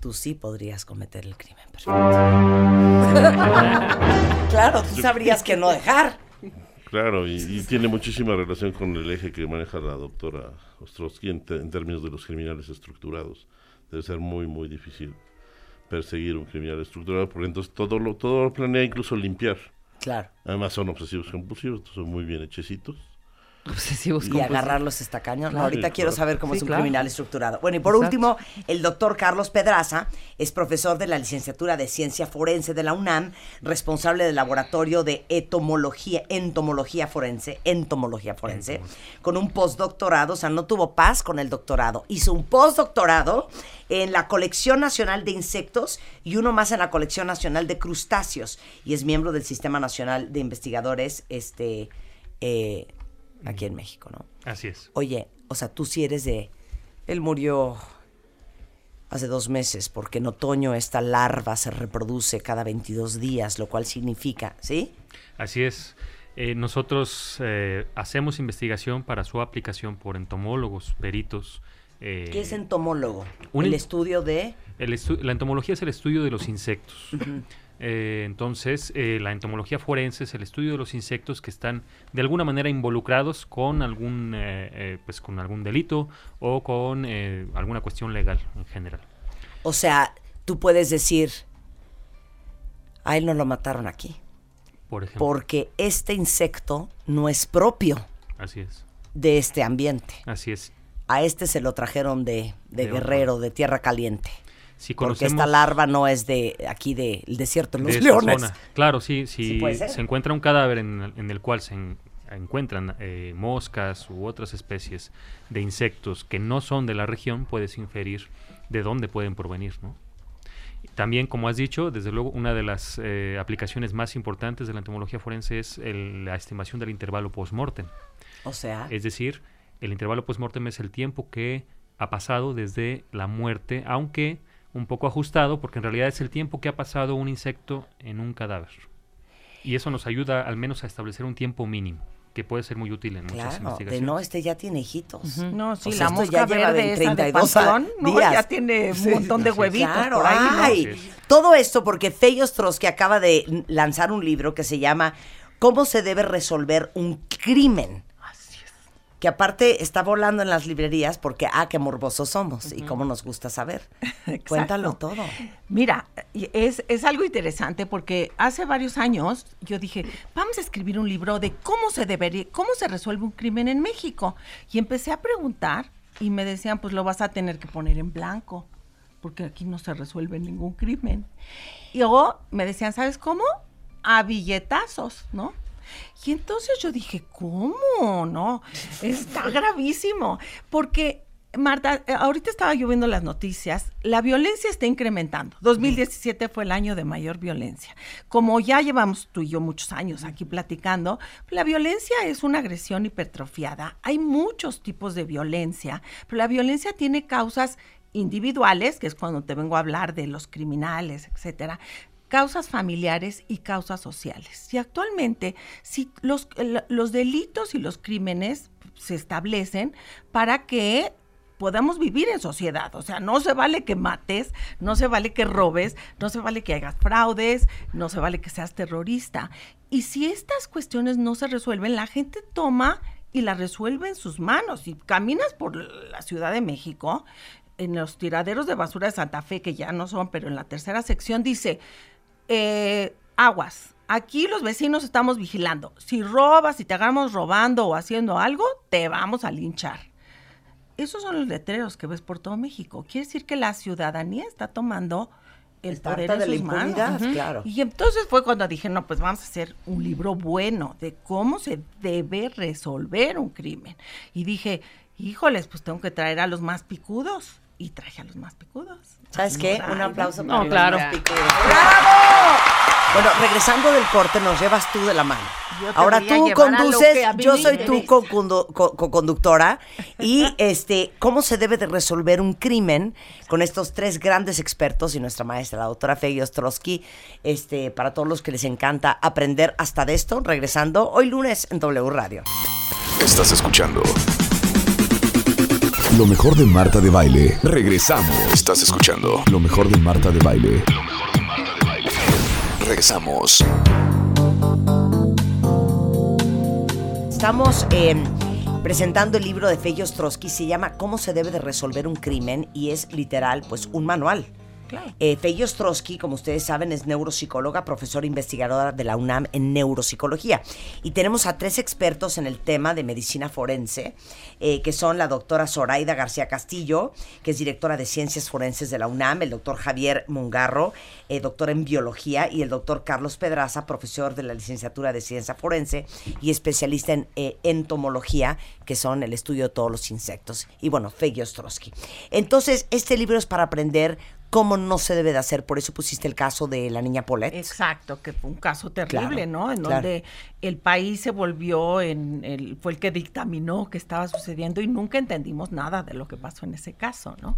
tú sí podrías cometer el crimen perfecto. claro, tú sabrías que no dejar. Claro, y, y tiene muchísima relación con el eje que maneja la doctora Ostrowski en, te- en términos de los criminales estructurados. Debe ser muy, muy difícil perseguir un criminal estructurado, porque entonces todo lo, todo lo planea incluso limpiar. Claro. Además son obsesivos compulsivos, son muy bien hechecitos. Obsesivos Y agarrarlos está cañón. Claro. Ahorita quiero saber cómo Sí, es un claro. criminal estructurado. Bueno, y por Exacto. último, el doctor Carlos Pedraza es profesor de la licenciatura de Ciencia Forense de la UNAM, responsable del laboratorio de etomología, entomología forense, entomología forense, con un postdoctorado, o sea, no tuvo paz con el doctorado, hizo un postdoctorado en la Colección Nacional de Insectos y uno más en la Colección Nacional de Crustáceos y es miembro del Sistema Nacional de Investigadores, este, eh, aquí en México, ¿no? Así es. Oye, o sea, tú sí eres de... Él murió hace dos meses porque en otoño esta larva se reproduce cada 22 días, lo cual significa, ¿sí? Así es. Eh, nosotros eh, hacemos investigación para su aplicación por entomólogos, peritos. eh, ¿Qué es entomólogo? un el estudio de... el estu- la entomología es el estudio de los insectos. Ujú. Eh, entonces, eh, la entomología forense es el estudio de los insectos que están de alguna manera involucrados con algún, eh, eh, pues, con algún delito o con alguna cuestión legal en general. O sea, tú puedes decir, a él no lo mataron aquí, Por ejemplo. porque este insecto no es propio Así es. de este ambiente. Así es. A este se lo trajeron de, de, De otro. Guerrero, de Tierra Caliente. Si porque esta larva no es de aquí del desierto de los de esta leones. zona. Claro, sí, si Sí se encuentra un cadáver en, el- en el cual se en- encuentran eh, moscas u otras especies de insectos que no son de la región, puedes inferir de dónde pueden provenir, ¿no? También, como has dicho, desde luego, una de las eh, aplicaciones más importantes de la entomología forense es el- la estimación del intervalo post-mortem. O sea, Es decir, el intervalo post-mortem es el tiempo que ha pasado desde la muerte, aunque un poco ajustado, porque en realidad es el tiempo que ha pasado un insecto en un cadáver. Y eso nos ayuda al menos a establecer un tiempo mínimo, que puede ser muy útil en muchas de investigaciones. no, este ya tiene hijitos. No, sí, O sea, la mosca lleva verde de esa de 32 Panteón, ¿no? días. Ya tiene un montón de huevitos Claro, por ahí, todo esto porque Fey Ostrowski acaba de lanzar un libro que se llama ¿Cómo se debe resolver un crimen? Que aparte está volando en las librerías porque, ah, qué morbosos somos y cómo nos gusta saber. Cuéntalo todo. Mira, es, es algo interesante porque hace varios años yo dije, vamos a escribir un libro de cómo se debería, cómo se resuelve un crimen en México. Y empecé a preguntar y me decían, pues lo vas a tener que poner en blanco, porque aquí no se resuelve ningún crimen. Y luego me decían, ¿sabes cómo? A billetazos, ¿no? Y entonces yo dije, ¿cómo? No, está gravísimo. Porque, Marta, eh, ahorita estaba yo viendo las noticias, la violencia está incrementando. 2017 fue el año de mayor violencia. Como ya llevamos tú y yo muchos años aquí platicando, la violencia es una agresión hipertrofiada. Hay muchos tipos de violencia, pero la violencia tiene causas individuales, que es cuando te vengo a hablar de los criminales, etcétera, causas familiares y causas sociales. Y actualmente, si los, los delitos y los crímenes se establecen para que podamos vivir en sociedad. O sea, no se vale que mates, no se vale que robes, no se vale que hagas fraudes, no se vale que seas terrorista. Y si estas cuestiones no se resuelven, la gente toma y la resuelve en sus manos. Y caminas por la Ciudad de México, en los tiraderos de basura de Santa Fe, que ya no son, pero en la tercera sección dice, eh, aguas. Aquí los vecinos estamos vigilando. Si robas, si te agarramos robando o haciendo algo, te vamos a linchar. Esos son los letreros que ves por todo México. Quiere decir que la ciudadanía está tomando el Está poder en de la sus manos. claro. Y entonces fue cuando dije, no, pues vamos a hacer un libro bueno de cómo se debe resolver un crimen. Y dije, híjoles, pues tengo que traer a los más picudos. Y traje a los más picudos. ¿Sabes qué? Un aplauso no, para claro. los picudos. ¡Bravo! Bueno, regresando del corte, nos llevas tú de la mano. Ahora tú conduces, yo soy tu co- co-conductora. y este, ¿cómo se debe de resolver un crimen con estos tres grandes expertos y nuestra maestra, la doctora Feggy Ostrowski? Este, para todos los que les encanta aprender hasta de esto, regresando hoy lunes en W Radio. Estás escuchando lo mejor de Marta de Baile. Regresamos. Estás escuchando lo mejor de Marta de Baile. Lo mejor de Marta de Baile. Regresamos. Estamos eh, presentando el libro de Feggy Ostrowski, se llama ¿Cómo se debe de resolver un crimen? y es literal, pues un manual. Eh, Feggy Ostrowski, como ustedes saben, es neuropsicóloga, profesora investigadora de la UNAM en neuropsicología. Y tenemos a tres expertos en el tema de medicina forense, eh, que son la doctora Zoraida García Castillo, que es directora de ciencias forenses de la UNAM, el doctor Javier Mungarro, eh, doctor en biología, y el doctor Carlos Pedraza, profesor de la licenciatura de ciencia forense y especialista en eh, entomología, que son el estudio de todos los insectos. Y bueno, Feggy Ostrowski. Entonces, este libro es para aprender cómo no se debe de hacer. Por eso pusiste el caso de la niña Paulette. Exacto, que fue un caso terrible, Claro, ¿no? En claro. donde el país se volvió en el, fue el que dictaminó que estaba sucediendo y nunca entendimos nada de lo que pasó en ese caso, ¿no?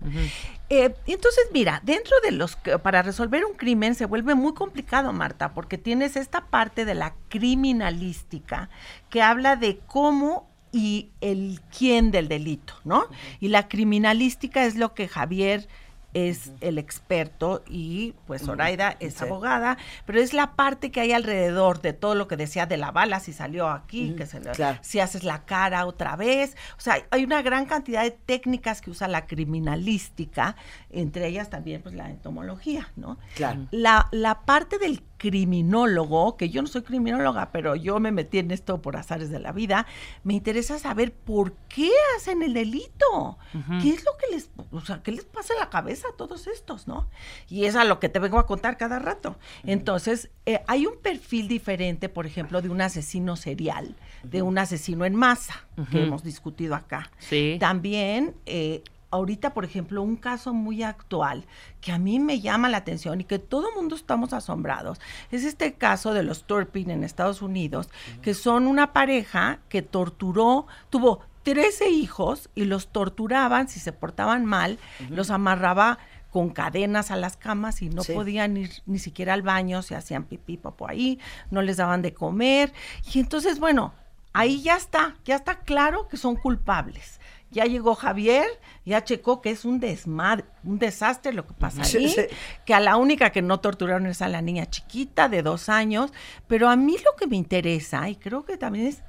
Eh, entonces, mira, dentro de los que- para resolver un crimen se vuelve muy complicado, Marta, porque tienes esta parte de la criminalística que habla de cómo y el quién del delito, ¿no? Y la criminalística es lo que Javier es el experto y pues Zoraida es Sí. abogada, pero es la parte que hay alrededor de todo lo que decía de la bala, si salió aquí, que se le- claro. si haces la cara otra vez. O sea, hay una gran cantidad de técnicas que usa la criminalística, entre ellas también pues la entomología, ¿no? Claro. La, la parte del criminólogo, que yo no soy criminóloga, pero yo me metí en esto por azares de la vida, me interesa saber por qué hacen el delito. ¿Qué es lo que les, o sea, qué les pasa en la cabeza a todos estos, no? Y es a lo que te vengo a contar cada rato. Entonces, eh, hay un perfil diferente, por ejemplo, de un asesino serial, de un asesino en masa, que hemos discutido acá. Sí. También, eh, ahorita, por ejemplo, un caso muy actual que a mí me llama la atención y que todo el mundo estamos asombrados, es este caso de los Turpin en Estados Unidos, que son una pareja que torturó, tuvo 13 hijos y los torturaban si se portaban mal, los amarraba con cadenas a las camas y no Sí. podían ir ni siquiera al baño, se hacían pipí, papo ahí, no les daban de comer. Y entonces, bueno, ahí ya está, ya está claro que son culpables. Ya llegó Javier, ya checó que es un desmadre, un desastre lo que pasa Sí, ahí, sí. que a la única que no torturaron es a la niña chiquita de dos años, pero a mí lo que me interesa, y creo que también es,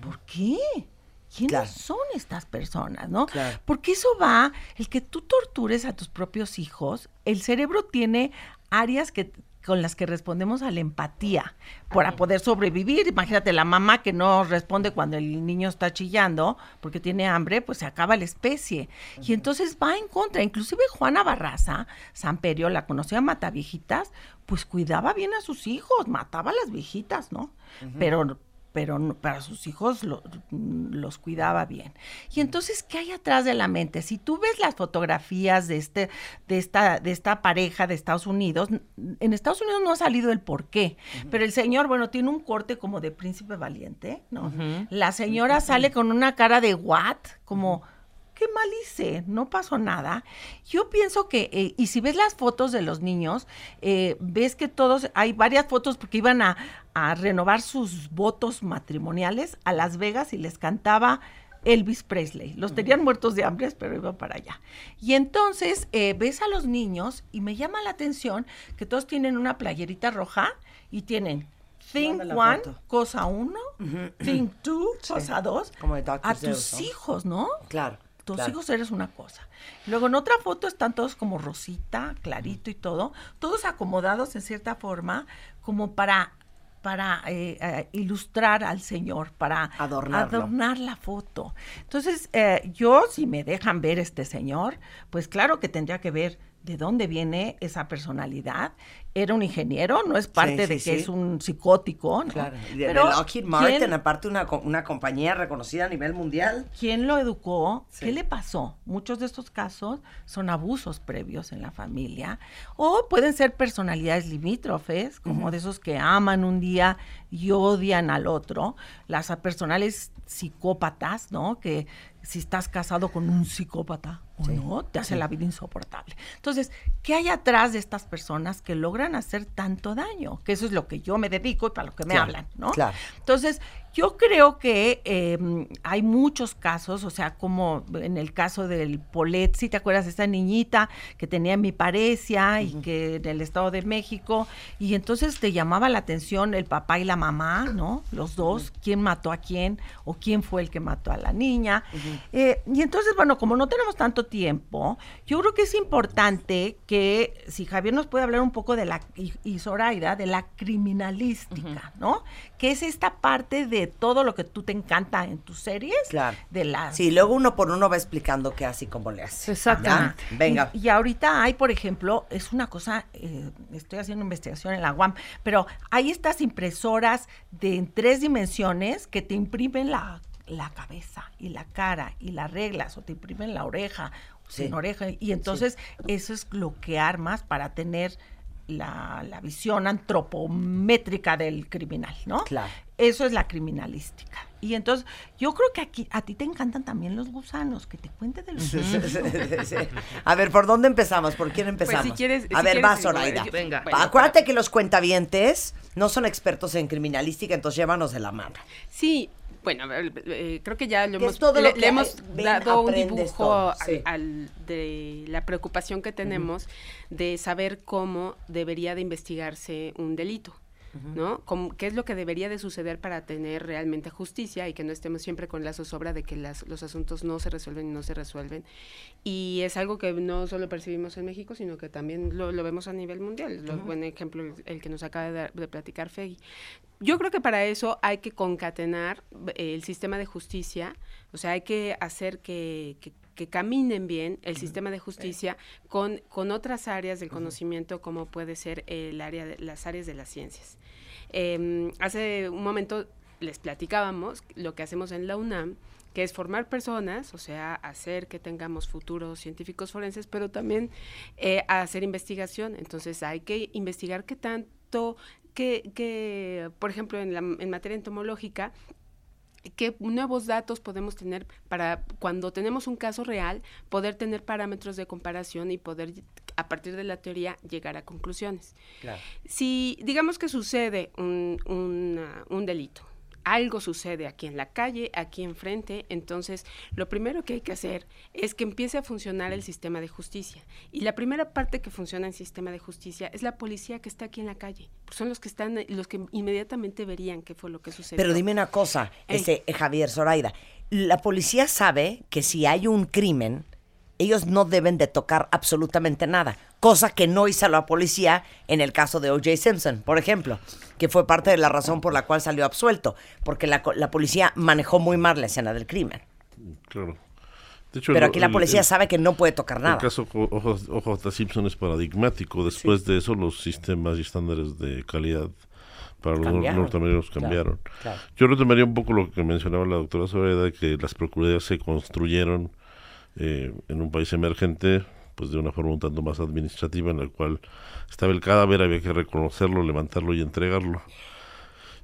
¿por qué? ¿Quiénes son estas personas, no? Porque eso va, el que tú tortures a tus propios hijos, el cerebro tiene áreas que con las que respondemos a la empatía para poder sobrevivir. Imagínate la mamá que no responde cuando el niño está chillando porque tiene hambre, pues se acaba la especie. Y entonces va en contra. Inclusive Juana Barraza, Samperio, la conocía mata viejitas, pues cuidaba bien a sus hijos, mataba a las viejitas, ¿no? Pero pero para sus hijos los cuidaba bien. Y entonces, ¿qué hay atrás de la mente? Si tú ves las fotografías de, este, de, esta, de esta pareja de Estados Unidos, en Estados Unidos no ha salido el por qué, pero el señor, bueno, tiene un corte como de príncipe valiente, ¿no? La señora sale con una cara de what, como qué mal hice, no pasó nada. Yo pienso que, eh, y si ves las fotos de los niños, eh, ves que todos, hay varias fotos porque iban a, renovar sus votos matrimoniales a Las Vegas y les cantaba Elvis Presley. Los tenían muertos de hambre, pero iban para allá. Y entonces eh, ves a los niños y me llama la atención que todos tienen una playerita roja y tienen Think one, cosa uno, think two, cosa dos, a tus hijos, ¿no? Claro tus hijos eres una cosa. Luego en otra foto están todos como rosita, clarito y todo, todos acomodados en cierta forma como para para eh, eh, ilustrar al Señor, para adornar la foto. Entonces, eh, yo, si me dejan ver este Señor, pues claro que tendría que ver de dónde viene esa personalidad era un ingeniero, no es parte de que es un psicótico. ¿no? Claro, de, Pero, Lockheed Martin, aparte una, una compañía reconocida a nivel mundial. ¿Quién lo educó? ¿Qué le pasó? Muchos de estos casos son abusos previos en la familia o pueden ser personalidades limítrofes, como de esos que aman un día y odian al otro. Las personales psicópatas, ¿no? Que si estás casado con un psicópata o no, te hace la vida insoportable. Entonces, ¿qué hay atrás de estas personas que logran hacer tanto daño? Que eso es lo que yo me dedico y para lo que me hablan, ¿no? Claro. Entonces, yo creo que em, hay muchos casos, o sea, como en el caso del Polet, si te acuerdas de esa niñita que tenía mi parecia y que en el Estado de México, y entonces te llamaba la atención el papá y la mamá, ¿no? Los dos, quién mató a quién o quién fue el que mató a la niña. Eh, y entonces, bueno, como no tenemos tanto tiempo, yo creo que es importante que si Javier nos puede hablar un poco de la, y, Zoraida, de la criminalística, ¿no? Que es esta parte de todo lo que tú te encanta en tus series. Claro. De las... Sí, luego uno por uno va explicando qué hace y cómo le hace. Exactamente. Venga. Y, ahorita hay, por ejemplo, es una cosa, eh, estoy haciendo investigación en la UAM, pero hay estas impresoras de en tres dimensiones que te imprimen la, la cabeza y la cara y las reglas o te imprimen la oreja sin oreja. Y entonces eso es lo que armas para tener la, la, visión antropométrica del criminal, ¿no? Claro. Eso es la criminalística. Y entonces, yo creo que aquí a ti te encantan también los gusanos, que te cuente de los gusanos. A ver, ¿por dónde empezamos? ¿Por quién pues, empezamos? si quieres, a ver, va, Zoraida. Venga. Acuérdate que los cuentavientes no son expertos en criminalística, entonces llévanos de la mano. Sí, bueno, eh, creo que ya lo hemos, le, hemos dado un dibujo de la preocupación que tenemos de saber cómo debería de investigarse un delito. ¿No? ¿Qué es lo que debería de suceder para tener realmente justicia y que no estemos siempre con la zozobra de que los asuntos no se resuelven y no se resuelven? Y es algo que no solo percibimos en México, sino que también lo, vemos a nivel mundial. Buen ejemplo el, que nos acaba de, de platicar Fegui. Yo creo que para eso hay que concatenar eh, el sistema de justicia, o sea, hay que hacer que, que, caminen bien el sistema de justicia con, con otras áreas del conocimiento, como puede ser el área de, las áreas de las ciencias. Em, hace un momento les platicábamos lo que hacemos en la UNAM, que es formar personas, o sea, hacer que tengamos futuros científicos forenses, pero también eh, hacer investigación. Entonces hay que investigar qué tanto, que, que por ejemplo, en, la, en materia entomológica, qué nuevos datos podemos tener para cuando tenemos un caso real, poder tener parámetros de comparación y poder a partir de la teoría llegar a conclusiones. Si digamos que sucede un, un delito, algo sucede aquí en la calle, aquí enfrente, entonces lo primero que hay que hacer es que empiece a funcionar el sistema de justicia. Y la primera parte que funciona en el sistema de justicia es la policía que está aquí en la calle. Son los que están, los que inmediatamente verían qué fue lo que sucedió. Pero dime una cosa, ese, Javier Zoraida, la policía sabe que si hay un crimen, ellos no deben de tocar absolutamente nada, cosa que no hizo la policía en el caso de O.J. Simpson, por ejemplo, que fue parte de la razón por la cual salió absuelto, porque la, la policía manejó muy mal la escena del crimen. Claro. Pero aquí la policía sabe que no puede tocar nada. El caso O.J. Simpson es paradigmático. Después de eso, los sistemas y estándares de calidad para los norteamericanos cambiaron. Yo retomaría un poco lo que mencionaba la doctora Soledad, que las procuradurías se construyeron eh, en un país emergente, pues de una forma un tanto más administrativa, en la cual estaba el cadáver, había que reconocerlo, levantarlo y entregarlo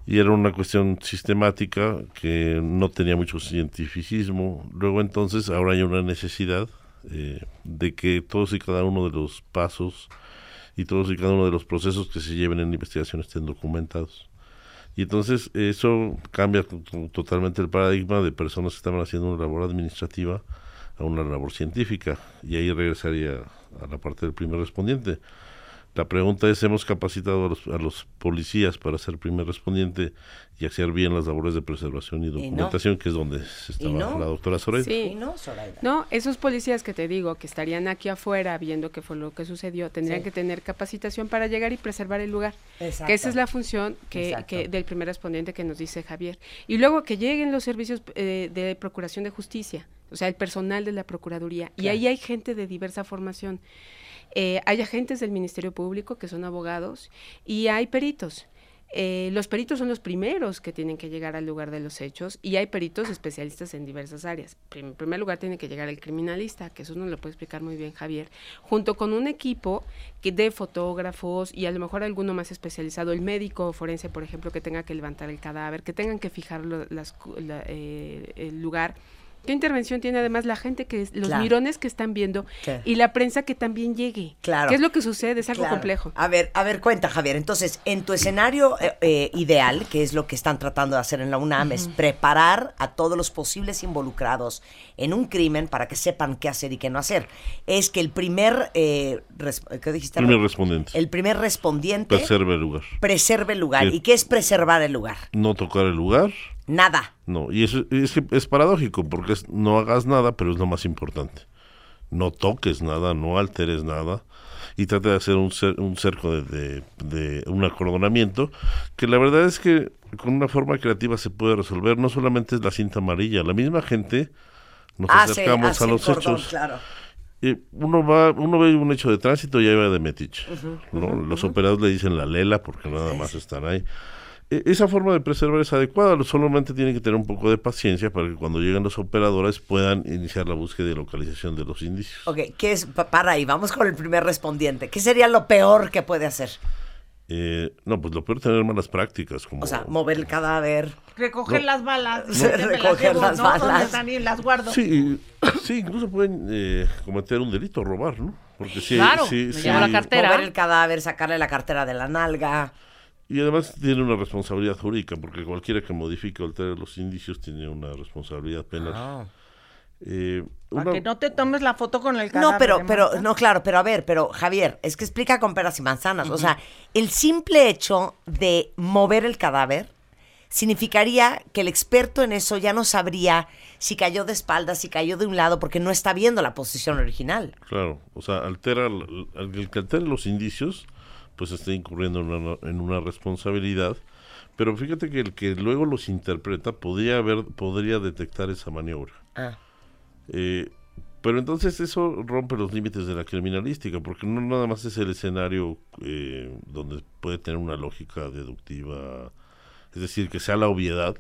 y era una cuestión sistemática que no tenía mucho cientificismo. Luego entonces ahora hay una necesidad eh, de que todos y cada uno de los pasos y todos y cada uno de los procesos que se lleven en investigación estén documentados. Y entonces eso cambia totalmente el paradigma de personas que estaban haciendo una labor administrativa a una labor científica. Y ahí regresaría a la parte del primer respondiente. La pregunta es, ¿hemos capacitado a los, policías para ser primer respondiente y hacer bien las labores de preservación y documentación, que es donde estaba la doctora Zoraida? Sí, no, No, esos policías que te digo, que estarían aquí afuera viendo qué fue lo que sucedió, tendrían que tener capacitación para llegar y preservar el lugar. Que esa es la función que, del primer respondiente que nos dice Javier. Y luego que lleguen los servicios eh, de procuración de justicia, o sea, el personal de la Procuraduría. Y ahí hay gente de diversa formación. Eh, hay agentes del Ministerio Público que son abogados y hay peritos. Eh, los peritos son los primeros que tienen que llegar al lugar de los hechos y hay peritos especialistas en diversas áreas. En primer lugar tiene que llegar el criminalista, que eso nos lo puede explicar muy bien Javier, junto con un equipo que de fotógrafos y a lo mejor alguno más especializado, el médico forense, por ejemplo, que tenga que levantar el cadáver, que tengan que fijar eh, el lugar ¿Qué intervención tiene además la gente que los mirones que están viendo y la prensa que también llegue? Claro. ¿Qué es lo que sucede? Es algo complejo. A ver, a ver, cuenta, Javier. Entonces, en tu escenario eh, eh, ideal, que es lo que están tratando de hacer en la UNAM, es preparar a todos los posibles involucrados en un crimen para que sepan qué hacer y qué no hacer. Es que el primer, eh, ¿qué dijiste? Primer respondiente. El primer respondiente. Preserve el lugar. Preserve el lugar. ¿Y qué es preservar el lugar? No tocar el lugar Nada. No, y eso es, es paradójico porque es, no hagas nada, pero es lo más importante. No toques nada, no alteres nada y trate de hacer un, un cerco de, de, un acordonamiento que la verdad es que con una forma creativa se puede resolver. No solamente es la cinta amarilla, la misma gente nos acercamos a los hechos. y uno va, uno ve un hecho de tránsito y ahí va de metiche. Los operados le dicen la lela porque nada más están ahí. E, esa forma de preservar es adecuada, solamente tienen que tener un poco de paciencia para que cuando lleguen los operadores puedan iniciar la búsqueda y localización de los indicios. Ok, ¿qué es, para ahí, vamos con el primer respondiente. ¿Qué sería lo peor que puede hacer? Eh, no, pues lo peor es tener malas prácticas. Como... O sea, mover el cadáver. Recoger las balas. Recoger las, balas. las guardo. Sí, sí incluso pueden eh, cometer un delito, robar, ¿no? Porque sí, claro, sí, sí, la cartera. Mover el cadáver, sacarle la cartera de la nalga. Y además tiene una responsabilidad jurídica, porque cualquiera que modifique o altere los indicios tiene una responsabilidad penal. Ah. Eh, Para que no te tomes la foto con el cadáver. No, pero, pero, no, claro, pero a ver, pero Javier, es que explica con peras y manzanas. O sea, el simple hecho de mover el cadáver significaría que el experto en eso ya no sabría si cayó de espaldas, si cayó de un lado, porque no está viendo la posición original. Claro, o sea, altera, el que altere los indicios pues esté incurriendo en una, responsabilidad. Pero fíjate que el que luego los interpreta podría haber, podría detectar esa maniobra. Ah. Eh, pero entonces eso rompe los límites de la criminalística, porque no nada más es el escenario eh, donde puede tener una lógica deductiva, es decir, que sea la obviedad,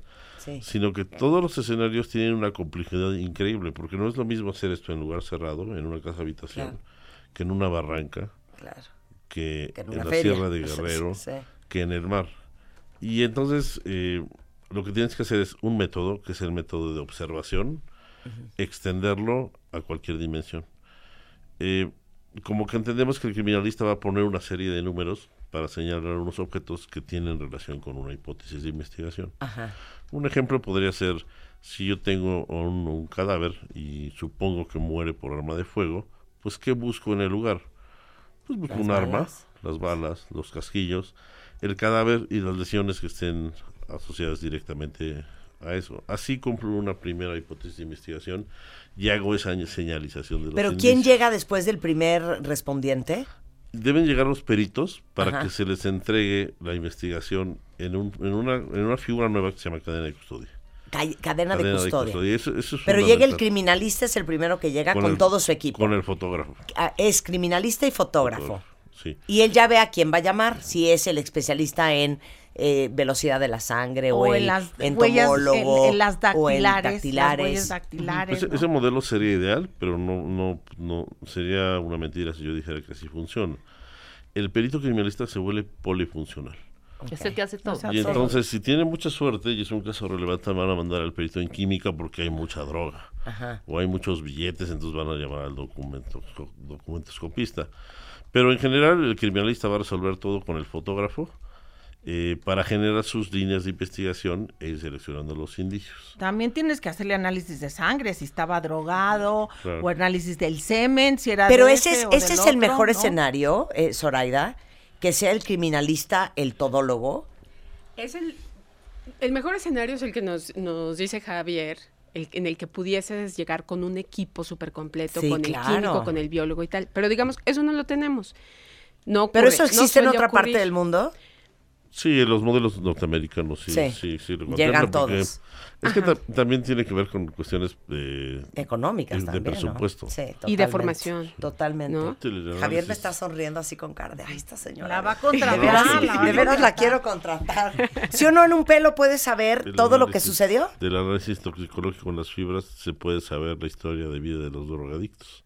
sino que todos los escenarios tienen una complejidad increíble, porque no es lo mismo hacer esto en lugar cerrado, en una casa habitación, que en una barranca. Claro que, en, la Sierra de Guerrero, que en el mar. Y entonces eh, lo que tienes que hacer es un método, que es el método de observación, extenderlo a cualquier dimensión. Eh, como que entendemos que el criminalista va a poner una serie de números para señalar unos objetos que tienen relación con una hipótesis de investigación. Un ejemplo podría ser, si yo tengo un, un, cadáver y supongo que muere por arma de fuego, pues ¿qué busco en el lugar? Pues un arma, las balas, los casquillos, el cadáver y las lesiones que estén asociadas directamente a eso. Así cumplo una primera hipótesis de investigación y hago esa señalización de los ¿Pero quién llega después del primer respondiente? Deben llegar los peritos para que se les entregue la investigación en, un, en, una, en una figura nueva que se llama cadena de custodia. Cadena, de custodia. Pero llega el criminalista, es el primero que llega con, todo su equipo. Con el fotógrafo. Ah, es criminalista y fotógrafo. sí. Y él ya ve a quién va a llamar, si es el especialista en eh, velocidad de la sangre o, el en las entomólogo en, las dactilares, dactilares ese, modelo sería ideal, pero no, no, no sería una mentira si yo dijera que así funciona. El perito criminalista se vuelve polifuncional. Es el que hace todo. Y entonces, si tiene mucha suerte y es un caso relevante, van a mandar al perito en química porque hay mucha droga. O hay muchos billetes, entonces van a llamar al documento, documentoscopista. Pero en general, el criminalista va a resolver todo con el fotógrafo eh, para generar sus líneas de investigación e ir seleccionando los indicios. También tienes que hacerle análisis de sangre, si estaba drogado, o análisis del semen, si era Pero ese es, ese es el mejor escenario, eh, Zoraida, que sea el criminalista el todólogo. Es el, el mejor escenario es el que nos, nos dice Javier, el, en el que pudieses llegar con un equipo súper completo, con el químico, con el biólogo y tal. Pero digamos, eso no lo tenemos. No ¿Pero eso existe en otra parte del mundo? Sí, los modelos norteamericanos sí, sí, sí, Llegan todos. Es que también tiene que ver con cuestiones de, económicas de, presupuesto. y de formación. Totalmente. Javier me está sonriendo así con cara de, ay, esta señora. La va a contratar. de veras la quiero contratar. Si uno en un pelo puede saber todo lo que sucedió. Del análisis toxicológico en las fibras se puede saber la historia de vida de los drogadictos.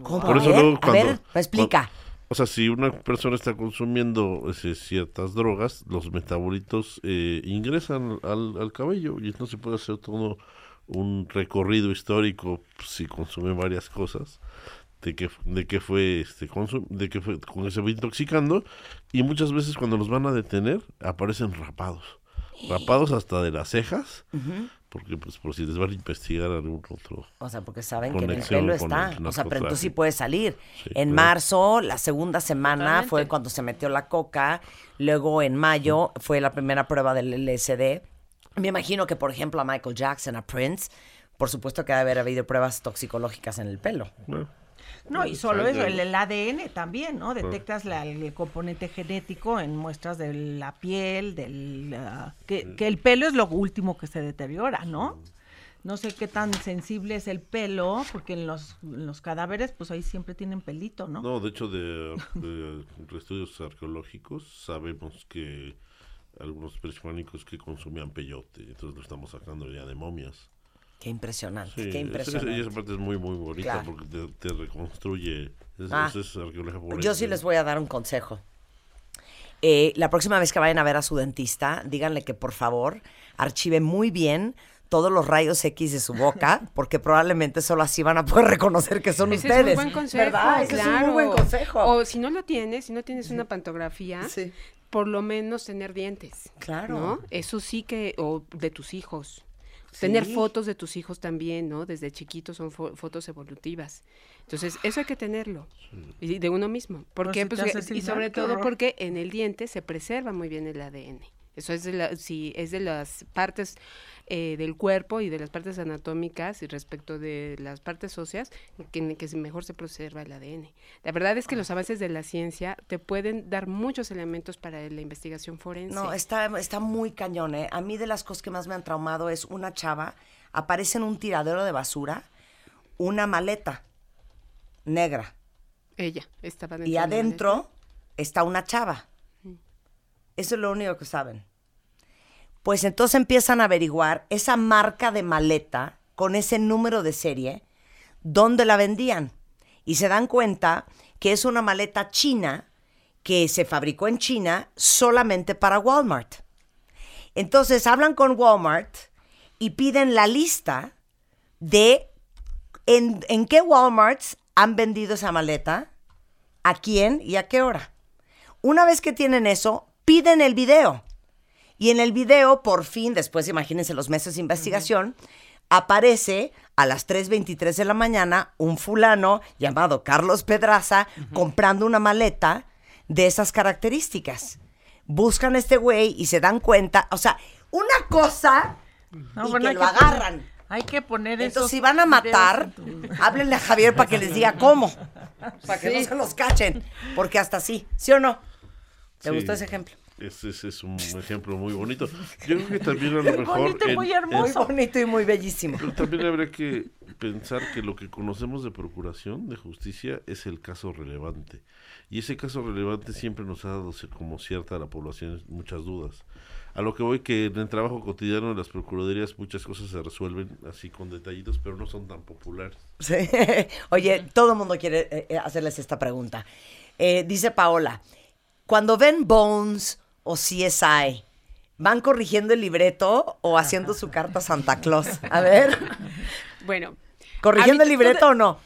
¿Cómo? Por eso luego cuando, a ver, explica. O sea, si una persona está consumiendo ese, ciertas drogas, los metabolitos eh, ingresan al, cabello y se puede hacer todo un recorrido histórico si consume varias cosas de que de que fue este de que fue con se fue intoxicando y muchas veces cuando los van a detener aparecen rapados rapados hasta de las cejas porque pues por si les van a investigar algún otro. O sea, porque saben que en el pelo está. o sea, pero entonces sí puede salir. en marzo, la segunda semana fue cuando se metió la coca. Luego en mayo fue la primera prueba del LSD. Me imagino que, por ejemplo, a Michael Jackson, a Prince, por supuesto que debe haber habido pruebas toxicológicas en el pelo. No, y solo eso, el, ADN también, ¿no? Detectas el componente genético en muestras de la piel, del ah, que, el pelo es lo último que se deteriora, ¿no? No sé qué tan sensible es el pelo, porque en los, los cadáveres, pues ahí siempre tienen pelito, ¿no? No, de hecho, de, estudios arqueológicos sabemos que algunos prehispánicos que consumían peyote, entonces lo estamos sacando ya de momias. Qué impresionante, qué impresionante. y esa parte es muy, muy bonita porque te, reconstruye. Ah, yo sí les voy a dar un consejo. Eh, la próxima vez que vayan a ver a su dentista, díganle que por favor archive muy bien todos los rayos X de su boca, porque probablemente solo así van a poder reconocer que son ustedes. Es un buen consejo, ¿verdad? Ese es un muy buen consejo. O si no lo tienes, si no tienes una pantografía, por lo menos tener dientes. Claro. Eso sí que, o de tus hijos. Tener fotos de tus hijos también, ¿no? Desde chiquitos son fotos evolutivas. Entonces, eso hay que tenerlo. Y de uno mismo. ¿Por qué? Pues, y sobre todo porque en el diente se preserva muy bien el ADN. Eso es de, la, si es de las partes eh, del cuerpo y de las partes anatómicas y respecto de las partes óseas que, que mejor se preserva el ADN. La verdad es que los avances de la ciencia te pueden dar muchos elementos para la investigación forense. No, está, está muy cañón. ¿eh? A mí de las cosas que más me han traumado es una chava, aparece en un tiradero de basura una maleta negra. Ella estaba dentro. Y adentro está una chava. Eso es lo único que saben. Pues entonces empiezan a averiguar esa marca de maleta con ese número de serie, dónde la vendían. Y se dan cuenta que es una maleta china que se fabricó en China solamente para Walmart. Entonces hablan con Walmart y piden la lista de en, qué Walmarts han vendido esa maleta, a quién y a qué hora. Una vez que tienen eso, piden el video. Y en el video, por fin, después imagínense los meses de investigación, aparece a las 3.23 de la mañana un fulano llamado Carlos Pedraza comprando una maleta de esas características. Buscan a este güey y se dan cuenta, o sea, una cosa y que lo agarran. hay que poner eso. Entonces, si van a matar, háblenle a Javier para que les diga cómo. Para que no se los cachen. Porque hasta así, ¿sí o no? ¿Te Sí. gustó ese ejemplo? Ese, ese es un ejemplo muy bonito. Yo creo que también a lo mejor... bonito en- muy en- hermoso. Muy bonito y muy bellísimo. Pero también habría que pensar que lo que conocemos de procuración de justicia es el caso relevante. Y ese caso relevante siempre nos ha dado como cierta a la población muchas dudas. A lo que voy que en el trabajo cotidiano de las procuradurías muchas cosas se resuelven así con detallitos, pero no son tan populares. Sí. Oye, todo el mundo quiere eh, eh, hacerles esta pregunta. Eh, dice Paola, cuando ven Bones o CSI, ¿van corrigiendo el libreto o haciendo su carta a Santa Claus? A ver, Bueno. ¿corrigiendo el libreto o no?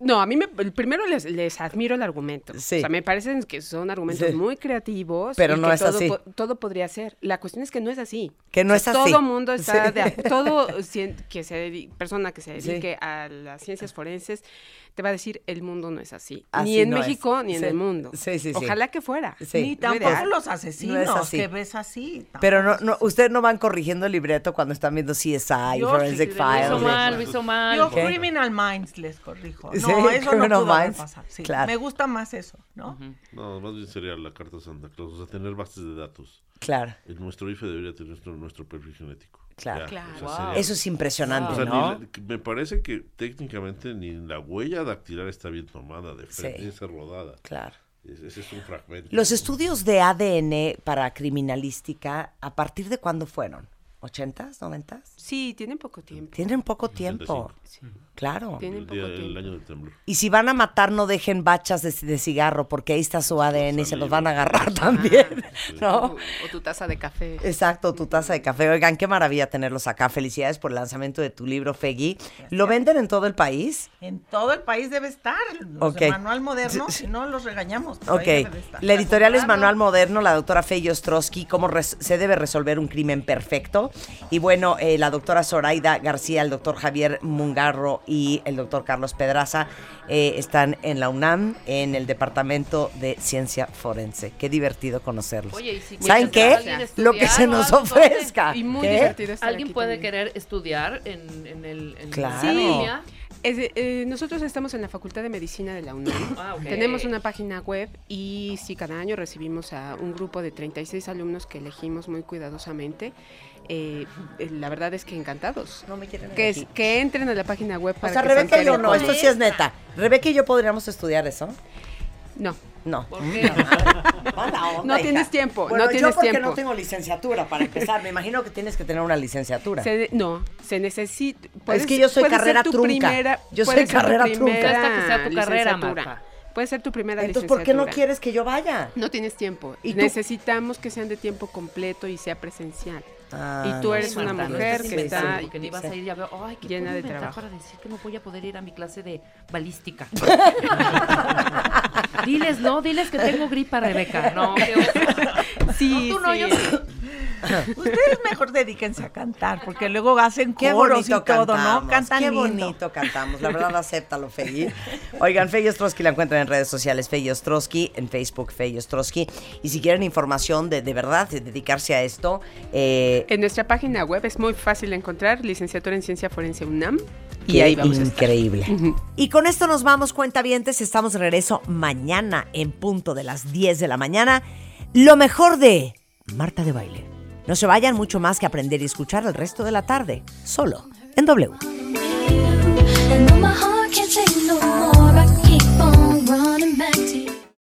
No, a mí me, primero les, les admiro el argumento. Sí. O sea, me parecen que son argumentos Sí. muy creativos. Pero y no que es todo, así. po- todo podría ser. La cuestión es que no es así. Que no O sea, es así. Todo mundo está Sí. de todo cien- que se persona que se dedique a las ciencias forenses te va a decir el mundo no es así. Así ni en no es. México ni en Sí. el mundo. Sí, sí, sí. Ojalá que fuera. Sí. Ni Lo tampoco los No asesinos es así. que ves así. Pero no, no, ustedes no van corrigiendo el libreto cuando están viendo CSI, Yo Forensic sí, Files. lo hizo mal, lo hizo mal. Yo ¿Qué? Criminal Minds les corrijo. No, Sí, eso Criminal no pudo. Sí, claro. Me gusta más eso, ¿no? No, más bien sería la carta Santa Claus, o sea, tener bases de datos. Claro. En nuestro IFE debería tener nuestro, nuestro perfil genético. Claro. Ya, Claro. o sea, Wow. sería- Eso es impresionante, O sea, ni ¿no? la- que me parece que técnicamente ni la huella dactilar está bien tomada de frente, Sí. esa rodada. Claro. Ese, ese es un fragmento. Los estudios de ADN para criminalística, ¿a partir de cuándo fueron? ¿80s, 90s? Sí, tienen poco tiempo. Tienen poco tiempo. Claro. Tienen El, día- el año del temblor. Y si van a matar, no dejen bachas de, de cigarro, porque ahí está su ADN y se los van a agarrar también, ¿no? O, o tu taza de café. Exacto, tu taza de café. Oigan, qué maravilla tenerlos acá. Felicidades por el lanzamiento de tu libro, Feggy. ¿Lo venden en todo el país? En todo el país debe estar. Los Ok. de Manual Moderno, si no los regañamos. ahí Ok, debe de estar. la editorial es. Manual Moderno, la doctora Fey Ostrowski, cómo se debe resolver un crimen perfecto. Y bueno, eh, la doctora Zoraida García, el doctor Javier Mungarro y el doctor Carlos Pedraza eh, están en la UNAM, en el Departamento de Ciencia Forense. Qué divertido conocerlos. Oye, y si ¿Saben qué? Lo que se nos algo, ofrezca. Y muy divertido estar Alguien puede querer estudiar en, en el en Claro. la línea. Es eh, nosotros estamos en la Facultad de Medicina de la UNAM. Ah. Tenemos una página web y sí, cada año recibimos a un grupo de 36 alumnos que elegimos muy cuidadosamente. Eh, eh, la verdad es que encantados. No me quieren que, es- que entren a la página web O para sea, que Rebeca y yo no, esto sí es neta. Rebeca y yo podríamos estudiar eso. No. No. ¿Por qué? Mala onda, No hija. tienes tiempo, Bueno, no tienes yo porque tiempo. no tengo licenciatura para empezar. Me imagino que tienes que tener una licenciatura. Se- no, se necesita. Es que yo soy carrera tu trunca. Primera, Yo soy puede ser tu carrera trunca. primera Basta que sea tu carrera, licenciatura. Marta. Puede ser tu primera Entonces, ¿por qué no licenciatura. quieres que yo vaya? No tienes tiempo. ¿Y tú? Necesitamos que sean de tiempo completo y sea presencial. Ah, y tú no, eres una no mujer que está porque ni vas a ir ya veo, ay, ¿qué llena de trabajo. para decir que no voy a poder ir a mi clase de balística. diles, no, diles que tengo gripa, Rebeca. No, oso. Sí, No, tú no, sí. yo sí. Ustedes mejor dedíquense a cantar, porque luego hacen Qué coros y bonito todo, cantamos, ¿no? Cantan qué lindo. bonito cantamos. La verdad, acéptalo, Fey. Oigan, Fey Ostrowski la encuentran en redes sociales, Fey Ostrowski, en Facebook, Fey Ostrowski. Y si quieren información de, de verdad, de dedicarse a esto, eh, En nuestra página web es muy fácil encontrar licenciatura en Ciencia Forense UNAM. Y ahí vamos a estar. increíble. Y con esto nos vamos, cuentavientes. Estamos de regreso mañana en punto de las 10 de la mañana. Lo mejor de Marta de Baile. No se vayan mucho más que aprender y escuchar el resto de la tarde, solo en W.